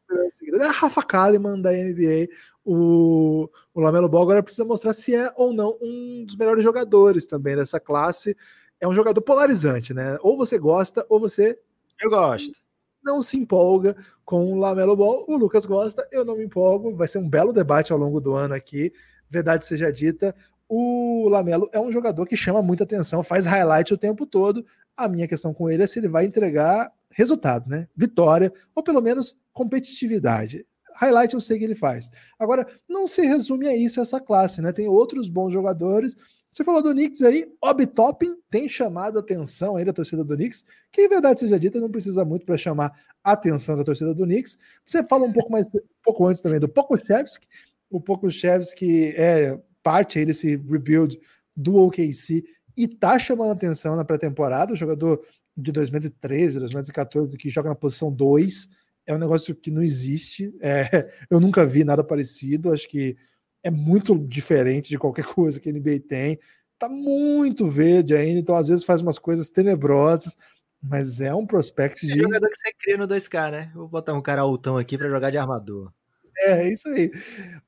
É a Rafa Kalimann da NBA. O, o Lamelo Ball agora precisa mostrar se é ou não um dos melhores jogadores também dessa classe. É um jogador polarizante, né? Ou você gosta, ou você. Eu gosto. Não se empolga com o Lamelo Ball. O Lucas gosta, eu não me empolgo. Vai ser um belo debate ao longo do ano aqui. Verdade seja dita, o Lamelo é um jogador que chama muita atenção, faz highlight o tempo todo. A minha questão com ele é se ele vai entregar resultado, né? Vitória, ou pelo menos competitividade. Highlight eu sei que ele faz. Agora, não se resume a isso essa classe, né? Tem outros bons jogadores. Você falou do Knicks aí, Obi Toppin tem chamado a atenção aí da torcida do Knicks, que em verdade seja dita, não precisa muito para chamar a atenção da torcida do Knicks. Você fala um pouco mais, um pouco antes também do Pokushevski. O Pokushevski é parte aí desse rebuild do OKC e tá chamando atenção na pré-temporada. O jogador de 2013, 2014 que joga na posição 2 é um negócio que não existe. É, [laughs] eu nunca vi nada parecido. Acho que é muito diferente de qualquer [laughs] coisa que a NBA tem. Tá muito verde ainda, então às vezes faz umas coisas tenebrosas. mas é um prospect de. É jogador que você cria no 2K, né? Vou botar um cara altão aqui para jogar de armador. É, é, isso aí.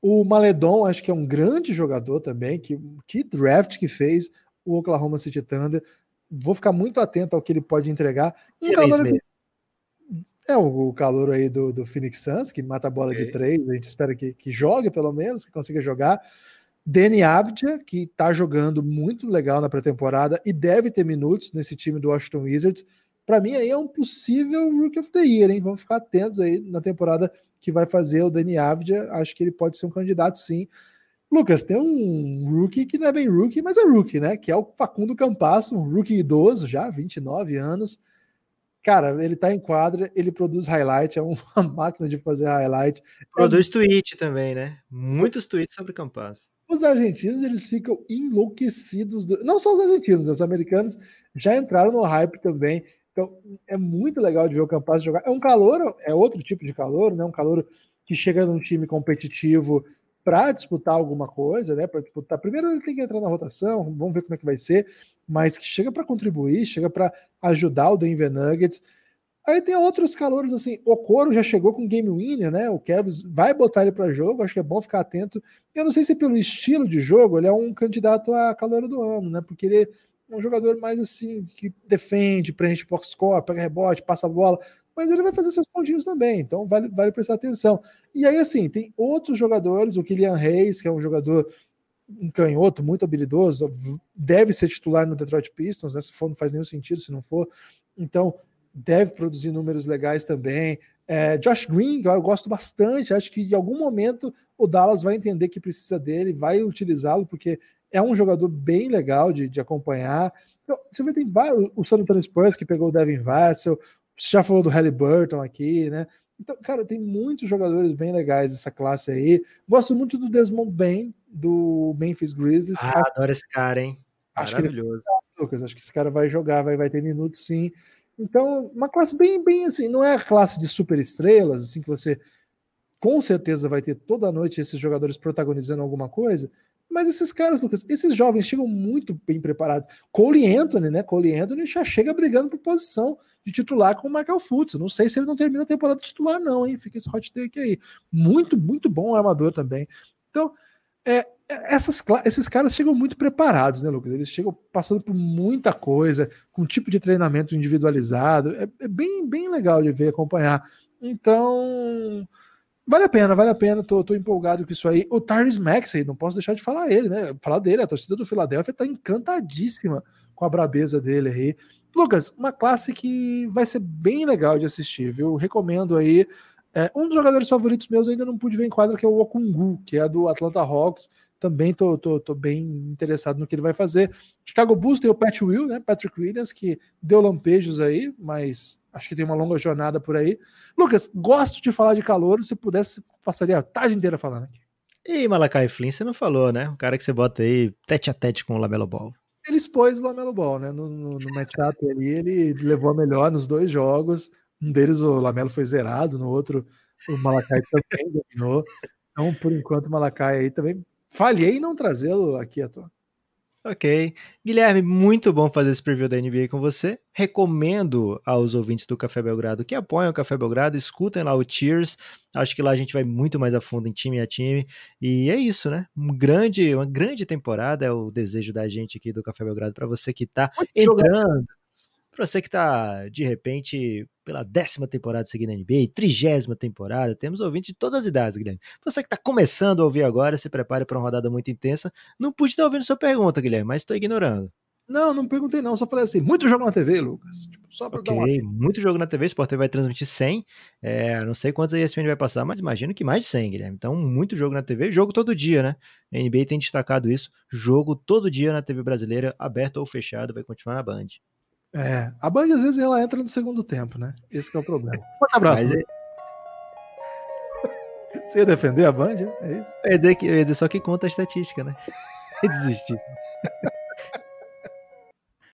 O Maledon, acho que é um grande jogador também. Que, que draft que fez o Oklahoma City Thunder. Vou ficar muito atento ao que ele pode entregar. Um calor, é o, o calor aí do, do Phoenix Suns, que mata a bola okay. de três. A gente espera que, que jogue, pelo menos, que consiga jogar. Danny Avdia, que tá jogando muito legal na pré-temporada e deve ter minutos nesse time do Washington Wizards para mim aí é um possível Rookie of the Year, hein? Vamos ficar atentos aí na temporada que vai fazer o Dani Avdia. Acho que ele pode ser um candidato, sim. Lucas, tem um rookie que não é bem rookie, mas é rookie, né? Que é o Facundo Campasso, um rookie idoso já, 29 anos. Cara, ele tá em quadra, ele produz highlight, é uma [laughs] máquina de fazer highlight. Produz é... tweet também, né? Muitos tweets sobre Campasso. Os argentinos, eles ficam enlouquecidos. Do... Não só os argentinos, os americanos já entraram no hype também. Então, é muito legal de ver o Campas jogar. É um calor, é outro tipo de calor, né? Um calor que chega num time competitivo para disputar alguma coisa, né? Para disputar. Primeiro ele tem que entrar na rotação, vamos ver como é que vai ser, mas que chega para contribuir, chega para ajudar o Denver Nuggets. Aí tem outros calores assim, o Coro já chegou com game winner, né? O Cavs vai botar ele para jogo, acho que é bom ficar atento. Eu não sei se pelo estilo de jogo ele é um candidato a calor do ano, né? Porque ele um jogador mais assim, que defende, preenche box score, pega rebote, passa a bola, mas ele vai fazer seus pontinhos também, então vale, vale prestar atenção. E aí, assim, tem outros jogadores, o Kylian Reis, que é um jogador um canhoto muito habilidoso, deve ser titular no Detroit Pistons, né? Se for, não faz nenhum sentido se não for. Então, deve produzir números legais também. É, Josh Green, eu gosto bastante, acho que em algum momento o Dallas vai entender que precisa dele, vai utilizá-lo, porque é um jogador bem legal de, de acompanhar. Então, você vê, tem vários, o San Antonio Spurs que pegou o Devin Vassell, você já falou do Halliburton aqui, né? Então, cara, tem muitos jogadores bem legais dessa classe aí. Gosto muito do Desmond Bain, do Memphis Grizzlies. Ah, acho, adoro esse cara, hein? Acho Maravilhoso. Que [laughs] Lucas, acho que esse cara vai jogar, vai, vai ter minutos sim. Então, uma classe bem, bem assim, não é a classe de super estrelas, assim, que você com certeza vai ter toda noite esses jogadores protagonizando alguma coisa, mas esses caras, Lucas, esses jovens chegam muito bem preparados. Cole Anthony, né? Cole Anthony já chega brigando por posição de titular com o Michael Fultz. Não sei se ele não termina a temporada titular, não, hein? Fica esse hot take aí. Muito, muito bom armador também. Então, é, é, essas, esses caras chegam muito preparados, né, Lucas? Eles chegam passando por muita coisa, com tipo de treinamento individualizado. É, é bem, bem legal de ver, acompanhar. Então, Vale a pena, vale a pena, tô, tô empolgado com isso aí. O Tyrese Maxey, não posso deixar de falar ele, né? Falar dele, a torcida do Philadelphia tá encantadíssima com a brabeza dele aí. Lucas, uma classe que vai ser bem legal de assistir, viu? Recomendo aí. É, um dos jogadores favoritos meus ainda não pude ver em quadro, que é o Okungu, que é do Atlanta Hawks. Também tô, tô, tô bem interessado no que ele vai fazer. Chicago Bulls tem o Pat Will, né? Patrick Williams, que deu lampejos aí, mas acho que tem uma longa jornada por aí. Lucas, gosto de falar de calor, se pudesse, passaria a tarde inteira falando aqui. E Malakai Flynn, você não falou, né? O cara que você bota aí tete a tete com o Lamelo Ball. Ele expôs o Lamelo Ball, né? No, no, no matchup ali, ele levou a melhor nos dois jogos. Um deles o Lamelo foi zerado, no outro o Malakai também dominou. Então, por enquanto, o Malakai aí também falhei em não trazê-lo aqui à toa. Ok. Guilherme, muito bom fazer esse preview da NBA com você. Recomendo aos ouvintes do Café Belgrado que apoiam o Café Belgrado, escutem lá o Cheers. Acho que lá a gente vai muito mais a fundo em time a time. E é isso, né? Um grande, uma grande temporada é o desejo da gente aqui do Café Belgrado para você que está entrando. Para você que está, de repente, pela décima temporada seguindo a NBA, trigésima temporada, temos ouvintes de todas as idades, Guilherme. Você que está começando a ouvir agora, se prepare para uma rodada muito intensa. Não pude estar ouvindo sua pergunta, Guilherme, mas estou ignorando. Não, não perguntei não, só falei assim, muito jogo na TV, Lucas. Tipo, só para okay, dar uma... muito jogo na TV, o Sport TV vai transmitir 100, é, não sei quantos a ESPN vai passar, mas imagino que mais de 100, Guilherme. Então, muito jogo na TV, jogo todo dia, né? A NBA tem destacado isso, jogo todo dia na TV brasileira, aberto ou fechado, vai continuar na Band. É, a Band às vezes ela entra no segundo tempo, né? Esse é o problema. Forte abraço. Mas é... [laughs] Você ia defender a Band? É isso? Eu ia dizer, que, eu ia dizer só que conta a estatística, né? [laughs] Desistir.